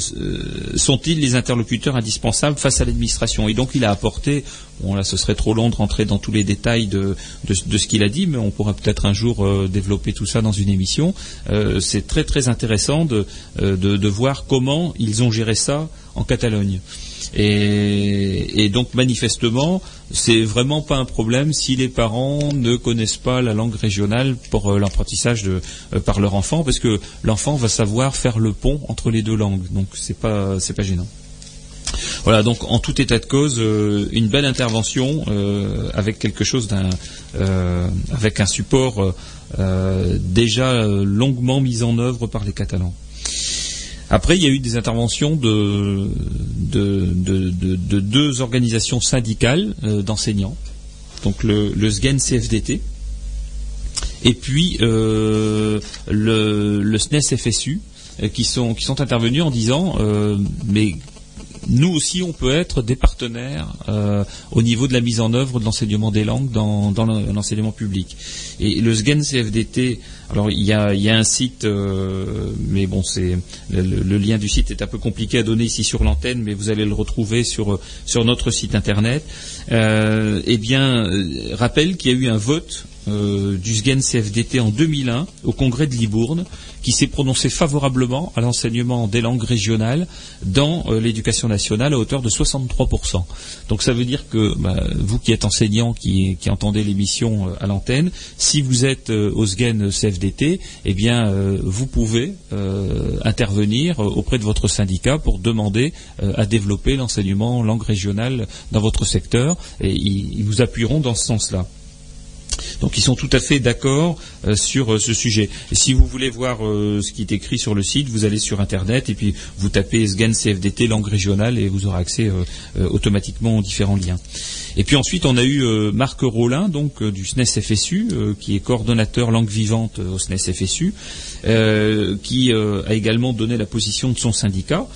sont-ils les interlocuteurs indispensables face à l'administration? Et donc il a apporté, bon là ce serait trop long de rentrer dans tous les détails de, de, ce qu'il a dit, mais on pourra peut-être un jour euh, développer tout ça dans une émission. Euh, C'est très très intéressant de, de, de voir comment ils ont géré ça en Catalogne. Et, donc manifestement, c'est vraiment pas un problème si les parents ne connaissent pas la langue régionale pour euh, l'apprentissage euh, par leur enfant, parce que l'enfant va savoir faire le pont entre les deux langues. Donc c'est pas pas gênant. Voilà, donc en tout état de cause, euh, une belle intervention avec quelque chose d'un, avec un support déjà longuement mis en œuvre par les Catalans. Après, il y a eu des interventions de, de, de- de- de deux organisations syndicales euh, d'enseignants, donc le, le SGEN CFDT et puis euh, le, SNES FSU euh, qui sont intervenus en disant mais nous aussi, on peut être des partenaires euh, au niveau de la mise en œuvre de l'enseignement des langues dans, dans le- l'enseignement public. Et le SGEN CFDT, alors il y a, un site, euh, mais bon, c'est le, lien du site est un peu compliqué à donner ici sur l'antenne, mais vous allez le retrouver sur sur notre site internet. Euh, eh bien, rappelle qu'il y a eu un vote euh, du SGEN CFDT en 2001 au congrès de Libourne qui s'est prononcé favorablement à l'enseignement des langues régionales dans euh, l'éducation nationale à hauteur de 63%. Donc ça veut dire que bah, vous qui êtes enseignant, qui, entendez l'émission euh, à l'antenne, si vous êtes euh, au SGEN CFDT, eh bien vous pouvez intervenir auprès de votre syndicat pour demander à développer l'enseignement langue régionale dans votre secteur et ils, ils vous appuieront dans ce sens-là. Donc ils sont tout à fait d'accord euh, sur euh, ce sujet. Et si vous voulez voir euh, ce qui est écrit sur le site, vous allez sur Internet et puis vous tapez SGAN CFDT langue régionale et vous aurez accès automatiquement aux différents liens. Et puis ensuite, on a eu Marc Rollin, donc du SNES FSU, qui est coordonnateur langue vivante au SNES FSU, qui a également donné la position de son syndicat.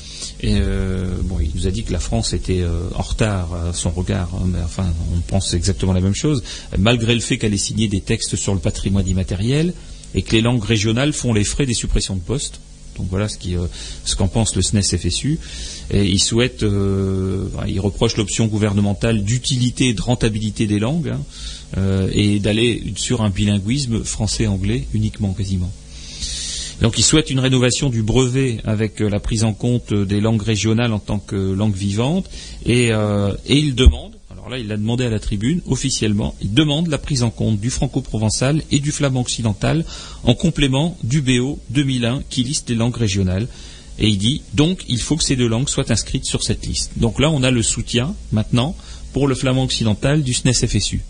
Et euh, il nous a dit que la France était euh, en retard à son regard, hein, mais enfin, on pense exactement la même chose, malgré le fait qu'elle ait signé des textes sur le patrimoine immatériel et que les langues régionales font les frais des suppressions de postes. Donc voilà ce euh, qu'en pense le SNES FSU. Et il souhaite, il reproche l'option gouvernementale d'utilité et de rentabilité des langues hein, et d'aller sur un bilinguisme français-anglais uniquement quasiment. Donc il souhaite une rénovation du brevet avec euh, la prise en compte euh, des langues régionales en tant que langue vivante et, euh, et il demande, alors là il l'a demandé à la tribune officiellement, il demande la prise en compte du franco-provençal et du flamand occidental en complément du BO 2001 qui liste les langues régionales. Et il dit donc il faut que ces deux langues soient inscrites sur cette liste. Donc là on a le soutien maintenant pour le flamand occidental du SNES FSU.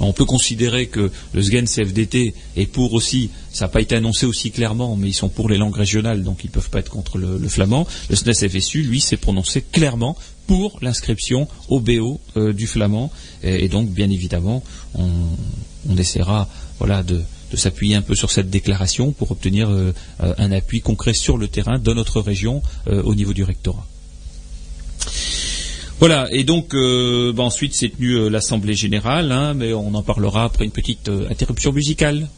On peut considérer que le SGEN CFDT est pour aussi, ça n'a pas été annoncé aussi clairement, mais ils sont pour les langues régionales, donc ils ne peuvent pas être contre le, flamand. Le SNES FSU, lui, s'est prononcé clairement pour l'inscription au BO euh, du flamand. Et, donc, bien évidemment, on, essaiera de, s'appuyer un peu sur cette déclaration pour obtenir euh, euh, un appui concret sur le terrain de notre région au niveau du rectorat. Voilà, et donc euh, bah, ensuite s'est tenue euh, l'Assemblée générale, hein, mais on en parlera après une petite euh, interruption musicale.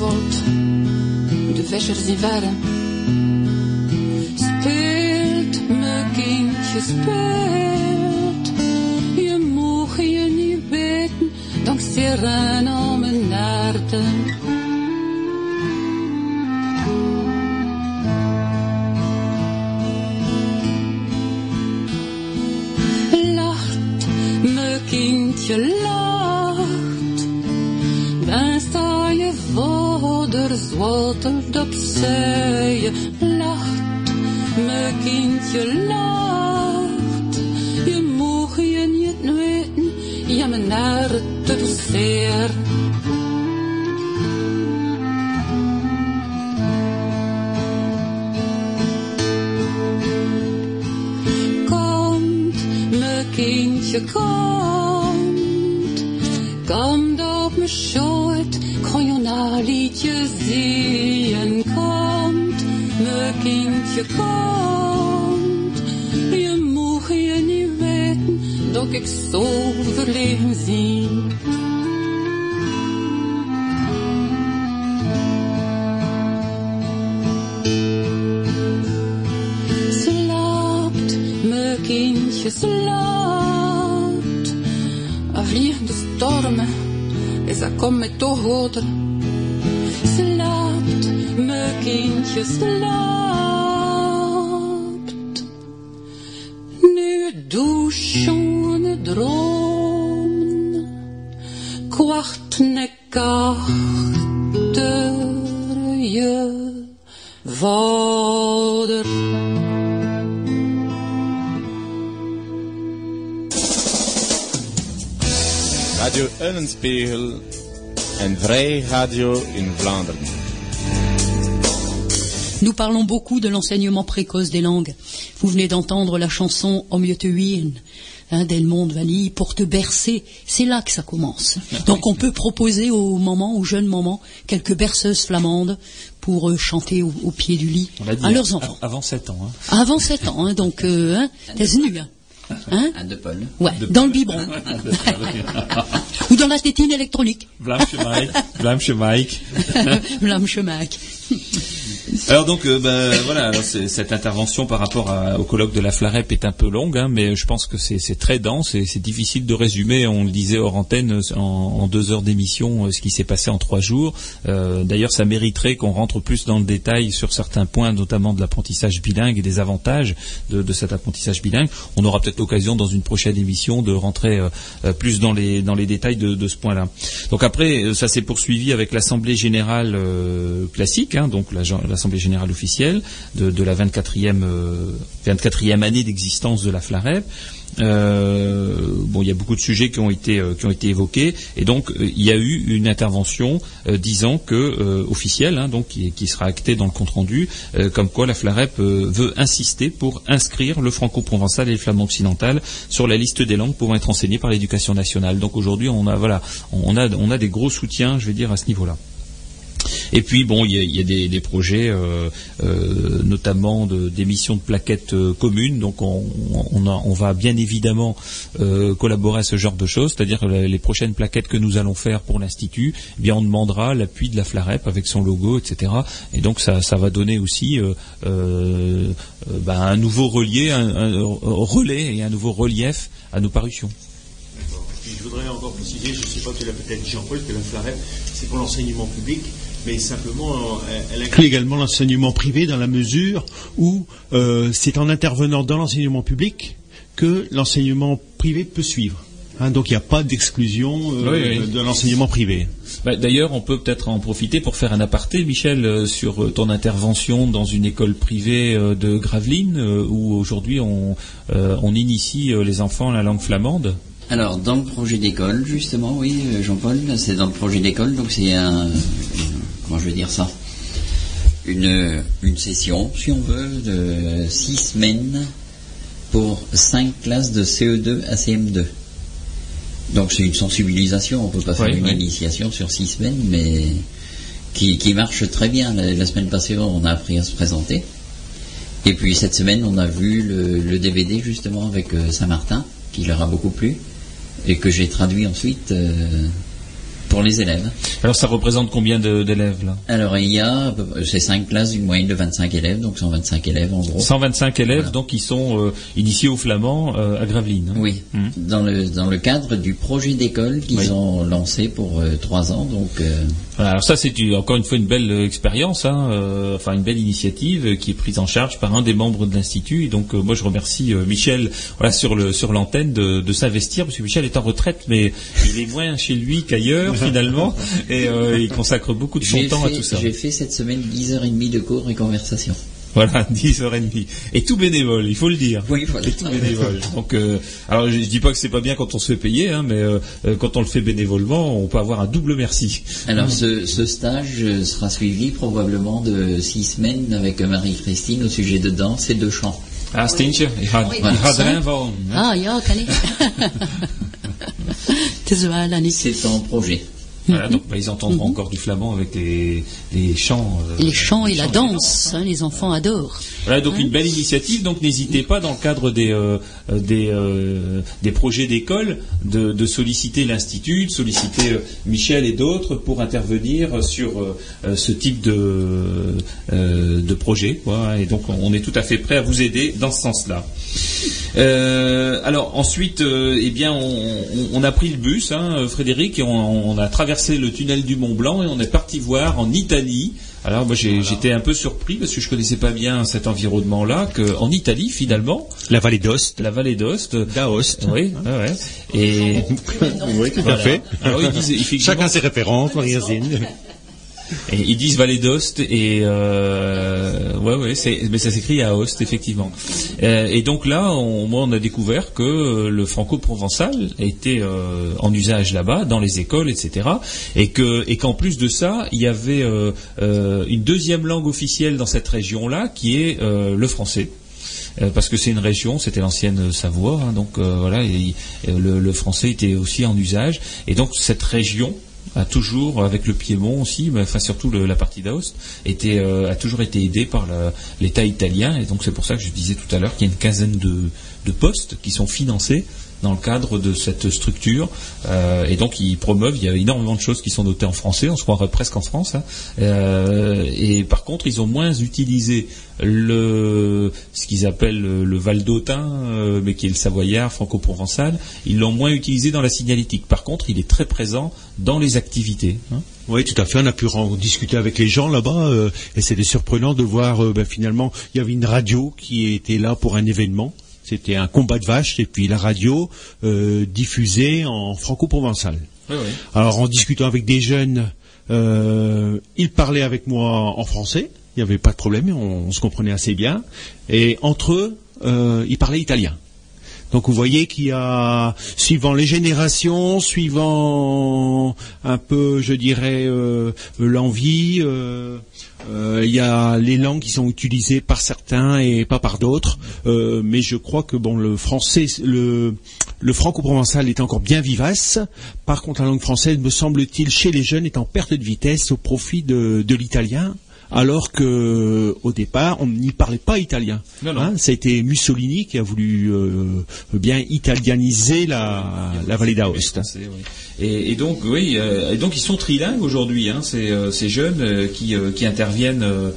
De kuiten wordt, de vissers in Eulenspiegel, een vrij radio in Vlaanderen. Nous parlons beaucoup de l'enseignement précoce des langues. Vous venez d'entendre la chanson Om je te hein, d'Elmond Vanille, pour te bercer. C'est là que ça commence. Donc on peut proposer aux mamans, aux jeunes mamans, quelques berceuses flamandes pour euh, chanter au, au pied du lit On l'a dit, à leurs enfants. Avant 7 ans. hein. Avant 7 ans, hein, donc euh, hein, t'es venu, hein. Hein À De Paul. Ouais, dans le biberon. [laughs] Ou dans la tétine électronique. Vlaamse Mike, Vlaamse Mike. [laughs] Vlaam Chemac. [laughs] Alors donc, euh, ben, voilà, cette intervention par rapport au colloque de la Flarep est un peu longue, hein, mais je pense que c'est très dense et c'est difficile de résumer. On le disait hors antenne euh, en, deux heures d'émission euh, ce qui s'est passé en trois jours. Euh, D'ailleurs, ça mériterait qu'on rentre plus dans le détail sur certains points, notamment de l'apprentissage bilingue et des avantages de, cet apprentissage bilingue. On aura peut-être l'occasion dans une prochaine émission de rentrer plus dans les dans les détails de, ce point-là. Donc après, ça s'est poursuivi avec l'assemblée générale classique, hein, donc la- l'assemblée générale officielle de, la 24e, euh, 24e année d'existence de la FLAREP. Euh, bon, il y a beaucoup de sujets qui ont été euh, qui ont été évoqués, et donc euh, il y a eu une intervention euh, disant que euh, officielle, hein, donc qui, sera actée dans le compte rendu, euh, comme quoi la FLAREP euh, veut insister pour inscrire le franco-provençal et le flamand occidental sur la liste des langues pouvant être enseignées par l'éducation nationale. Donc aujourd'hui, on a voilà, on a on a des gros soutiens, je vais dire à ce niveau-là. Et puis bon, il y a, des, projets, euh, euh, notamment d'émissions de, plaquettes euh, communes. Donc on, va bien évidemment collaborer à ce genre de choses, c'est-à-dire les, prochaines plaquettes que nous allons faire pour l'institut, eh bien on demandera l'appui de la Flarep avec son logo, etc. Et donc ça, va donner aussi ben, un nouveau relié, un, relais et un nouveau relief à nos parutions. Je voudrais encore préciser, je ne sais pas, tu l'as peut-être Jean-Paul, que la FLAREP, c'est pour l'enseignement public, mais simplement, euh, elle inclut également l'enseignement privé dans la mesure où euh, c'est en intervenant dans l'enseignement public que l'enseignement privé peut suivre. Hein, donc il n'y a pas d'exclusion euh, Oui, oui. de l'enseignement privé. Bah, D'ailleurs, on peut peut-être en profiter pour faire un aparté, Michel, euh, sur euh, ton intervention dans une école privée euh, de Gravelines, euh, où aujourd'hui on, euh, on initie euh, les enfants à la langue flamande. Alors, dans le projet d'école, justement, oui, Jean-Paul, c'est dans le projet d'école, donc c'est un. Comment je vais dire ça une, une session, si on veut, de six semaines pour cinq classes de CE2 à CM2. Donc c'est une sensibilisation, on ne peut pas faire Oui, une oui. initiation sur six semaines, mais qui, qui marche très bien. La, la semaine passée, on a appris à se présenter. Et puis cette semaine, on a vu le, le DVD justement avec euh, Saint-Martin, qui leur a beaucoup plu, et que j'ai traduit ensuite euh, pour les élèves. Alors ça représente combien d'élèves là? Alors il y a, c'est cinq classes d'une moyenne de 25 élèves, donc 125 élèves en gros. 125 élèves, donc ils sont euh, initiés au flamand euh, à Gravelines. hein. Oui, dans, le, dans le cadre du projet d'école qu'ils Oui. ont lancé pour euh, trois ans. Donc, euh, Voilà, alors ça c'est une- encore une fois une belle expérience, hein, enfin une belle initiative qui est prise en charge par un des membres de l'institut. Et donc moi je remercie Michel voilà, sur le sur l'antenne de, de s'investir parce que Michel est en retraite, mais il est moins chez lui qu'ailleurs finalement et euh, il consacre beaucoup de son temps à tout ça. j'ai fait cette semaine 10h30 de cours et conversation. Voilà, [laughs] 10h30. Et tout bénévole, il faut le dire. Oui, voilà. Et tout bénévole. Donc, euh, alors je, je dis pas que c'est pas bien quand on se fait payer, hein, mais euh, quand on le fait bénévolement, on peut avoir un double merci. Alors ce, ce stage sera suivi probablement de six semaines avec Marie-Christine au sujet de danse et de chant. Ah, Stintje, il had, il had erin van, hè? Ah ja, kan ik. Het is wel aan ik. C'est en projet. Voilà, donc bah, ils entendront encore du flamand avec des chants. euh, Les chants et la danse, hein, les enfants adorent. Voilà, donc une belle initiative. Donc n'hésitez pas dans le cadre des euh, euh, des, euh, des projets d'école de, de solliciter l'institut, de solliciter Michel et d'autres pour intervenir sur ce type de de projet. Et donc on est tout à fait prêt à vous aider dans ce sens-là. Alors ensuite, eh bien, on, on- on a pris le bus, hein, Frédéric, et on, on a traversé le tunnel du Mont Blanc et on est parti voir en Italie. Alors moi j'ai- j'étais un peu surpris parce que je connaissais pas bien cet environnement-là qu'en Italie finalement. La vallée d'Ost. La vallée d'Ost. D'Aoste. Oui, ouais, ouais. Et Oui, tout à Voilà. fait. Alors, disent effectivement- Chacun ses références. Ils disent Vallée d'Ost et euh, ouais ouais c'est mais ça s'écrit à Ost effectivement. Euh, et donc là on, moi on a découvert que euh, le franco-provençal était euh, en usage là-bas dans les écoles etc. Et que et qu'en plus de ça il y avait une deuxième langue officielle dans cette région-là qui est le français. Parce que c'est une région, c'était l'ancienne Savoie, hein, donc voilà, et, le français était aussi en usage, et donc cette région a toujours, avec le Piémont aussi, mais enfin surtout la partie d'Aoste, euh, a toujours été aidée par l'État italien, et donc c'est pour ça que je disais tout à l'heure qu'il y a une quinzaine de postes qui sont financés dans le cadre de cette structure, euh, et donc ils promeuvent, il y a énormément de choses qui sont notées en français, on se croirait presque en France, hein. Euh, et par contre ils ont moins utilisé le ce qu'ils appellent le, Val d'Autun, euh, mais qui est le Savoyard franco-provençal, ils l'ont moins utilisé dans la signalétique. Par contre, il est très présent dans les activités. hein. Oui, tout à fait. On a pu discuter avec les gens là-bas euh, et c'était surprenant de voir ben, finalement il y avait une radio qui était là pour un événement. C'était un combat de vaches et puis la radio euh, diffusée en franco-provençal. Alors en discutant avec des jeunes, euh, ils parlaient avec moi en français. il n'y avait pas de problème, on, on se comprenait assez bien. Et entre eux, euh, ils parlaient italien. Donc vous voyez qu'il y a, suivant les générations, suivant un peu, je dirais, euh, l'envie, euh, il y a les langues qui sont utilisées par certains et pas par d'autres. Euh, mais je crois que bon, le français, le, le franco-provençal est encore bien vivace. Par contre, la langue française, me semble-t-il, chez les jeunes, est en perte de vitesse au profit de l'italien alors que au départ on n'y parlait pas italien. Non, non. Hein, ça a été Mussolini qui a voulu euh, bien italianiser la, la vallée d'Aoste. Oui. Et, et donc oui, euh, et donc ils sont trilingues aujourd'hui, hein, ces, euh, ces jeunes euh, qui, euh, qui interviennent, euh,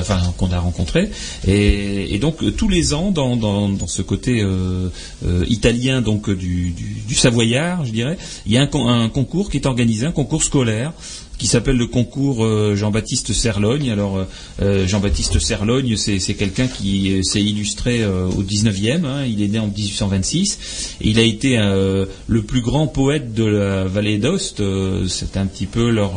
enfin qu'on a rencontrés. Et, et donc tous les ans, dans, dans, dans ce côté euh, euh, italien donc du, du, du savoyard, je dirais, il y a un, un concours qui est organisé, un concours scolaire qui s'appelle le concours euh, Jean-Baptiste Serlogne. Alors euh, euh, Jean-Baptiste Serlogne, c'est quelqu'un qui euh, s'est illustré au 19e. hein. il est né en 1826. Et il a été le plus grand poète de la vallée d'Ost. C'est un petit peu leur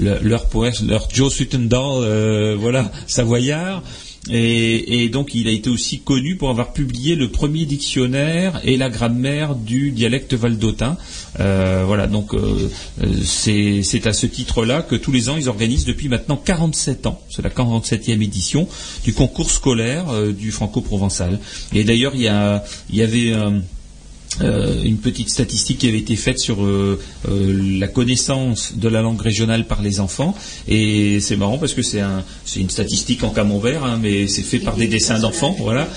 leur, poète, leur Joe Suttendal, voilà, savoyard. Et, et donc il a été aussi connu pour avoir publié le premier dictionnaire et la grammaire du dialecte valdotin. Euh, voilà, donc euh, euh, c'est à ce titre-là que tous les ans ils organisent depuis maintenant 47 ans, c'est la 47e édition du concours scolaire euh, du franco-provençal. Et d'ailleurs il y, il y avait euh, une petite statistique qui avait été faite sur euh, euh, la connaissance de la langue régionale par les enfants. Et c'est marrant parce que c'est un, c'est une statistique en camembert hein, mais c'est fait par des dessins d'enfants voilà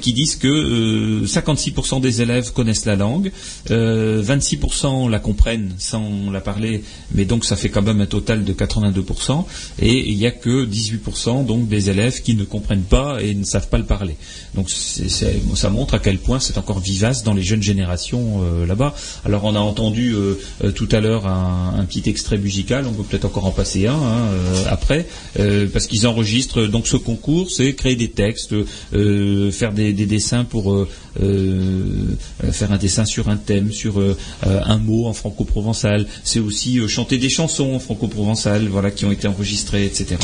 qui disent que euh, 56% des élèves connaissent la langue euh, 26% la comprennent sans la parler mais donc ça fait quand même un total de 82% et il n'y a que 18% donc des élèves qui ne comprennent pas et ne savent pas le parler. Donc ça montre à quel point c'est encore vivace dans les jeunes générations euh, là-bas. Alors on a entendu euh, euh, tout à l'heure un, petit extrait musical, on peut peut-être encore en passer un hein, après, parce qu'ils enregistrent donc ce concours, c'est créer des textes, faire des, des dessins pour faire un dessin sur un thème, sur un mot en franco-provençal. C'est aussi chanter des chansons en franco-provençal, voilà, qui ont été enregistrées, etc.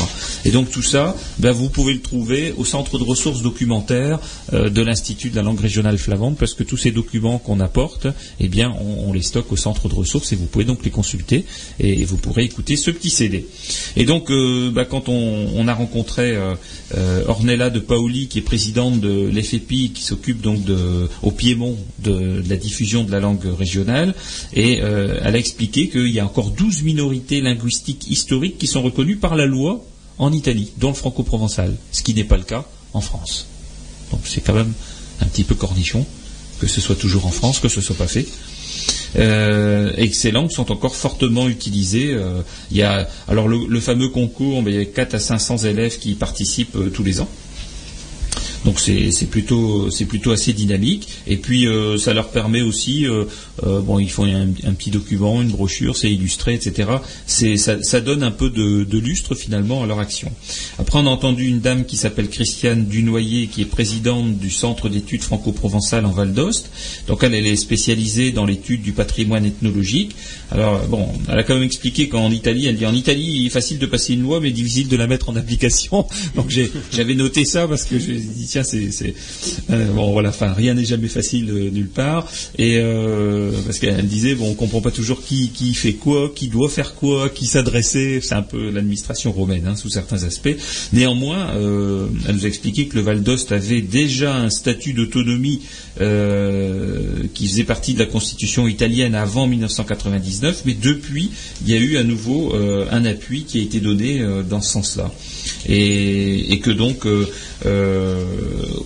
Et donc tout ça, ben, vous pouvez le trouver au centre de ressources documentaires de l'Institut de la langue régionale flamande, parce que tous ces documents qu'on apporte, eh bien, on, les stocke au centre de ressources et vous pouvez donc les consulter et, vous pourrez écouter ce petit CD. Et donc, euh, ben, quand on, a rencontré euh, euh, Ornella de Paoli, qui est présidente de l'FEPI, qui s'occupe donc au Piémont de, la diffusion de la langue régionale, et elle a expliqué qu'il y a encore 12 minorités linguistiques historiques qui sont reconnues par la loi en Italie, dont le franco-provençal, ce qui n'est pas le cas en France. Donc c'est quand même un petit peu cornichon que ce soit toujours en France, que ce soit pas fait. Euh, et que ces langues sont encore fortement utilisées. Euh, il y a alors le, fameux concours, il y a 4 à 500 élèves qui y participent euh, tous les ans. Donc c'est plutôt c'est plutôt assez dynamique. Et puis euh, ça leur permet aussi euh, euh, bon ils font un, petit document une brochure c'est illustré etc c'est ça, donne un peu de, lustre finalement à leur action. Après on a entendu une dame qui s'appelle Christiane Dunoyer qui est présidente du centre d'études franco-provençales en Val d'Ost. Donc elle elle est spécialisée dans l'étude du patrimoine ethnologique. Alors bon elle a quand même expliqué qu'en Italie elle dit en Italie il est facile de passer une loi mais difficile de la mettre en application. [laughs] Donc j'avais noté ça parce que je dit tiens c'est euh, bon voilà enfin rien n'est jamais facile euh, nulle part. Et euh, parce qu'elle disait bon on comprend pas toujours qui qui fait quoi qui doit faire quoi qui s'adresser. C'est un peu l'administration romaine hein, sous certains aspects. Néanmoins elle nous a expliqué que le Val d'Ost avait déjà un statut d'autonomie qui faisait partie de la constitution italienne avant 1999 mais depuis il y a eu à nouveau un appui qui a été donné dans ce sens-là et, que donc euh, euh,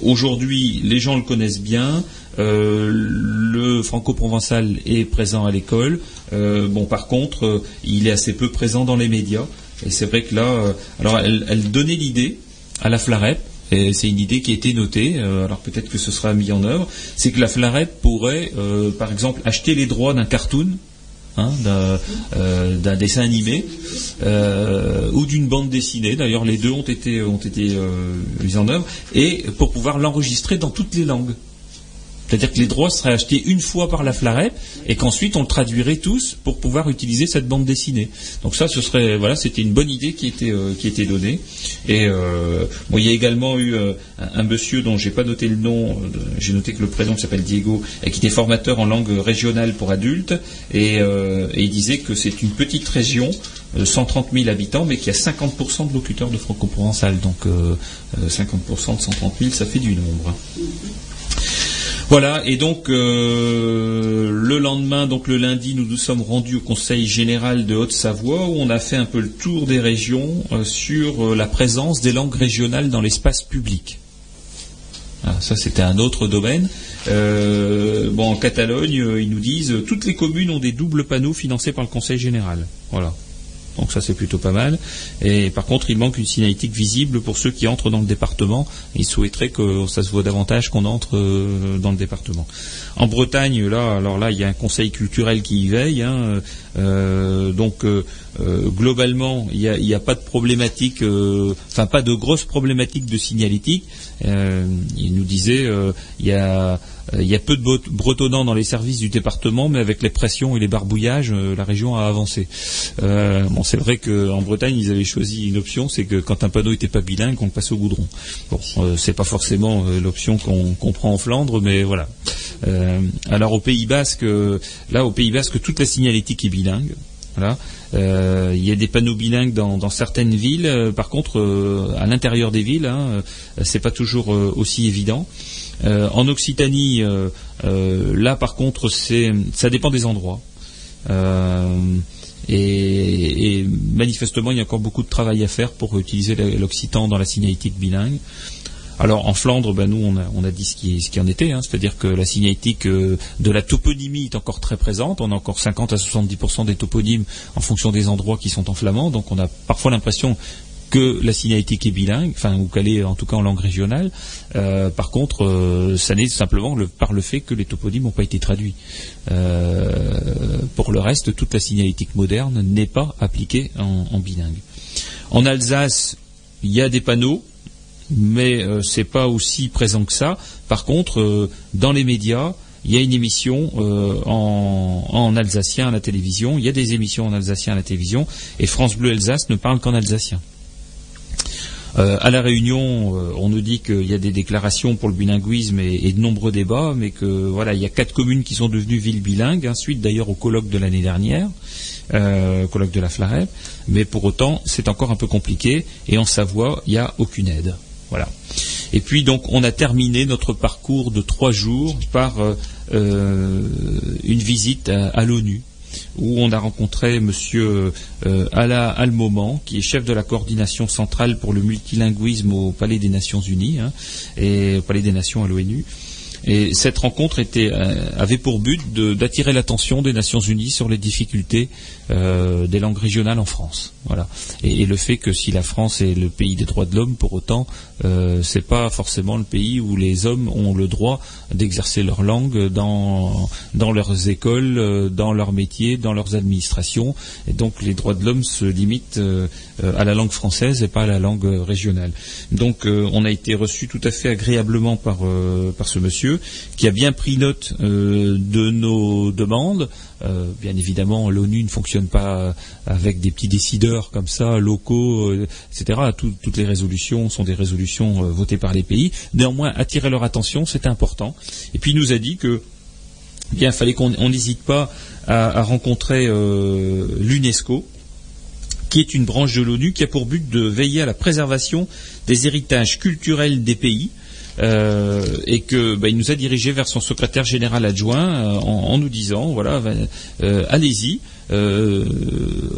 aujourd'hui les gens le connaissent bien. euh, le franco-provençal est présent à l'école. Bon, par contre, il est assez peu présent dans les médias. Et c'est vrai que là, alors elle, elle donnait l'idée à la Flarep. Et c'est une idée qui a été notée, alors peut-être que ce sera mis en œuvre, c'est que la Flarep pourrait, par exemple, acheter les droits d'un cartoon, hein, d'un euh, d'un dessin animé euh, ou d'une bande dessinée. D'ailleurs, les deux ont été ont été euh, mis en œuvre et pour pouvoir l'enregistrer dans toutes les langues. C'est-à-dire que les droits seraient achetés une fois par la Flarep et qu'ensuite on le traduirait tous pour pouvoir utiliser cette bande dessinée. Donc ça, ce serait voilà, c'était une bonne idée qui était euh, qui était donnée. Et euh, bon, il y a également eu euh, un, monsieur dont j'ai pas noté le nom, j'ai noté que le prénom s'appelle Diego, et qui était formateur en langue régionale pour adultes, et, il disait que c'est une petite région, euh, 130 000 habitants, mais qui a 50% de locuteurs de franco-provençal. Donc euh, euh, 50% de 130 000, ça fait du nombre. Voilà, et donc euh, le lendemain, donc le lundi, nous nous sommes rendus au Conseil général de Haute-Savoie où on a fait un peu le tour des régions euh, sur euh, la présence des langues régionales dans l'espace public. Ah, ça, c'était un autre domaine. Euh, bon, en Catalogne, ils nous disent toutes les communes ont des doubles panneaux financés par le Conseil général. Voilà. Donc ça c'est plutôt pas mal. Et par contre, il manque une signalétique visible pour ceux qui entrent dans le département. Ils souhaiteraient que ça se voit davantage qu'on entre euh, dans le département. En Bretagne, là, alors là, il y a un conseil culturel qui y veille. hein. Euh, donc euh, globalement, il n'y a, pas de problématique, enfin pas de grosse problématique de signalétique. Il nous disait, il y a il y a peu de bretonnants dans les services du département, mais avec les pressions et les barbouillages, euh, la région a avancé. Euh, bon, c'est vrai qu'en Bretagne, ils avaient choisi une option, c'est que quand un panneau n'était pas bilingue, on le passe au goudron. Bon, euh, c'est pas forcément euh, l'option qu'on qu'on prend en Flandre, mais voilà. Euh, alors au Pays Basque, euh, là au Pays Basque, toute la signalétique est bilingue. Voilà. Euh, il y a des panneaux bilingues dans, certaines villes. Euh, par contre, euh, à l'intérieur des villes, hein, euh, c'est pas toujours euh, aussi évident. Euh, en Occitanie, euh, euh, là par contre, ça dépend des endroits. Et, manifestement, il y a encore beaucoup de travail à faire pour utiliser l'occitan dans la signalétique bilingue. Alors en Flandre, ben, nous on a, dit ce qui, en était, hein, c'est-à-dire que la signalétique de la toponymie est encore très présente. On a encore 50 à 70% des toponymes en fonction des endroits qui sont en flamand. Donc on a parfois l'impression que la signalétique est bilingue, enfin ou qu'elle est en tout cas en langue régionale. Euh, par contre, euh, ça n'est simplement le, par le fait que les toponymes n'ont pas été traduits. Euh, pour le reste, toute la signalétique moderne n'est pas appliquée en, en bilingue. En Alsace, il y a des panneaux, mais euh, c'est pas aussi présent que ça. Par contre, euh, dans les médias, il y a une émission euh, en, en alsacien à la télévision. Il y a des émissions en alsacien à la télévision, et France Bleu Alsace ne parle qu'en alsacien. Euh, à la Réunion, euh, on nous dit qu'il y a des déclarations pour le bilinguisme et, de nombreux débats, mais que voilà, il y a quatre communes qui sont devenues villes bilingues, hein, suite d'ailleurs au colloque de l'année dernière, euh, colloque de la Flarep. Mais pour autant, c'est encore un peu compliqué. Et en Savoie, il n'y a aucune aide. Voilà. Et puis donc, on a terminé notre parcours de trois jours par euh, une visite à l'ONU où on a rencontré Monsieur euh, Ala Almoman, qui est chef de la coordination centrale pour le multilinguisme au Palais des Nations Unies hein, et au Palais des Nations à l'ONU. Et cette rencontre euh, avait pour but d'attirer l'attention des Nations Unies sur les difficultés euh, des langues régionales en France. Voilà. Et, le fait que si la France est le pays des droits de l'homme, pour autant, euh, c'est pas forcément le pays où les hommes ont le droit d'exercer leur langue dans dans leurs écoles, euh, dans leurs métiers, dans leurs administrations. Et donc les droits de l'homme se limitent euh, à la langue française et pas à la langue régionale. Donc euh, on a été reçu tout à fait agréablement par euh, par ce monsieur qui a bien pris note de nos demandes. Euh, bien évidemment, l'ONU ne fonctionne pas avec des petits décideurs comme ça, locaux, euh, etc. Tout- toutes les résolutions sont des résolutions euh, votées par les pays. Néanmoins, attirer leur attention, c'est important. Et puis, il nous a dit que bien, fallait qu'on on n'hésite pas à, rencontrer euh, l'UNESCO, qui est une branche de l'ONU qui a pour but de veiller à la préservation des héritages culturels des pays. Euh, et que bah, il nous a dirigé vers son secrétaire général adjoint euh, en, en nous disant voilà euh, allez-y euh,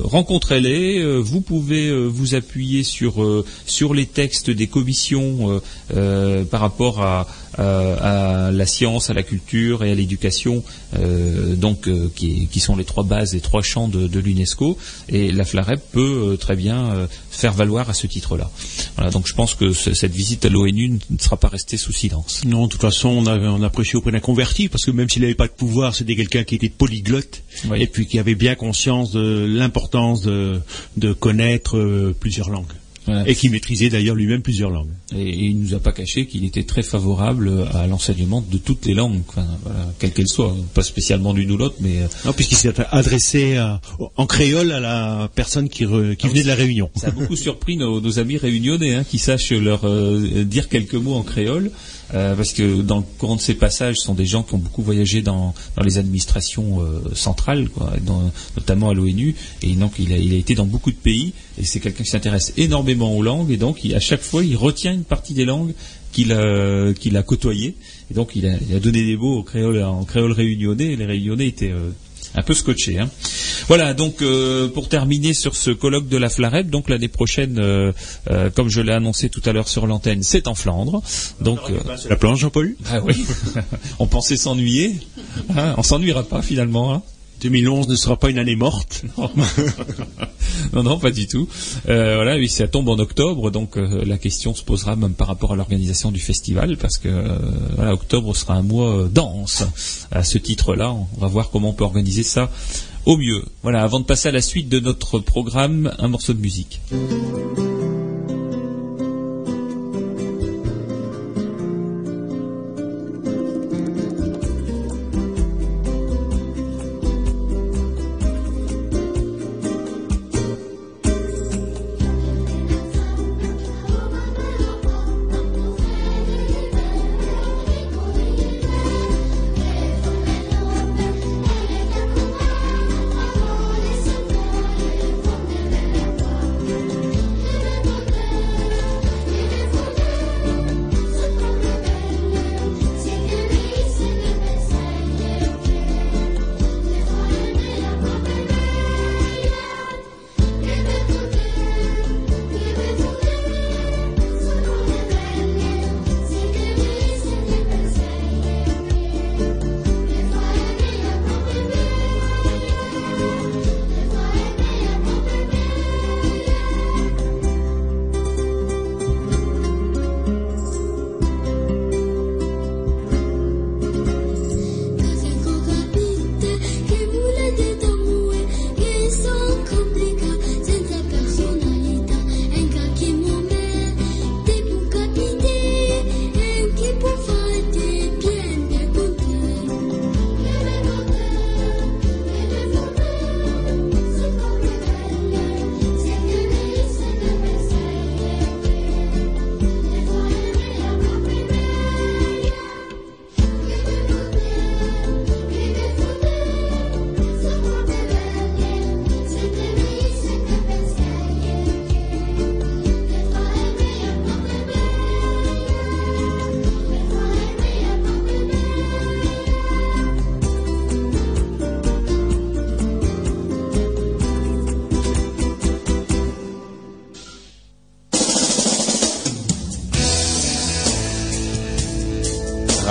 rencontrez-les euh, vous pouvez euh, vous appuyer sur euh, sur les textes des commissions par rapport à, à, à la science à la culture et à l'éducation euh, donc euh, qui, qui sont les trois bases les trois champs de, de l'UNESCO et la FLAREP peut euh, très bien euh, faire valoir à ce titre-là. Voilà, donc je pense que ce- cette visite à l'ONU ne sera pas restée sous silence. Non, de toute façon, on a, on a prêché auprès d'un converti, parce que même s'il n'avait pas de pouvoir, c'était quelqu'un qui était polyglotte, et puis qui avait bien conscience de l'importance de, de connaître euh, plusieurs langues. Voilà. Et qui maîtrisait d'ailleurs lui-même plusieurs langues. Et, et il nous a pas caché qu'il était très favorable à l'enseignement de toutes les langues, enfin, voilà, quelles qu'elles soient, pas spécialement l'une ou l'autre, mais euh, Non, puisqu'il s'est adressé à- en créole à la personne qui, re- qui venait de la Réunion. ça a beaucoup surpris nos, nos amis réunionnais hein, qui sachent leur euh, dire quelques mots en créole. Euh, parce que dans le courant de ces passages, ce sont des gens qui ont beaucoup voyagé dans, dans les administrations euh, centrales, quoi, notamment à l'ONU, et donc il a, il a été dans beaucoup de pays, et c'est quelqu'un qui s'intéresse énormément aux langues, et donc il- à chaque fois il retient une partie des langues qu'il a, qu'il a côtoyées, et donc il a, il a donné des mots au créole, en créole réunionnais, et les réunionnais étaient euh, un peu scotché. Hein. Voilà, donc euh, pour terminer sur ce colloque de la Flareb, donc l'année prochaine, euh, euh, comme je l'ai annoncé tout à l'heure sur l'antenne, c'est en Flandre. Donc euh, C'est la planche, Jean-Paul? Ah oui, [laughs] on pensait s'ennuyer, hein, on s'ennuiera pas finalement. Hein. 2011 ne sera pas une année morte. [laughs] non, non, pas du tout. Euh, voilà, oui, ça tombe en octobre, donc euh, la question se posera même par rapport à l'organisation du festival, parce que euh, voilà, octobre sera un mois dense. À ce titre-là, on va voir comment on peut organiser ça au mieux. Voilà, avant de passer à la suite de notre programme, un morceau de musique.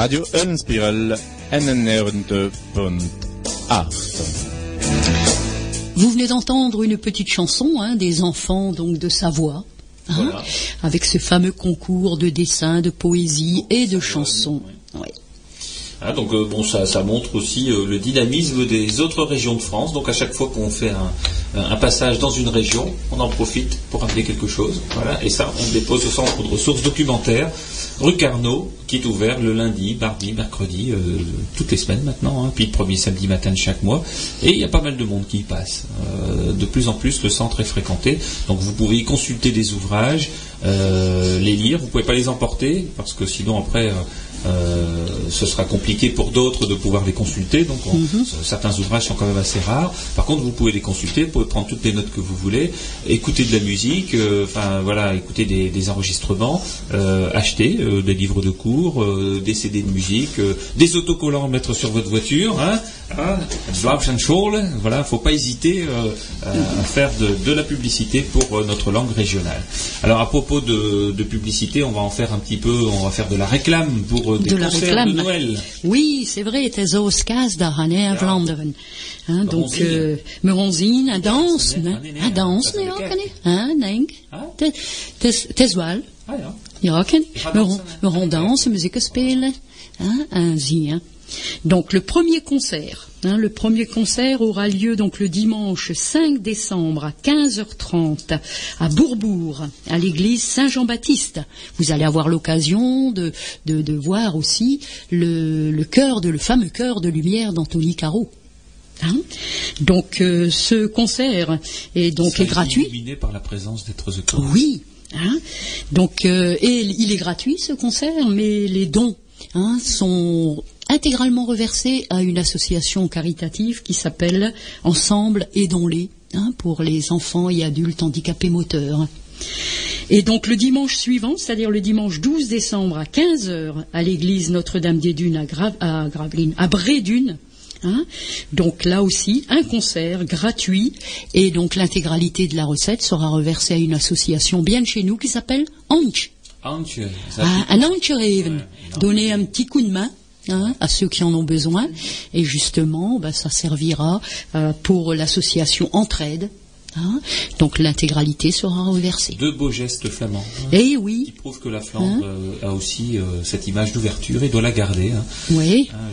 Radio Unspiral NN92.8. Vous venez d'entendre une petite chanson hein, des enfants donc de Savoie. hein, Voilà. avec ce fameux concours de dessin, de poésie et de chansons. Ouais. Hein, donc euh, bon, ça, ça montre aussi euh, le dynamisme des autres régions de France. Donc à chaque fois qu'on fait un, un passage dans une région, on en profite pour rappeler quelque chose. Voilà. Et ça, on le dépose au centre de ressources documentaires, rue Carnot, qui est ouvert le lundi, mardi, mercredi, euh, toutes les semaines maintenant, hein, puis le premier samedi matin de chaque mois. Et il y a pas mal de monde qui y passe. Euh, de plus en plus, le centre est fréquenté. Donc vous pouvez y consulter des ouvrages, euh, les lire. Vous pouvez pas les emporter parce que sinon après. Euh, euh, ce sera compliqué pour d'autres de pouvoir les consulter. Donc, on- Mhm. certains ouvrages sont quand même assez rares. Par contre, vous pouvez les consulter, vous pouvez prendre toutes les notes que vous voulez, écouter de la musique, euh, enfin voilà, écouter des, des enregistrements, euh, acheter euh, des livres de cours, euh, des CD de musique, euh, des autocollants à mettre sur votre voiture. Hein, hein, voilà, faut pas hésiter euh, à, faire de, de la publicité pour euh, notre langue régionale. Alors, à propos de, de publicité, on va en faire un petit peu, on va faire de la réclame pour des de la concerts réclame. de Noël. Oui, c'est vrai, het is Ooskaas daar Vlaanderen. Hein, donc, euh, we gaan zien, een dans, een dans, denk. Het- is- wel. Ja. Ken. muziek spelen, hein, en zien. Donc le premier concert, hein, le premier concert aura lieu donc le dimanche 5 décembre à 15h30 à Bourbourg, à l'église Saint-Jean-Baptiste. Vous allez avoir l'occasion de, de, de voir aussi le, le de le fameux chœur de lumière d'Anthony Caro. Hein donc euh, ce concert est donc est gratuit. illuminé par la présence d'êtres. Oui. Hein Donc, euh, et il est gratuit ce concert, mais les dons hein, sont intégralement reversés à une association caritative qui s'appelle Ensemble aidons-les hein, pour les enfants et adultes handicapés moteurs. Et donc le dimanche suivant, c'est-à-dire le dimanche 12 décembre à 15h à l'église Notre-Dame-des-Dunes à, Gra- à Gravelines, à Brédunes, Hein donc là aussi, un concert gratuit et donc l'intégralité de la recette sera reversée à une association bien de chez nous qui s'appelle Anch. Antje, ça Ah, un Ancheraven. Donner un petit coup de main. Hein, à ceux qui en ont besoin et justement bah, ça servira euh, pour l'association Entraide hein. donc l'intégralité sera reversée Deux beaux gestes flamands. hein, Eh oui Qui prouvent que la Flandre euh, a aussi euh, cette image d'ouverture et doit la garder. hein. oui Hein,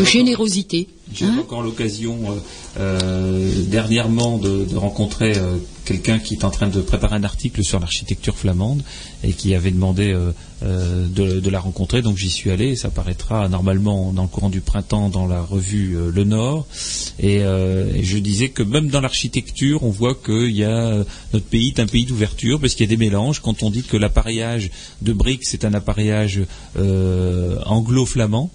de générosité J'ai hein. encore l'occasion euh, euh, dernièrement de, de rencontrer euh, quelqu'un qui est en train de préparer un article sur l'architecture flamande et qui avait demandé de, de la rencontrer. Donc j'y suis allé. Et ça paraîtra normalement dans le courant du printemps dans la revue Le Nord. Et, et je disais que même dans l'architecture, on voit qu'il y a notre pays est un pays d'ouverture parce qu'il y a des mélanges. Quand on dit que l'appareillage de briques c'est un appareillage anglo-flamand,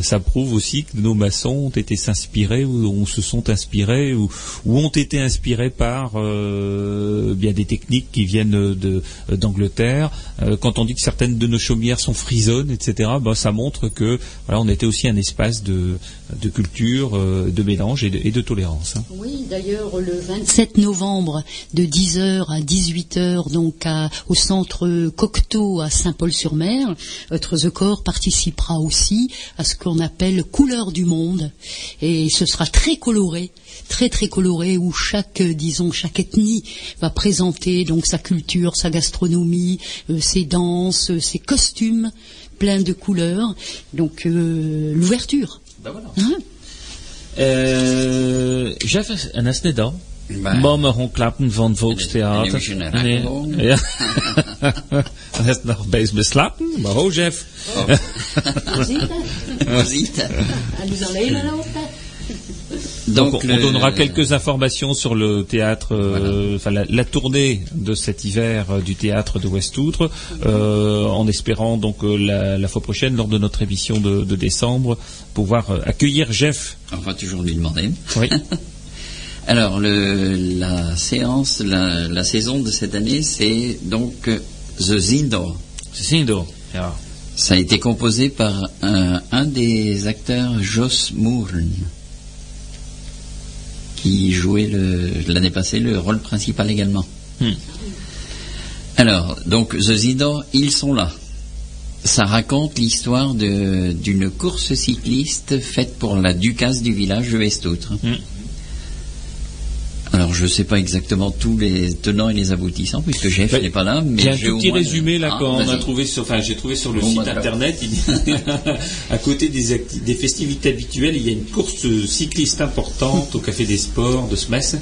ça prouve aussi que nos maçons ont été s'inspirer ou, se sont inspirés ou, ont été inspirés par euh, bien des techniques qui viennent d'Angleterre. Euh, quand on dit que certaines de nos chaumières sont frisonnes, etc., ben, ça montre que voilà, on était aussi un espace de, culture, euh, de mélange et de, tolérance. hein. Oui, d'ailleurs, le 27 novembre, de 10h à 18h, donc au centre Cocteau à Saint-Paul-sur-Mer, votre The Corps participera aussi à ce qu'on appelle Couleur du Monde. Et ce sera très coloré, très très coloré, où chaque, euh, disons, chaque ethnie va présenter donc sa culture, sa gastronomie, euh, ses danses, euh, ses costumes, pleins de couleurs. Donc, euh, l'ouverture. Ben voilà. Hein? Eh, Mama gewoon klappen van Volkstheater. Nee. Ja. Dan is het nog. Maar ho, Donc, Donc, on, le- donnera quelques informations sur le théâtre, euh, enfin la, la tournée de cet hiver euh, du théâtre de Westoutre, euh, en espérant donc euh, la, la fois prochaine, lors de notre émission de, de décembre, pouvoir euh, accueillir Jeff. On va toujours lui demander. Oui. [laughs] Alors, le, la séance, la, la saison de cette année, c'est donc The Zindo. Zindo, ja. Ça a été composé par un, un des acteurs, Jos Moorn, qui jouait l'année passée le rôle principal également. Hmm. Alors, donc, The Zindo, ils sont là. Ça raconte l'histoire d'une course cycliste faite pour la ducasse du village de Westoutre. Hmm. Alors, je ne sais pas exactement tous les tenants et les aboutissants, puisque Jeff n'est pas là, mais un j'ai tout au petit résumé là Ah, quand on a trouvé sur, enfin j'ai trouvé sur le Bon, site bah, internet, il [laughs] à côté des, acti- des festivités habituelles, il y a une course cycliste importante au Café des Sports de Smess.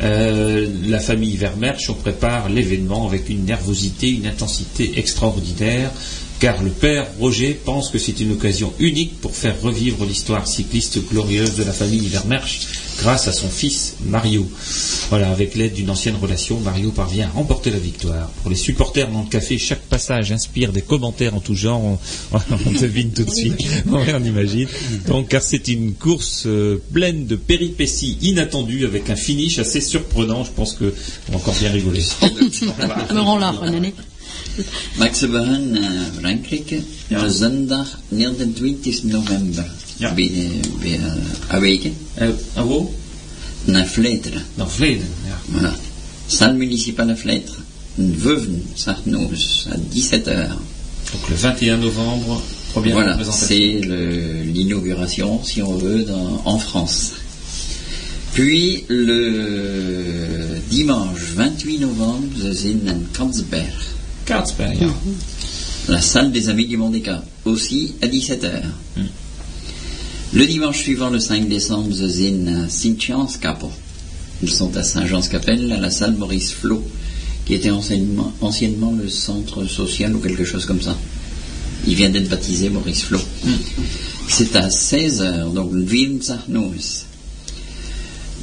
Euh, la famille Vermersch, on prépare l'événement avec une nervosité, une intensité extraordinaire. Car le père Roger pense que c'est une occasion unique pour faire revivre l'histoire cycliste glorieuse de la famille Vermersch grâce à son fils Mario. Voilà, avec l'aide d'une ancienne relation, Mario parvient à remporter la victoire. Pour les supporters dans le café, chaque passage inspire des commentaires en tout genre. On, [laughs] on devine tout de suite, on imagine. Donc, car c'est une course euh, pleine de péripéties inattendues avec un finish assez surprenant. Je pense que on va encore bien rigoler. [laughs] Me rends là, René. Max Beren, uh, Frankrijk, ja. zondag 29 november. Ja. Bij, bij uh, Aweken, Euh, ah bon naar Vleteren. Ja. Voilà. Salle municipale Vleteren. Veuven, Sarnoz, à 17h. Donc le 21 novembre, première Voilà, c'est l'inauguration, si on veut, dans- en France. Puis le dimanche 28 novembre, zijn in Kansberg. La salle des Amis du Mondéca, aussi à 17h. Le dimanche suivant, le 5 décembre, à Sint-Janskapel. Ils sont à Saint-Jean-Scapelle, à la salle Maurice Flo, qui était anciennement, anciennement le centre social ou quelque chose comme ça. Il vient d'être baptisé Maurice Flo. C'est à 16h, donc le 24 Noos.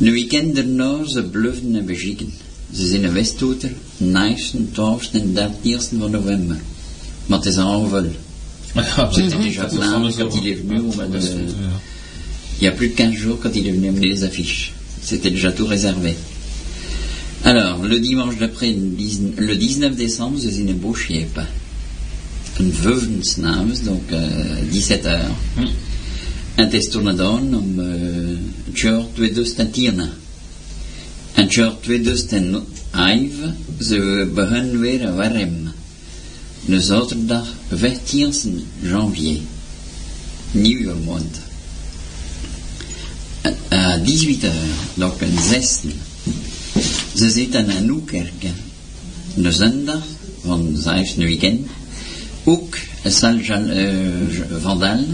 Le week-end daarna, ze bluffen naar België. Ze zijn in Westouter, 9, 12 en 13 van november. Maar het is een envol. J'étais déjà plein quand il est venu de... Il y a plus de 15 jours quand il est venu amener les affiches. C'était déjà tout réservé. Alors, le dimanche d'après, le 19 le 19 décembre, ze zijn in Boschiepe. Een vijfensnavens, donc euh, 17 heures. Un testonadon om uh, tjör 2010. En tjör 2011, ze beginnen weer warm. Le zaterdag 14 janvier. Nieuwjaarsmond. À 18h, donc een 16. Ze zitten aan Nieuwkerken. De zondag van 5 weekend. Eh, Vandal.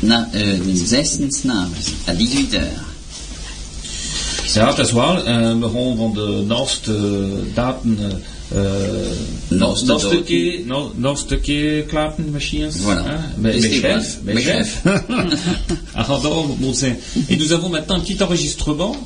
Na, eh, de 16 s'navonds, à 18h. Ja, dat is waar. Eh, we gaan van de naaste datum naaste datum. keer keer klappen machines. Voilà. Hein? Mais, chef, vrai. mais Mais chef. [laughs] Alors, bon, c'est- Et nous avons maintenant un petit enregistrement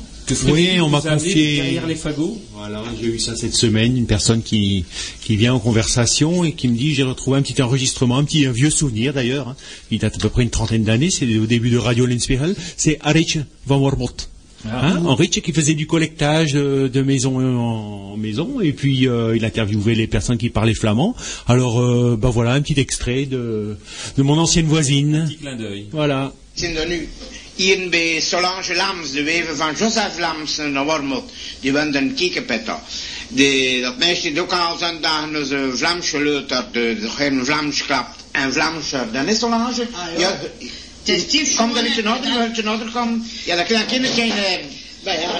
Oui, on m'a confié- derrière les fagots. Voilà, j'ai eu ça cette semaine, une personne qui, qui vient en conversation et qui me dit j'ai retrouvé un petit enregistrement, un petit un vieux souvenir d'ailleurs, hein. il date à peu près une trentaine d'années, c'est au début de Radio Lensperel, c'est Arich van Wormot. Ah. Hein, Henrich qui faisait du collectage de, de maison en maison et puis euh, il interviewait les personnes qui parlaient flamand. Alors euh, bah voilà un petit extrait de, de mon ancienne voisine. Petit clin d'œil. Voilà. zijn nu hier bij Solange Lams, de weven van Joseph Lams naar Wormot. Die woont in Kiekenpetter. Die, dat meisje die ook al zondag naar zijn Vlaams geleuterd, de, de, geen Vlaams klapt en Vlaams, dan is Solange. ja, Kom dan niet in orde, wil je in orde komen? Ja, dat kan kindertje hebben.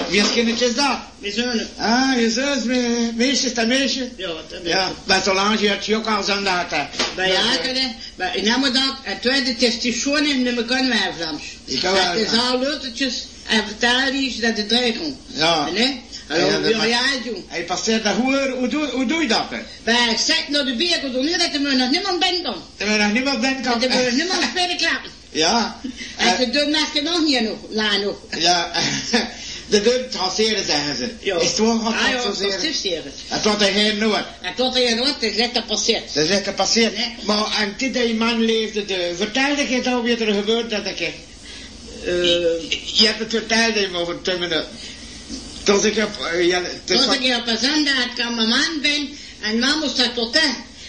Wie is kindertjes dat? Mijn zoon. Ah, je zus, me- meisje is dat meisje? Ja, dat Ja, bij Solange had je ook al zondag. hè. Bij Jakeren, bij in Ammerdag, het tweede testation in de kan wij Vlaams. Ik kan wel, Het is ja. al leutertjes en vertaal iets dat de drie doen. Ja. Nee? Ja, Hallo, dat wil mag- jij doen? Hij passeert daar, hoe, hoe, doe, hoe doe je dat? hè? Bij ik zeg naar de beer, doen niet dat er nog niemand bent dan. Dat we nog niemand denken Dat er nog niemand verder klappen. Ja. En de deur maakt er nog niet nog, la nog. Ja, [laughs] de deur traceren zeggen ze. Is het wel wat Ah ja, traceren? zeker. Het wordt er geen nood. En tot er nooit, het is lekker passeert. Dat is lekker passeerd. Maar aan dit dat je man leefde, de, vertelde je dan weer er gebeurd dat ik... eh, je hebt het verteld even over twee minuten. Tot ik heb... eh, ja, het Tot ik op een zondag kwam mijn man ben en man moest dat tot hè.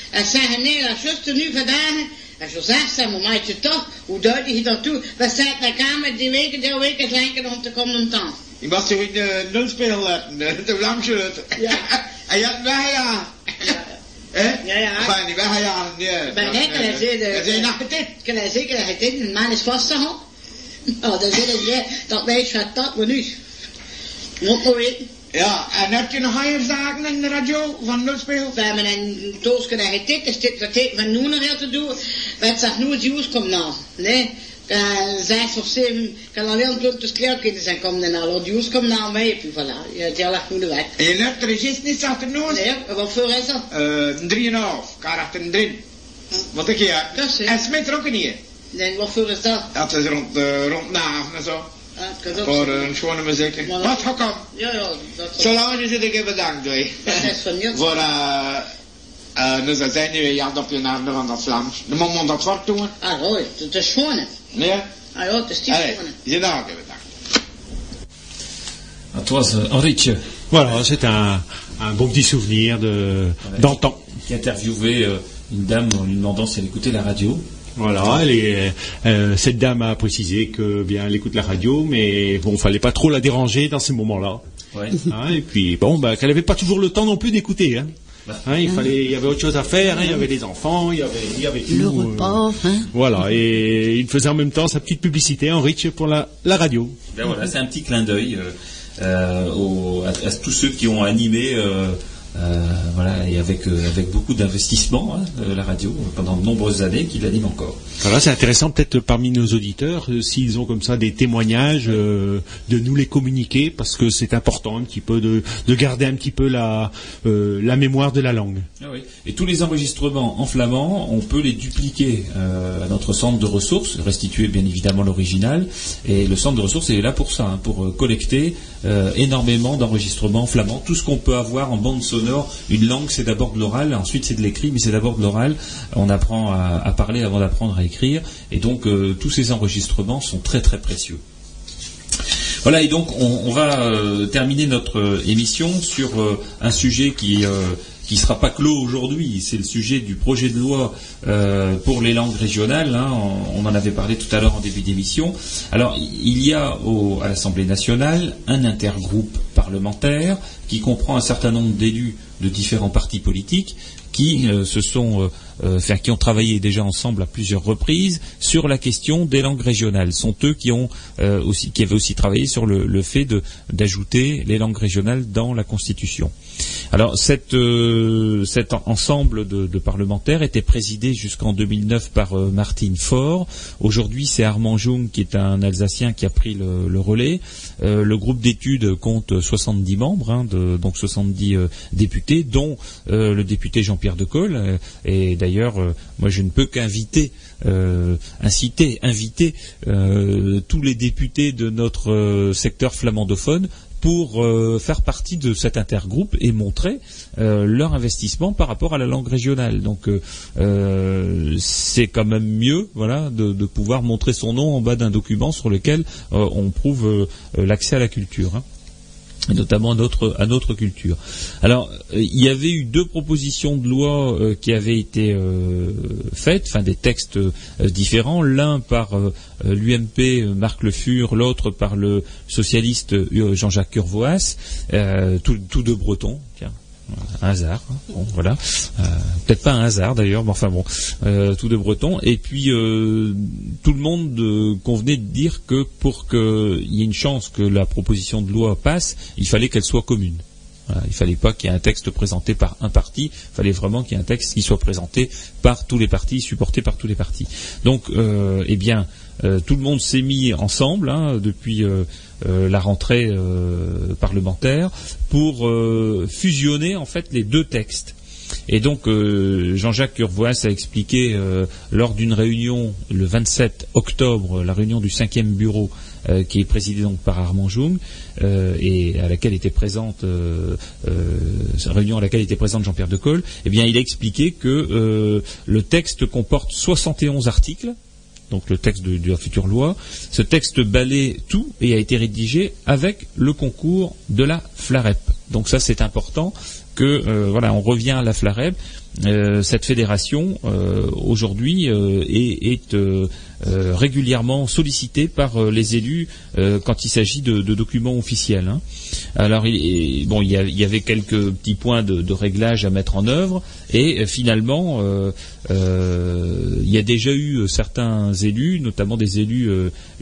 En zeggen nee, dat is juist nu vandaag. En zo zegt ze, maar maatje toch, hoe duid je dat toe? We zaten de kamer die weken, die weken slenken om te komen om dan. Je was toch in de nulspeel laten, de, de Vlaamse Ja. [laughs] En je had weggejaagd. Hè? Ja, ja. Maar niet weggejaagd, nee. Bij net, kan hij Dat zeggen, is nog dit. kan hij zeker dat hij dit, een man is vastgehouden. [laughs] Nou, dan zit hij, dat meisje gaat dat maar nu. Moet maar weten. Ja, en heb je nog andere zaken in de radio van nulspeel? We hebben een doosje hij dit is, dit, dat heeft van nu nog heel te doen. Wat zegt nu het nieuws komt nou, nee. Uh, zes of zeven, kan alleen een plukjes kleerkinderen zijn komen en al het nieuws komt nou mee, en voilà, ja, het heel erg goede weg. En je de register niet achter noos? Nee, wat voor is dat? Eh, een drieënhalf, karakter een drie. Wat ik hier. En Smit er ook niet in. Nee, wat voor is dat? Dat is rond, uh, rond Naven en zo. Ah, een schone muziek. Maar- Wat, ga kom. Ja, ja, dat is... Zolang je zit, ik je bedankt, doe je. Dat is van niets. Voor, dus dat zijn die Jan op je naam van dat Vlaams. De man moet dat zwart doen. Ah, hoor, het is schone. Nee? Ah, ja, het is die Allee, schone. je daar ook even bedankt. Het was Henrietje Voilà, c'est un, un bon petit souvenir de d'antan. qui interviewait euh, une dame en lui demandant si elle écoutait la radio. Voilà, elle est- euh, cette dame a précisé que bien elle écoute la radio, mais bon, fallait pas trop la déranger dans ces moments-là. Ouais. [laughs] Hein, et puis bon, bah, qu'elle avait pas toujours le temps non plus d'écouter. Hein. Hein, il fallait, il y avait autre chose à faire. hein, il y avait les enfants, il y avait, il y avait tout. Le euh, repas, hein. voilà, et il faisait en même temps sa petite publicité en Rich pour la, la radio. Ben voilà, c'est un petit clin d'œil euh, euh, à, à tous ceux qui ont animé euh, Euh, voilà, et avec, euh, avec beaucoup d'investissement, hein, euh, la radio, pendant de nombreuses années, qui l'anime encore. Voilà, c'est intéressant peut-être parmi nos auditeurs, euh, s'ils ont comme ça des témoignages, euh, de nous les communiquer, parce que c'est important un petit peu de, de garder un petit peu la, euh, la mémoire de la langue. Ah oui. Et tous les enregistrements en flamand, on peut les dupliquer euh, à notre centre de ressources, restituer bien évidemment l'original. Et le centre de ressources est là pour ça, hein, pour euh, collecter euh, énormément d'enregistrements flamands. Tout ce qu'on peut avoir en bande sonore, une langue c'est d'abord de l'oral, ensuite c'est de l'écrit, mais c'est d'abord de l'oral. On apprend à, parler avant d'apprendre à écrire. Et donc euh, tous ces enregistrements sont très très précieux. Voilà, et donc on, va euh, terminer notre euh, émission sur un sujet qui qui sera pas clos aujourd'hui. C'est le sujet du projet de loi euh, pour les langues régionales. hein. On, en avait parlé tout à l'heure en début d'émission. Alors, il y a à l'Assemblée nationale un intergroupe parlementaire qui comprend un certain nombre d'élus de différents partis politiques qui euh, se sont, euh, qui ont travaillé déjà ensemble à plusieurs reprises sur la question des langues régionales. Ce sont eux qui ont aussi, qui avaient aussi travaillé sur le, fait d'ajouter les langues régionales dans la Constitution. Alors euh, cet en- ensemble de, parlementaires était présidé jusqu'en 2009 par euh, Martine Faure. Aujourd'hui, c'est Armand Jung qui est un Alsacien qui a pris le, relais. Euh, le groupe d'études compte 70 membres, hein, de- donc 70 euh, députés, dont le député Jean-Pierre Decolle. Et d'ailleurs, moi, je ne peux qu'inviter, inciter, inviter tous les députés de notre secteur flamandophone pour euh, faire partie de cet intergroupe et montrer euh, leur investissement par rapport à la langue régionale. Donc euh, c'est quand même mieux, voilà, de, pouvoir montrer son nom en bas d'un document sur lequel on prouve l'accès à la culture. hein notamment à notre, à notre culture. Alors, euh, il y avait eu deux propositions de loi euh, qui avaient été euh, faites, enfin des textes différents, l'un par l'UMP Marc Le Fur, l'autre par le socialiste Jean-Jacques Curvoas, tous deux bretons. Un hasard, hein. voilà. Euh, Peut-être pas un hasard d'ailleurs, mais enfin bon, euh, tous deux bretons. Et puis euh, tout le monde euh, convenait de dire que pour qu'il y ait une chance que la proposition de loi passe, il fallait qu'elle soit commune. Il fallait pas qu'il y ait un texte présenté par un parti, il fallait vraiment qu'il y ait un texte qui soit présenté par tous les partis, supporté par tous les partis. Donc, euh, eh bien, tout le monde s'est mis ensemble hein, depuis la rentrée euh, parlementaire pour euh, fusionner en fait les deux textes. Et donc euh, Jean-Jacques Urvoas a expliqué euh, lors d'une réunion le 27 octobre, la réunion du cinquième bureau euh, qui est présidée donc par Armand Jung euh, et à laquelle était présente euh, euh, réunion à laquelle était présente Jean-Pierre Decolle, eh bien il a expliqué que euh, le texte comporte 71 articles donc le texte de, la future loi. Ce texte balaie tout et a été rédigé avec le concours de la FLAREP. Donc ça c'est important que euh, voilà on revient à la FLAREP. Euh, cette fédération euh, aujourd'hui euh, est, régulièrement sollicitée par les élus quand il s'agit de, documents officiels. hein. Alors il, bon, il y, avait quelques petits points de, de réglage à mettre en œuvre et finalement il y a déjà eu certains élus, notamment des élus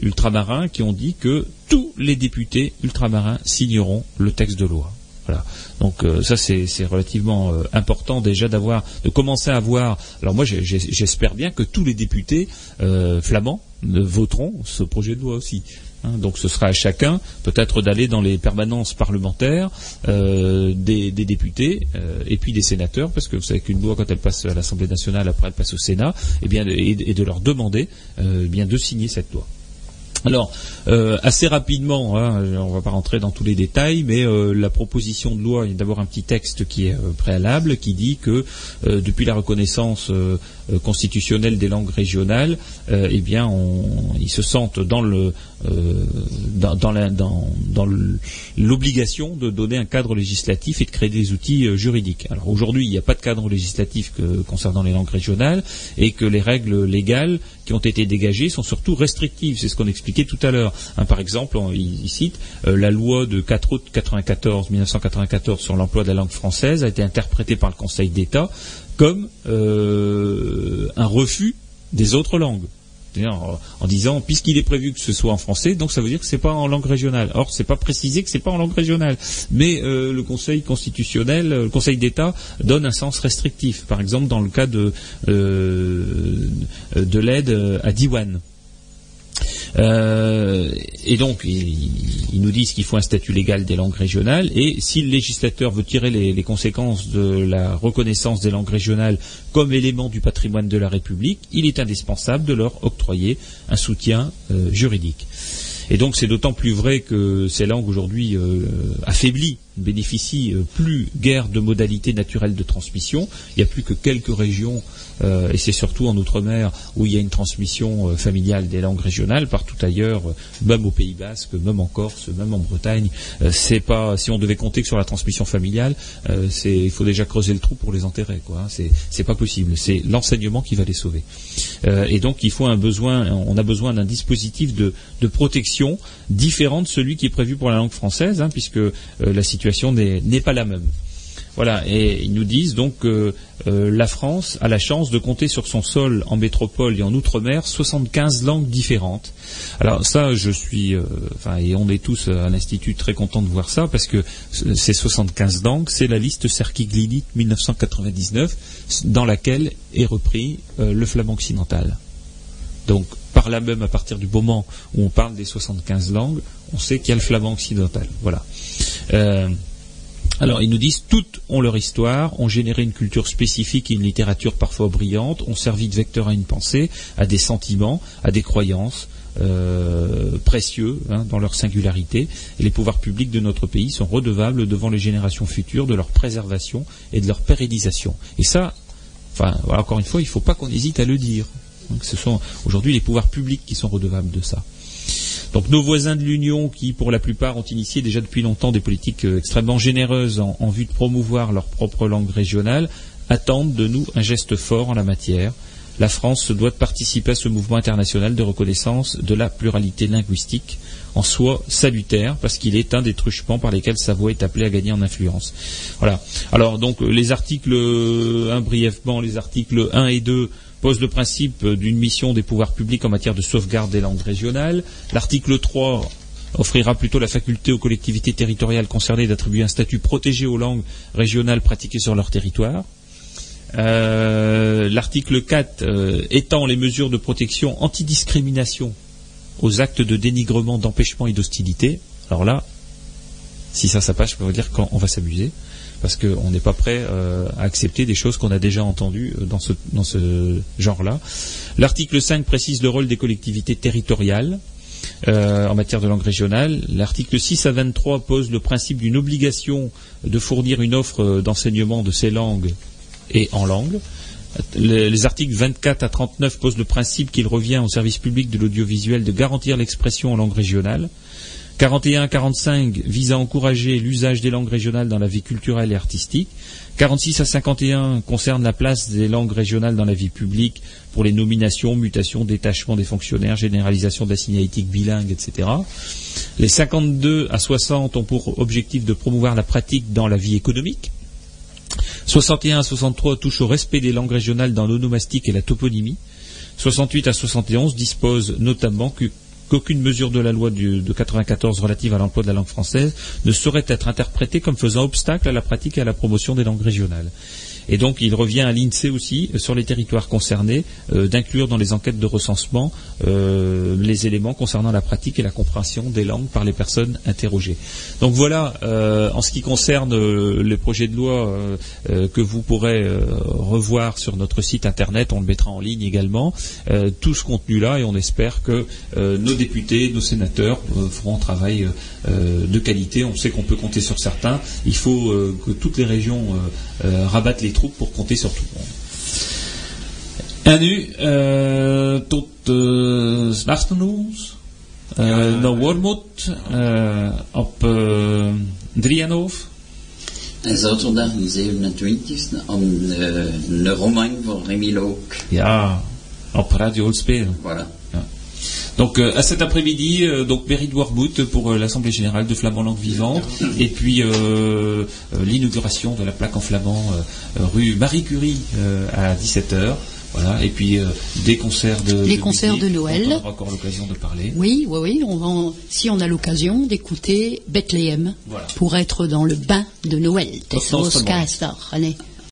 ultramarins, qui ont dit que tous les députés ultramarins signeront le texte de loi. Voilà. Donc euh, ça c'est relativement euh, important déjà d'avoir de commencer à voir. Alors moi j'espère bien que tous les députés euh, flamands voteront ce projet de loi aussi. Hein, donc ce sera à chacun peut-être d'aller dans les permanences parlementaires euh, des, députés et puis des sénateurs, parce que vous savez qu'une loi quand elle passe à l'Assemblée nationale, après elle passe au Sénat, et bien et, de leur demander eh bien de signer cette loi. Alors, euh, assez rapidement, hein, on ne va pas rentrer dans tous les détails, mais euh, la proposition de loi, il y a d'abord un petit texte qui est euh, préalable, qui dit que euh, depuis la reconnaissance euh, euh, constitutionnelle des langues régionales, euh, eh bien, on, ils se sentent dans euh, l'obligation de donner un cadre législatif et de créer des outils euh, juridiques. Alors aujourd'hui, il n'y a pas de cadre législatif concernant les langues régionales et que les règles légales qui ont été dégagées sont surtout restrictives. C'est ce qu'on expliquait tout à l'heure. Hein, par exemple, il, cite euh, la loi de 4 août 94, 1994 sur l'emploi de la langue française a été interprétée par le Conseil d'État comme euh, un refus des autres langues. En, en disant, puisqu'il est prévu que ce soit en français, donc ça veut dire que c'est pas en langue régionale. Or, c'est pas précisé que c'est pas en langue régionale. Mais euh, le Conseil constitutionnel, le Conseil d'État donne un sens restrictif. Par exemple, dans le cas de, euh, de l'aide à Diwan. Euh, et donc, ils, nous disent qu'il faut un statut légal des langues régionales, et si le législateur veut tirer les, conséquences de la reconnaissance des langues régionales comme élément du patrimoine de la République, il est indispensable de leur octroyer un soutien euh, juridique. Et donc c'est d'autant plus vrai que ces langues aujourd'hui euh, affaiblies bénéficient plus guère de modalités naturelles de transmission. Il n'y a plus que quelques régions, et c'est surtout en Outre-mer, où il y a une transmission euh, familiale des langues régionales. Partout ailleurs, euh, même au Pays Basque, même en Corse, même en Bretagne, euh, c'est pas. Si on devait compter que sur la transmission familiale, euh, il faut déjà creuser le trou pour les enterrer. Quoi. hein. C'est c'est pas possible. C'est l'enseignement qui va les sauver. Euh, et donc il faut un besoin. On a besoin d'un dispositif de, protection différent de celui qui est prévu pour la langue française, hein, puisque euh, la situation n'est pas la même. Voilà, et ils nous disent donc que euh, la France a la chance de compter sur son sol en métropole et en outre-mer 75 langues différentes. Alors ça, je suis, euh, enfin, et on est tous à l'institut très contents de voir ça parce que ces 75 langues, c'est la liste Serki-Glidit 1999 dans laquelle est repris euh, le flamand occidental. Donc, par là même, à partir du moment où on parle des 75 langues, on sait qu'il y a le flamand occidental. Voilà. Alors, ils nous disent toutes ont leur histoire, ont généré une culture spécifique et une littérature parfois brillante, ont servi de vecteur à une pensée, à des sentiments, à des croyances euh, précieux hein, dans leur singularité. Et les pouvoirs publics de notre pays sont redevables devant les générations futures de leur préservation et de leur pérennisation. Et ça, encore une fois, il ne faut pas qu'on hésite à le dire. Ce sont aujourd'hui les pouvoirs publics qui sont redevables de ça. Donc nos voisins de l'Union, qui pour la plupart ont initié déjà depuis longtemps des politiques euh, extrêmement généreuses en, vue de promouvoir leur propre langue régionale, attendent de nous un geste fort en la matière. La France doit participer à ce mouvement international de reconnaissance de la pluralité linguistique, en soi salutaire, parce qu'il est un des truchements par lesquels sa voix est appelée à gagner en influence. Voilà. Alors donc les articles, euh, un brièvement, les articles 1 et 2 pose le principe d'une mission des pouvoirs publics en matière de sauvegarde des langues régionales. L'article 3 offrira plutôt la faculté aux collectivités territoriales concernées d'attribuer un statut protégé aux langues régionales pratiquées sur leur territoire. Euh, L'article 4 euh, étend les mesures de protection antidiscrimination aux actes de dénigrement, d'empêchement et d'hostilité. Alors là, si ça, ça passe, je peux vous dire qu'on va s'amuser parce qu'on n'est pas prêt euh, à accepter des choses qu'on a déjà entendues euh, dans ce, genre-là. L'article 5 précise le rôle des collectivités territoriales euh, en matière de langue régionale. L'article 6 à 23 pose le principe d'une obligation de fournir une offre d'enseignement de ces langues et en langue. Les, les articles 24 à 39 posent le principe qu'il revient au service public de l'audiovisuel de garantir l'expression en langue régionale. 41 à 45 visent à encourager l'usage des langues régionales dans la vie culturelle et artistique. 46 à 51 concernent la place des langues régionales dans la vie publique pour les nominations, mutations, détachement des fonctionnaires, généralisation de la signalétique bilingue, etc. Les 52 à 60 ont pour objectif de promouvoir la pratique dans la vie économique. 61 à 63 touchent au respect des langues régionales dans l'onomastique et la toponymie. 68 à 71 disposent notamment que qu'aucune mesure de la loi du- de 94 relative à l'emploi de la langue française ne saurait être interprétée comme faisant obstacle à la pratique et à la promotion des langues régionales. Et donc, il revient à l'INSEE aussi, euh, sur les territoires concernés, euh, d'inclure dans les enquêtes de recensement euh, les éléments concernant la pratique et la compréhension des langues par les personnes interrogées. Donc voilà, en ce qui concerne les projets de loi que vous pourrez revoir sur notre site internet, on le mettra en ligne également, tout ce contenu-là, et on espère que nos députés, nos sénateurs feront un travail de qualité. On sait qu'on peut compter sur certains. Il faut que toutes les régions rabattent les troupes pour compter sur tout le monde. En nu, eh, tot uh, nieuws. Uh, Wormoed uh, op uh, 3,5. En zaterdag de 27e om uh, een roman voor Remy Look. Ja, op Radio. Voilà. Donc euh, à cet après-midi, euh, donc mairie de Warmouth pour euh, l'assemblée générale de Flamand Langue Vivante, et puis l'inauguration de la plaque en flamand rue Marie Curie à 17h Voilà. Et puis euh, des concerts de Les de concerts musique, de Noël. On aura encore l'occasion de parler. Oui, oui, oui. On va, si on a l'occasion d'écouter Bethléem Voilà. pour être dans le bain de Noël.